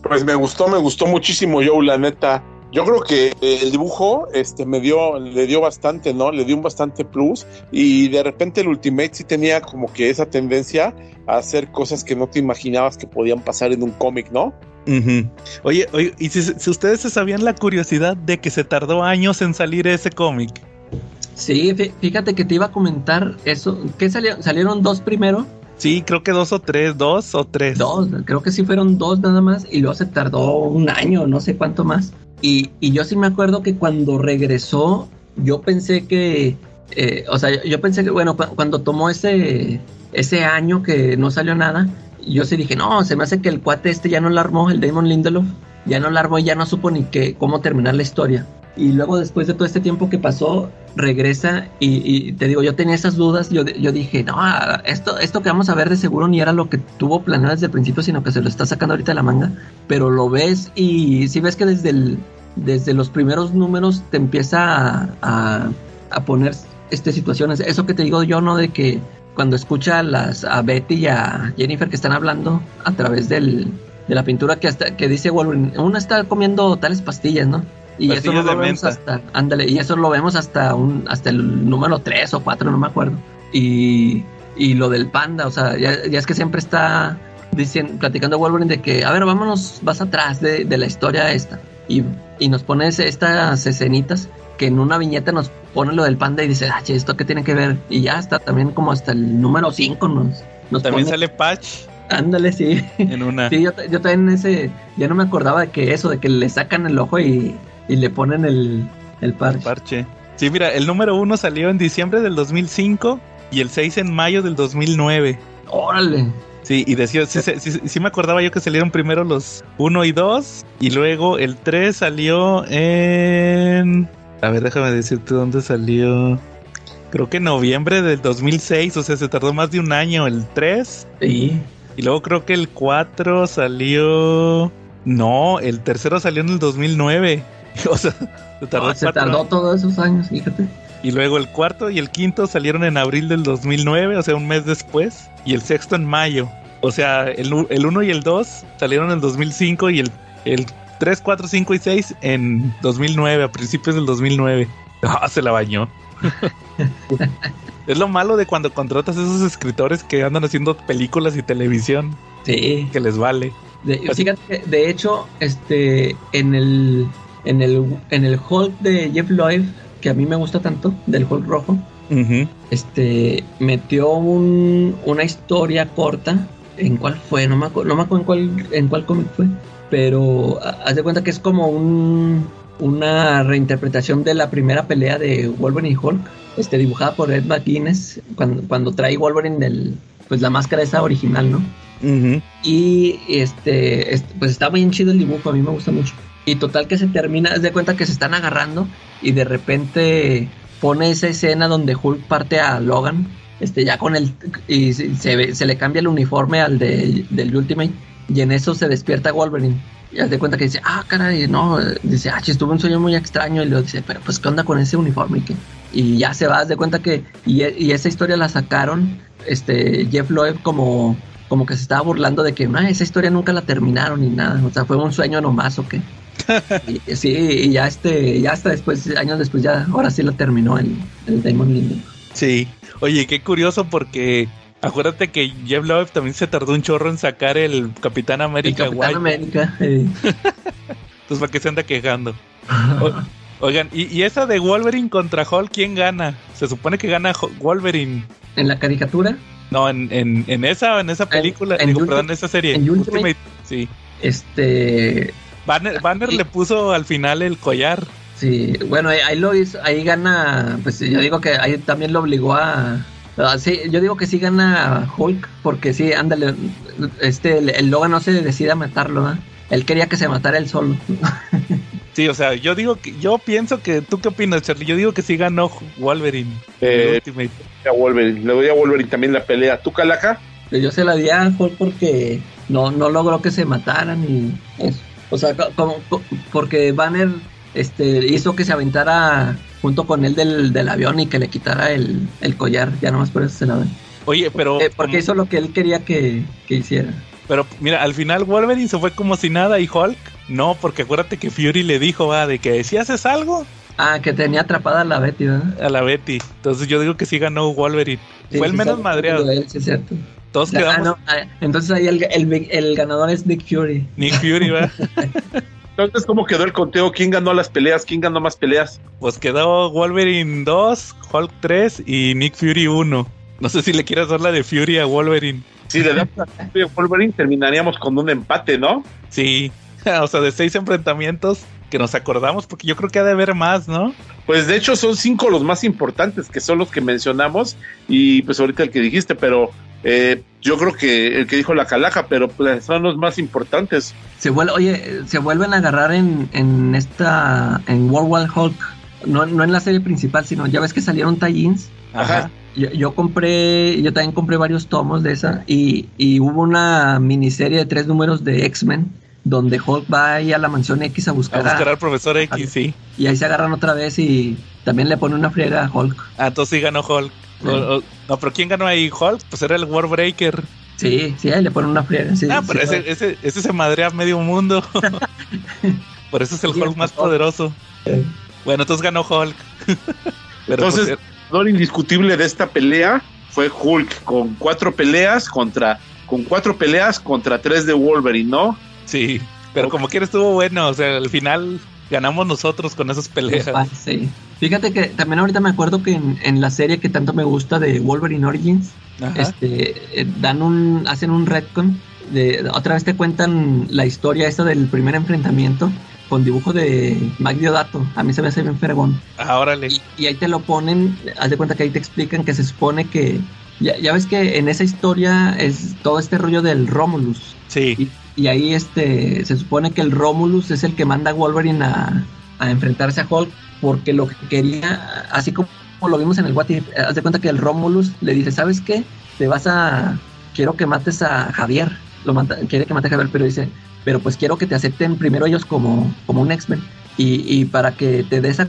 Speaker 3: Pues me gustó, me gustó muchísimo, Joe, la neta. Yo creo que eh, el dibujo este, me dio, le dio bastante, ¿no? Le dio un bastante plus. Y de repente el Ultimate sí tenía como que esa tendencia a hacer cosas que no te imaginabas que podían pasar en un cómic, ¿no?
Speaker 2: Ujú. Oye, oye, y si, si ustedes se sabían la curiosidad de que se tardó años en salir ese cómic.
Speaker 4: Sí, fí- fíjate que te iba a comentar eso. ¿Qué salió? ¿Salieron dos primero?
Speaker 2: Sí, creo que dos o tres, dos o tres.
Speaker 4: Dos, creo que sí fueron dos nada más y luego se tardó un año, no sé cuánto más. Y, y yo sí me acuerdo que cuando regresó, yo pensé que, eh, o sea, yo pensé que, bueno, cu- cuando tomó ese, ese año que no salió nada, yo sí dije, no, se me hace que el cuate este ya no la armó, el Damon Lindelof, ya no la armó y ya no supo ni que, cómo terminar la historia. Y luego después de todo este tiempo que pasó, regresa y, te digo, yo tenía esas dudas, yo, yo dije, no, esto, esto que vamos a ver de seguro ni era lo que tuvo planeado desde el principio, sino que se lo está sacando ahorita de la manga, pero lo ves y si ves que desde, desde los primeros números te empieza a, a, a poner este, situaciones, eso que te digo yo, ¿no? De que cuando escucha a, las, a Betty y a Jennifer que están hablando a través del, de la pintura que hasta que dice Wolverine, una está comiendo tales pastillas, ¿no? Y eso
Speaker 2: Pastillas
Speaker 4: lo vemos hasta, ándale, y eso lo vemos hasta un, hasta el número 3 o 4, no me acuerdo. Y, y lo del panda, o sea, ya, ya es que siempre está diciendo, platicando Wolverine de que, a ver, vámonos, vas atrás de, de la historia esta. Y, y nos pone ese- estas escenitas que en una viñeta nos pone lo del panda y dice, ah, che, ¿esto qué tiene que ver? Y ya está, también como hasta el número 5 nos, nos
Speaker 2: También
Speaker 4: pone-
Speaker 2: sale Patch
Speaker 4: Ándale, sí.
Speaker 2: en una.
Speaker 4: Sí, yo, yo también ese, ya no me acordaba de que eso, de que le sacan el ojo y, y le ponen el, el parche.
Speaker 2: parche. Sí, mira, el número uno salió en diciembre del 2005 y el 6 en mayo del 2009.
Speaker 4: Órale.
Speaker 2: Sí, y decía, sí, sí, sí, sí me acordaba yo que salieron primero los 1 y 2 y luego el 3 salió en... A ver, déjame decirte dónde salió. Creo que en noviembre del 2006, o sea, se tardó más de un año el 3.
Speaker 4: Sí.
Speaker 2: Y luego creo que el 4 salió... No, el tercero salió en el 2009. O sea, se tardó
Speaker 4: se tardó
Speaker 2: años.
Speaker 4: todos esos años, fíjate.
Speaker 2: Y luego el cuarto y el quinto salieron en abril del 2009, o sea, un mes después. Y el sexto en mayo. O sea, el, el uno y el dos salieron en 2005 y el, el 3, 4, 5 y 6 en 2009, a principios del 2009. Ah, se la bañó. es lo malo de cuando contratas a esos escritores que andan haciendo películas y televisión.
Speaker 4: Sí.
Speaker 2: Que les vale.
Speaker 4: De, fíjate, de hecho, este, en el, en el, en el Hulk de Jeff Loeb, que a mí me gusta tanto, del Hulk rojo, este, metió un, una historia corta. ¿En cuál fue? No me acuerdo, no me acuerdo en cuál, en cuál cómic fue. Pero haz de cuenta que es como un, una reinterpretación de la primera pelea de Wolverine y Hulk, este, dibujada por Ed McGuinness, cuando, cuando trae Wolverine del, pues la máscara esa original, ¿no? Y este, pues está bien chido el dibujo, a mí me gusta mucho. Y total que se termina, haz de cuenta que se están agarrando y de repente pone esa escena donde Hulk parte a Logan, este ya con el y se, se le cambia el uniforme al de, del Ultimate y en eso se despierta Wolverine. Y haz de cuenta que dice, ah, caray, no, dice, ah, estuvo un sueño muy extraño. Y le dice, pero pues, ¿qué onda con ese uniforme? ¿Y, y ya se va, haz de cuenta que, y, y, esa historia la sacaron, este, Jeff Loeb como, como que se estaba burlando de que, no, esa historia nunca la terminaron ni nada. O sea, fue un sueño nomás o qué. y, sí, y ya este, ya hasta después, años después, ya, ahora sí la terminó el, el Damon Linden.
Speaker 2: Sí, oye, qué curioso porque Acuérdate que Jeff Love también se tardó un chorro en sacar el Capitán América.
Speaker 4: El Capitán América. Eh.
Speaker 2: Entonces, ¿para qué se anda quejando? oigan, ¿y, esa de Wolverine contra Hulk, quién gana? Se supone que gana Wolverine.
Speaker 4: ¿En la caricatura?
Speaker 2: No, en, en, en esa en esa película, en, digo, perdón, en esa serie.
Speaker 4: En Ultimate,
Speaker 2: sí.
Speaker 4: Este...
Speaker 2: Banner, Banner le puso al final el collar.
Speaker 4: Sí, bueno, ahí lo hizo, ahí gana, pues yo digo que ahí también lo obligó a, Ah, sí, yo digo que sí gana Hulk, porque sí, ándale, este, el, Logan no se decide a matarlo, ¿eh? Él quería que se matara él solo.
Speaker 2: Sí, o sea, yo digo que, yo pienso que, ¿tú qué opinas, Charlie? Yo digo que sí ganó Wolverine.
Speaker 3: Eh, a Wolverine, le doy a Wolverine también la pelea. ¿Tú, Calaca?
Speaker 4: Pues yo se la di a Hulk porque no, no logró que se mataran y eso. O sea, como, porque Banner este, hizo que se aventara junto con él del, del avión y que le quitara el, el, collar. Ya nomás por eso se la ven.
Speaker 2: Oye, pero.
Speaker 4: Eh, porque hizo lo que él quería que, que, hiciera.
Speaker 2: Pero mira, al final Wolverine se fue como si nada y Hulk no, porque acuérdate que Fury le dijo, va, de que si haces algo.
Speaker 4: Ah, que tenía atrapada a la Betty, ¿verdad?
Speaker 2: A la Betty. Entonces yo digo que sí ganó Wolverine. fue el menos madreado.
Speaker 4: Él, sí, cierto.
Speaker 2: Todos ah, quedamos.
Speaker 4: Ah, no, entonces ahí el, el, el, ganador es Nick Fury.
Speaker 2: Nick Fury, va.
Speaker 3: Entonces, ¿cómo quedó el conteo? ¿Quién ganó las peleas? ¿Quién ganó más peleas?
Speaker 2: Pues quedó Wolverine 2, Hulk 3 y Nick Fury 1. No sé si le quieras dar la de Fury a Wolverine.
Speaker 3: Si le damos a Wolverine, terminaríamos con un empate, ¿no?
Speaker 2: Sí. o sea, de seis enfrentamientos que nos acordamos, porque yo creo que ha de haber más, ¿no?
Speaker 3: Pues de hecho son cinco los más importantes, que son los que mencionamos, y pues ahorita el que dijiste, pero eh, yo creo que el que dijo la calaja, pero pues son los más importantes.
Speaker 4: Se vuelve, oye, se vuelven a agarrar en, en esta, en World War Hulk, no, no en la serie principal, sino ya ves que salieron tie-ins.
Speaker 2: Ajá.
Speaker 4: Yo, yo, compré, yo también compré varios tomos de esa y, y hubo una miniserie de tres números de X-Men donde Hulk va ahí a la mansión X a buscar,
Speaker 2: a buscar al profesor X, sí.
Speaker 4: Y ahí se agarran otra vez y también le pone una friega a Hulk.
Speaker 2: Ah, entonces sí ganó Hulk no, pero ¿quién ganó ahí? Hulk, pues era el Warbreaker.
Speaker 4: Sí, sí, ahí le ponen una friega.
Speaker 2: ah, pero ese, ese, ese, se madrea medio mundo. Por eso es el Hulk más poderoso. Bueno, entonces ganó Hulk.
Speaker 3: entonces, pues, el ganador indiscutible de esta pelea fue Hulk, con cuatro peleas contra, con cuatro peleas contra tres de Wolverine, ¿no?
Speaker 2: Sí, pero como quiera estuvo bueno, o sea, al final ganamos nosotros con esas peleas.
Speaker 4: Sí. Fíjate que también ahorita me acuerdo que en, la serie que tanto me gusta de Wolverine Origins, este, eh, dan un, hacen un retcon, de, otra vez te cuentan la historia esta del primer enfrentamiento con dibujo de Mike Diodato. A mí se me hace bien fergón.
Speaker 2: Ah,
Speaker 4: y, ahí te lo ponen, haz de cuenta que ahí te explican que se supone que, ya, ves que en esa historia es todo este rollo del Romulus.
Speaker 2: Sí.
Speaker 4: Y, ahí este, se supone que el Romulus es el que manda a Wolverine a, a enfrentarse a Hulk porque lo que quería, así como lo vimos en el What haz de cuenta que el Romulus le dice, ¿sabes qué? Te vas a, quiero que mates a Javier, lo quiere que mate a Javier, pero dice, pero pues quiero que te acepten primero ellos como, como un X-Men y, y, para que te des a,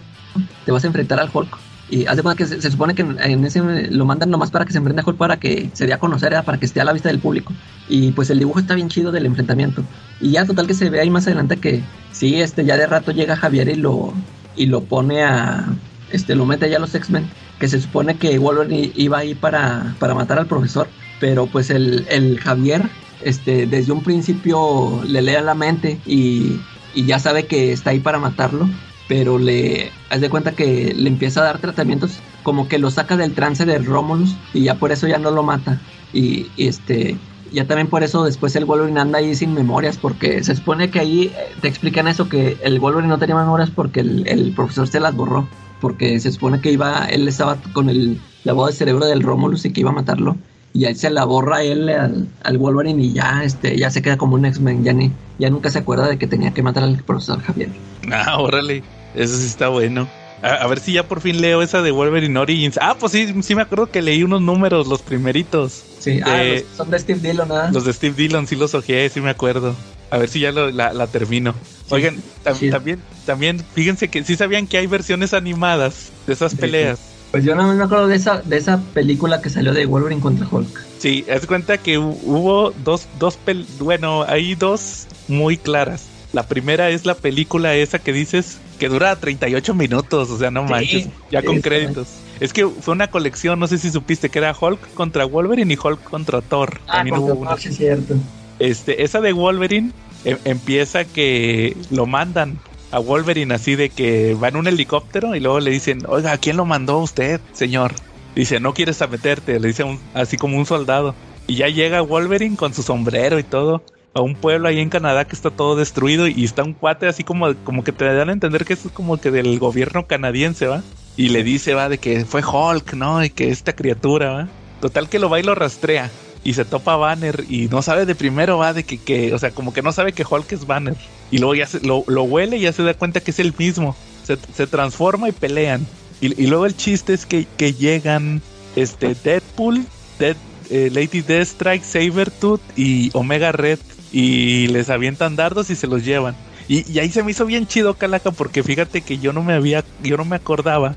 Speaker 4: te vas a enfrentar al Hulk. Y hace cuenta que se, supone que en ese lo mandan nomás para que se enfrente a Hulk para que se dé a conocer, para que esté a la vista del público. Y pues el dibujo está bien chido del enfrentamiento. Y ya total que se ve ahí más adelante que sí, este ya de rato llega Javier y lo y lo pone a este lo mete ya a los X-Men, que se supone que Wolverine iba ahí para, para matar al profesor, pero pues el, el Javier este desde un principio le lee la mente y, y ya sabe que está ahí para matarlo pero le haz de cuenta que le empieza a dar tratamientos como que lo saca del trance de Romulus y ya por eso ya no lo mata. Y, este ya también por eso después el Wolverine anda ahí sin memorias porque se supone que ahí eh, te explican eso que el Wolverine no tenía memorias porque el, profesor se las borró porque se supone que iba él estaba con el lavado de cerebro del Romulus y que iba a matarlo y ahí se la borra él al, al, Wolverine y ya este ya se queda como un X-Men ya ni ya nunca se acuerda de que tenía que matar al profesor Javier.
Speaker 2: Ah órale eso sí está bueno. A, ver si ya por fin leo esa de Wolverine Origins. Ah, pues sí, sí me acuerdo que leí unos números, los primeritos.
Speaker 4: Sí, ah, son de Steve Dillon, ¿ah?
Speaker 2: Los de Steve Dillon, sí los ojeé, sí me acuerdo. A ver si ya la, termino. Oigan, también, también, fíjense que sí sabían que hay versiones animadas de esas peleas.
Speaker 4: Pues yo no me acuerdo de esa, de esa película que salió de Wolverine contra Hulk.
Speaker 2: Sí, haz cuenta que hubo dos, dos bueno, hay dos muy claras. La primera es la película esa que dices que dura 38 minutos, o sea, no manches, ya con créditos. Es que fue una colección, no sé si supiste que era Hulk contra Wolverine y Hulk contra Thor.
Speaker 4: Ah, También hubo una. Sí, cierto.
Speaker 2: Este, esa de Wolverine em, empieza que lo mandan a Wolverine así de que va en un helicóptero y luego le dicen, oiga, ¿quién lo mandó usted, señor? Dice, no quieres meterte, le dice así como un soldado. Y ya llega Wolverine con su sombrero y todo a un pueblo ahí en Canadá que está todo destruido y está un cuate así como, como que te dan a entender que es como que del gobierno canadiense, ¿va? Y le dice, va, de que fue Hulk, ¿no? Y que esta criatura, ¿va? Total que lo va y lo rastrea. Y se topa Banner y no sabe de primero, va, de que, que o sea, como que no sabe que Hulk es Banner. Y luego ya se, lo, huele y ya se da cuenta que es el mismo. Se, transforma y pelean. Y, luego el chiste es que, que llegan este Deadpool, Dead, eh, Lady Deathstrike, Sabertooth y Omega Red y les avientan dardos y se los llevan. Y, ahí se me hizo bien chido Calaca porque fíjate que yo no me había, yo no me acordaba,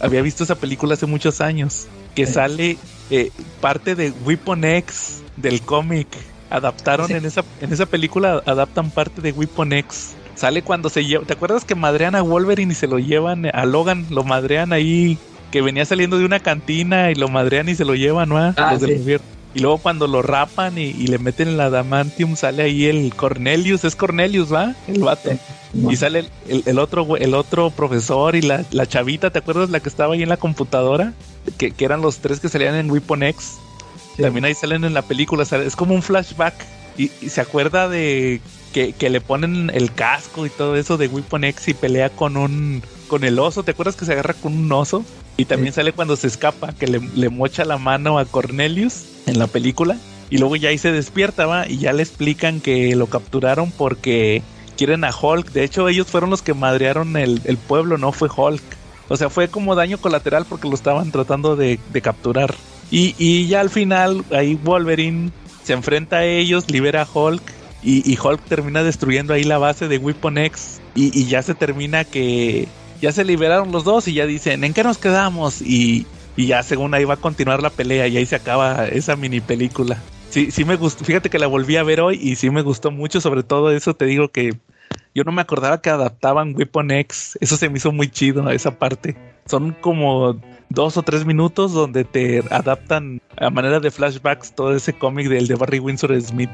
Speaker 2: había visto esa película hace muchos años, que sale eh, parte de Weapon X del cómic. Adaptaron en esa, en esa película, adaptan parte de Weapon X. Sale cuando se lleva, ¿te acuerdas que madrean a Wolverine y se lo llevan a Logan, lo madrean ahí, que venía saliendo de una cantina y lo madrean y se lo llevan, ¿no? Ah, Los del gobierno. Y luego cuando lo rapan y, le meten el adamantium, sale ahí el Cornelius, es Cornelius, ¿va? El vato. Y sale el, otro el otro profesor y la, chavita, ¿te acuerdas la que estaba ahí en la computadora? Que, eran los tres que salían en Weapon X. También ahí salen en la película, es como un flashback. Y, se acuerda de que, le ponen el casco y todo eso de Weapon X y pelea con un con el oso. ¿Te acuerdas que se agarra con un oso? Y también sale cuando se escapa, que le, le mocha la mano a Cornelius en la película. Y luego ya ahí se despierta, ¿va? Y ya le explican que lo capturaron porque quieren a Hulk. De hecho, ellos fueron los que madrearon el, pueblo, no fue Hulk. O sea, fue como daño colateral porque lo estaban tratando de, capturar. Y, ya al final, ahí Wolverine se enfrenta a ellos, libera a Hulk. Y, Hulk termina destruyendo ahí la base de Weapon X. Y, y ya se termina que ya se liberaron los dos y ya dicen, ¿en qué nos quedamos? Y, y ya según ahí va a continuar la pelea y ahí se acaba esa mini película. Sí, sí me gustó, fíjate que la volví a ver hoy y sí me gustó mucho, sobre todo eso te digo que yo no me acordaba que adaptaban Weapon X, eso se me hizo muy chido, esa parte. Son como dos o tres minutos donde te adaptan a manera de flashbacks todo ese cómic del de Barry Windsor Smith.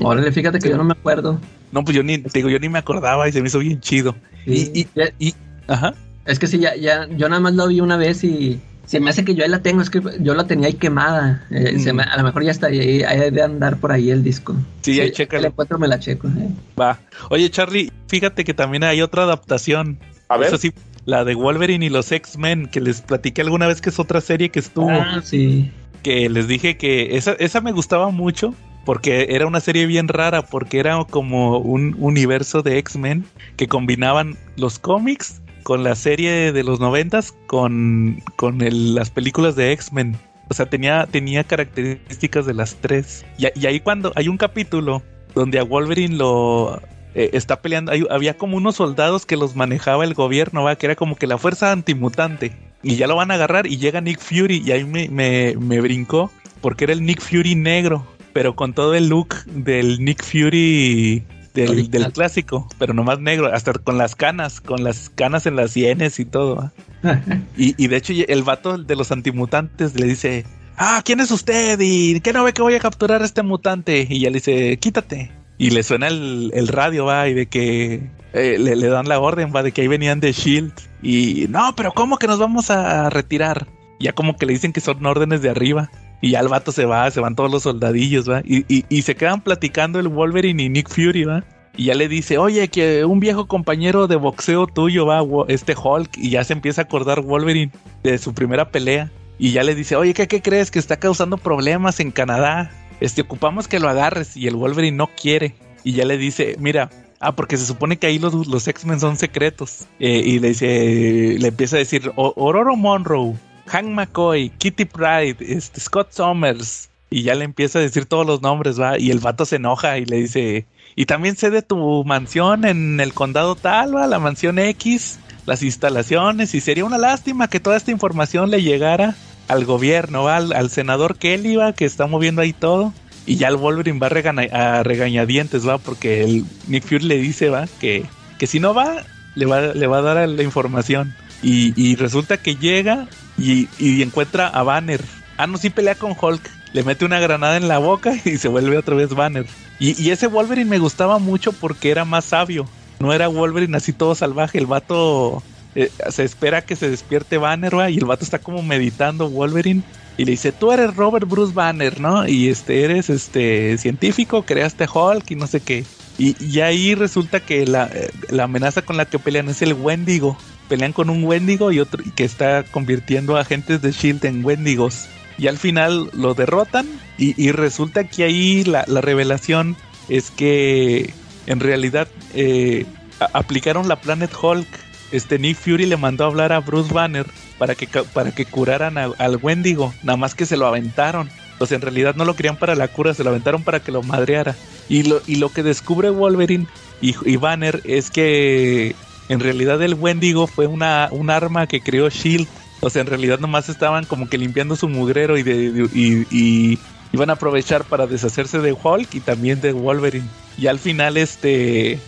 Speaker 4: Órale, fíjate que yo no me acuerdo.
Speaker 2: No, pues yo ni, te digo, yo ni me acordaba y se me hizo bien chido. Y, y, y, ajá.
Speaker 4: Es que sí, ya, ya, yo nada más lo vi una vez y se me hace que yo ahí la tengo, es que yo la tenía ahí quemada. Eh, mm. a lo mejor ya está ahí, hay de andar por ahí el disco.
Speaker 2: Sí, ahí checa.
Speaker 4: Le encuentro, me la checo. Eh.
Speaker 2: Va. Oye, Charlie, fíjate que también hay otra adaptación.
Speaker 3: A ver. Eso
Speaker 2: sí, la de Wolverine y los X-Men, que les platiqué alguna vez que es otra serie que estuvo.
Speaker 4: Ah, sí.
Speaker 2: Que les dije que esa, esa me gustaba mucho porque era una serie bien rara, porque era como un universo de X-Men que combinaban los cómics con la serie de los noventas con, con las películas de X-Men. O sea, tenía, tenía características de las tres. Y, ahí cuando hay un capítulo donde a Wolverine lo eh, está peleando, había como unos soldados que los manejaba el gobierno, ¿va? que era como que la fuerza antimutante. y ya lo van a agarrar y llega Nick Fury y ahí me, me, me brincó porque era el Nick Fury negro, pero con todo el look del Nick Fury del, del, clásico, pero nomás negro, hasta con las canas, con las canas en las sienes y todo. y, y, de hecho el vato de los antimutantes le dice, ah, ¿quién es usted? ¿Y qué no ve que voy a capturar a este mutante? Y ya le dice, quítate. Y le suena el, el radio, va, y de que eh, le, le, dan la orden, va, de que ahí venían de Shield. Y no, pero ¿cómo que nos vamos a retirar? Ya como que le dicen que son órdenes de arriba. Y ya el vato se va, se van todos los soldadillos, va. Y, y, y se quedan platicando el Wolverine y Nick Fury, va. Y ya le dice, oye, que un viejo compañero de boxeo tuyo va, este Hulk. Y ya se empieza a acordar Wolverine de su primera pelea. Y ya le dice, oye, ¿qué, qué crees? Que está causando problemas en Canadá. Este, ocupamos que lo agarres. Y el Wolverine no quiere. Y ya le dice, mira, Ah, porque se supone que ahí los, los X-Men son secretos. Eh, y le dice, le empieza a decir, Aurora Monroe, Hank McCoy, Kitty Pride, este, Scott Summers. Y ya le empieza a decir todos los nombres, va. Y el vato se enoja y le dice, y también sé de tu mansión en el condado tal, va, la mansión X, las instalaciones. Y sería una lástima que toda esta información le llegara al gobierno, va, al, al senador Kelly, va, que está moviendo ahí todo. Y ya el Wolverine va a, regañadientes, va, porque el Nick Fury le dice, va, que, que si no va, le va, le va a dar la información. Y, y resulta que llega y, encuentra a Banner. Ah, no, sí pelea con Hulk. Le mete una granada en la boca y se vuelve otra vez Banner. Y, y ese Wolverine me gustaba mucho porque era más sabio. No era Wolverine así todo salvaje. El vato eh, se espera que se despierte Banner, va, y el vato está como meditando Wolverine y le dice, tú eres Robert Bruce Banner, ¿no? Y este, eres este científico, creaste Hulk y no sé qué. Y, y ahí resulta que la, la, amenaza con la que pelean es el Wendigo. Pelean con un Wendigo y otro que está convirtiendo a agentes de Shield en Wendigos. Y al final lo derrotan. Y, y resulta que ahí la, la, revelación es que en realidad eh, aplicaron la Planet Hulk. Este Nick Fury le mandó a hablar a Bruce Banner para que, para que curaran al Wendigo, nada más que se lo aventaron. Pues en realidad no lo querían para la cura, se lo aventaron para que lo madreara. Y lo, y lo que descubre Wolverine y, y Banner es que en realidad el Wendigo fue una, un arma que creó Shield. O sea, en realidad nomás estaban como que limpiando su mugrero y, de, y, iban a aprovechar para deshacerse de Hulk y también de Wolverine. Y al final este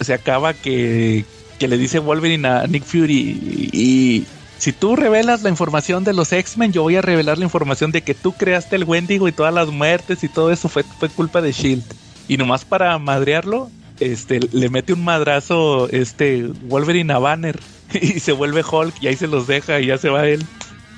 Speaker 2: se acaba que, que le dice Wolverine a Nick Fury y, si tú revelas la información de los X-Men, yo voy a revelar la información de que tú creaste el Wendigo y todas las muertes y todo eso fue, fue culpa de Shield. Y nomás para madrearlo, este, le mete un madrazo este Wolverine a Banner y se vuelve Hulk y ahí se los deja y ya se va él.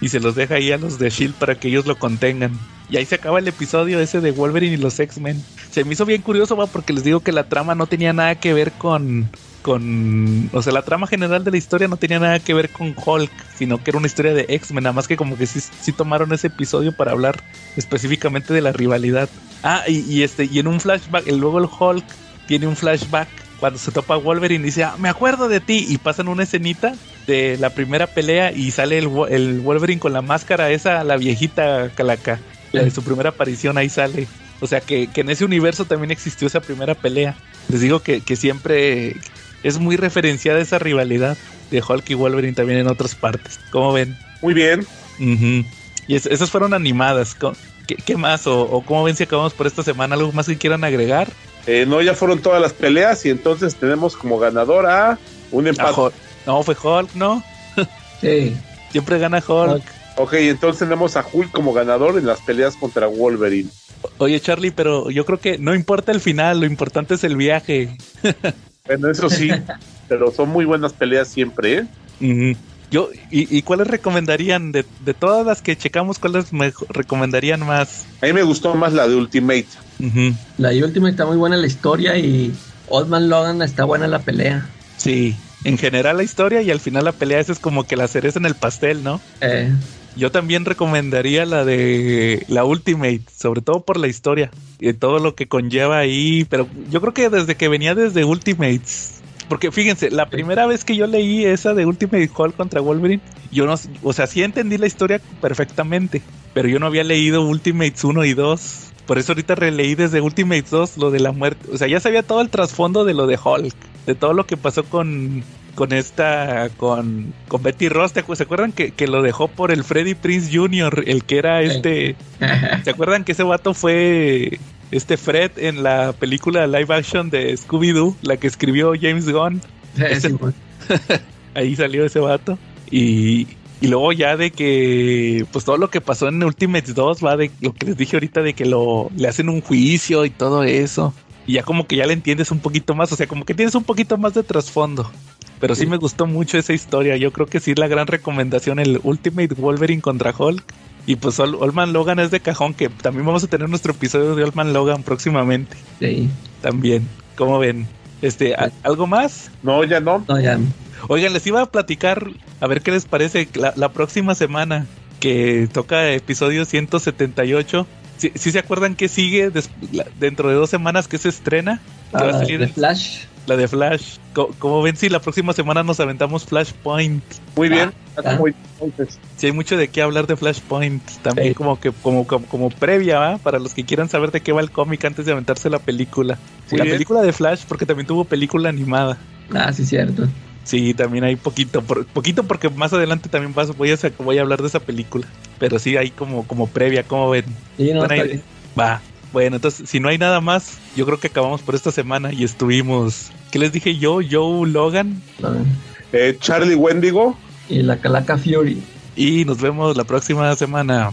Speaker 2: Y se los deja ahí a los de Shield para que ellos lo contengan. Y ahí se acaba el episodio ese de Wolverine y los X-Men. Se me hizo bien curioso, porque les digo que la trama no tenía nada que ver con, con. O sea, la trama general de la historia no tenía nada que ver con Hulk, sino que era una historia de X-Men, nada más que como que sí, tomaron ese episodio para hablar específicamente de la rivalidad. Ah, y, este, y en un flashback, luego el Hulk tiene un flashback cuando se topa Wolverine y dice, ah, me acuerdo de ti, y pasan una escenita de la primera pelea y sale el, el Wolverine con la máscara esa, la viejita calaca, la de su primera aparición, ahí sale. O sea que, que en ese universo también existió esa primera pelea. Les digo que, que siempre es muy referenciada esa rivalidad de Hulk y Wolverine también en otras partes. ¿Cómo ven?
Speaker 3: Muy bien.
Speaker 2: Uh -huh. Y es, esas fueron animadas. ¿Qué, qué más? O, ¿O, cómo ven si acabamos por esta semana? ¿Algo más que quieran agregar?
Speaker 3: Eh, no, ya fueron todas las peleas y entonces tenemos como ganador a un empate.
Speaker 2: No, fue Hulk, ¿no?
Speaker 4: Sí.
Speaker 2: Siempre gana Hulk. Hulk.
Speaker 3: Ok, entonces tenemos a Hulk como ganador en las peleas contra Wolverine.
Speaker 2: Oye, Charlie, pero yo creo que no importa el final, lo importante es el viaje.
Speaker 3: Bueno, eso sí, pero son muy buenas peleas siempre, ¿eh?
Speaker 2: Uh -huh. Yo, y, y, cuáles recomendarían? De, de, todas las que checamos, ¿cuáles me recomendarían más?
Speaker 3: A mí me gustó más la de Ultimate.
Speaker 4: Uh -huh. La de Ultimate está muy buena la historia y Oldman Logan está buena la pelea.
Speaker 2: Sí, en general la historia y al final la pelea esa es como que la cereza en el pastel, ¿no?
Speaker 4: Eh.
Speaker 2: Yo también recomendaría la de la Ultimate, sobre todo por la historia y todo lo que conlleva ahí, pero yo creo que desde que venía desde Ultimates, porque fíjense, la primera vez que yo leí esa de Ultimate Hulk contra Wolverine, yo no, o sea, sí entendí la historia perfectamente, pero yo no había leído Ultimates 1 y 2. Por eso ahorita releí desde Ultimates 2 lo de la muerte. O sea, ya sabía todo el trasfondo de lo de Hulk, de todo lo que pasó con, con esta, con, con Betty Ross, ¿te acu- ¿se acuerdan que, que lo dejó por el Freddy Prince Jr., el que era este, ¿se acuerdan que ese vato fue este Fred en la película live action de Scooby-Doo, la que escribió James Gunn?
Speaker 4: Sí, bueno.
Speaker 2: Ahí salió ese vato. Y, y luego ya de que, pues todo lo que pasó en Ultimates 2, va de lo que les dije ahorita, de que lo le hacen un juicio y todo eso. Y ya como que ya le entiendes un poquito más, o sea, como que tienes un poquito más de trasfondo. Pero sí,
Speaker 4: Sí.
Speaker 2: me gustó mucho esa historia. Yo creo que sí es la gran recomendación, el Ultimate Wolverine contra Hulk. Y pues Ol- Old Man Logan es de cajón, que también vamos a tener nuestro episodio de Old Man Logan próximamente.
Speaker 4: Sí.
Speaker 2: También, como ven. Este, ¿a- ¿algo más?
Speaker 3: No, ya no.
Speaker 4: No, ya.
Speaker 2: Oigan, les iba a platicar, a ver qué les parece la, la próxima semana que toca episodio 178. ¿Sí, sí se acuerdan que sigue des- la- dentro de dos semanas que se estrena? Que va a
Speaker 4: Ah,
Speaker 2: salir
Speaker 4: de Flash.
Speaker 2: La de Flash. Co- Como ven, si la próxima semana nos aventamos Flashpoint.
Speaker 3: Muy bien.
Speaker 4: Ah.
Speaker 3: Muy bien, entonces.
Speaker 2: Sí, hay mucho de qué hablar de Flashpoint. También
Speaker 4: Sí.
Speaker 2: como que como, como, como previa, ¿va? Para los que quieran saber de qué va el cómic antes de aventarse la película.
Speaker 3: Muy
Speaker 2: la
Speaker 3: bien.
Speaker 2: película de Flash, porque también tuvo película animada.
Speaker 4: Ah, sí, cierto.
Speaker 2: Sí, también hay poquito, por- poquito porque más adelante también vas- voy, a, voy a hablar de esa película. Pero sí hay como, como previa, como ven.
Speaker 4: Sí, no.
Speaker 2: Va. Bueno, entonces, si no hay nada más, yo creo que acabamos por esta semana y estuvimos. ¿Qué les dije yo? Joe Logan.
Speaker 3: Eh, Charlie Wendigo.
Speaker 4: Y la Calaca Fury.
Speaker 2: Y nos vemos la próxima semana.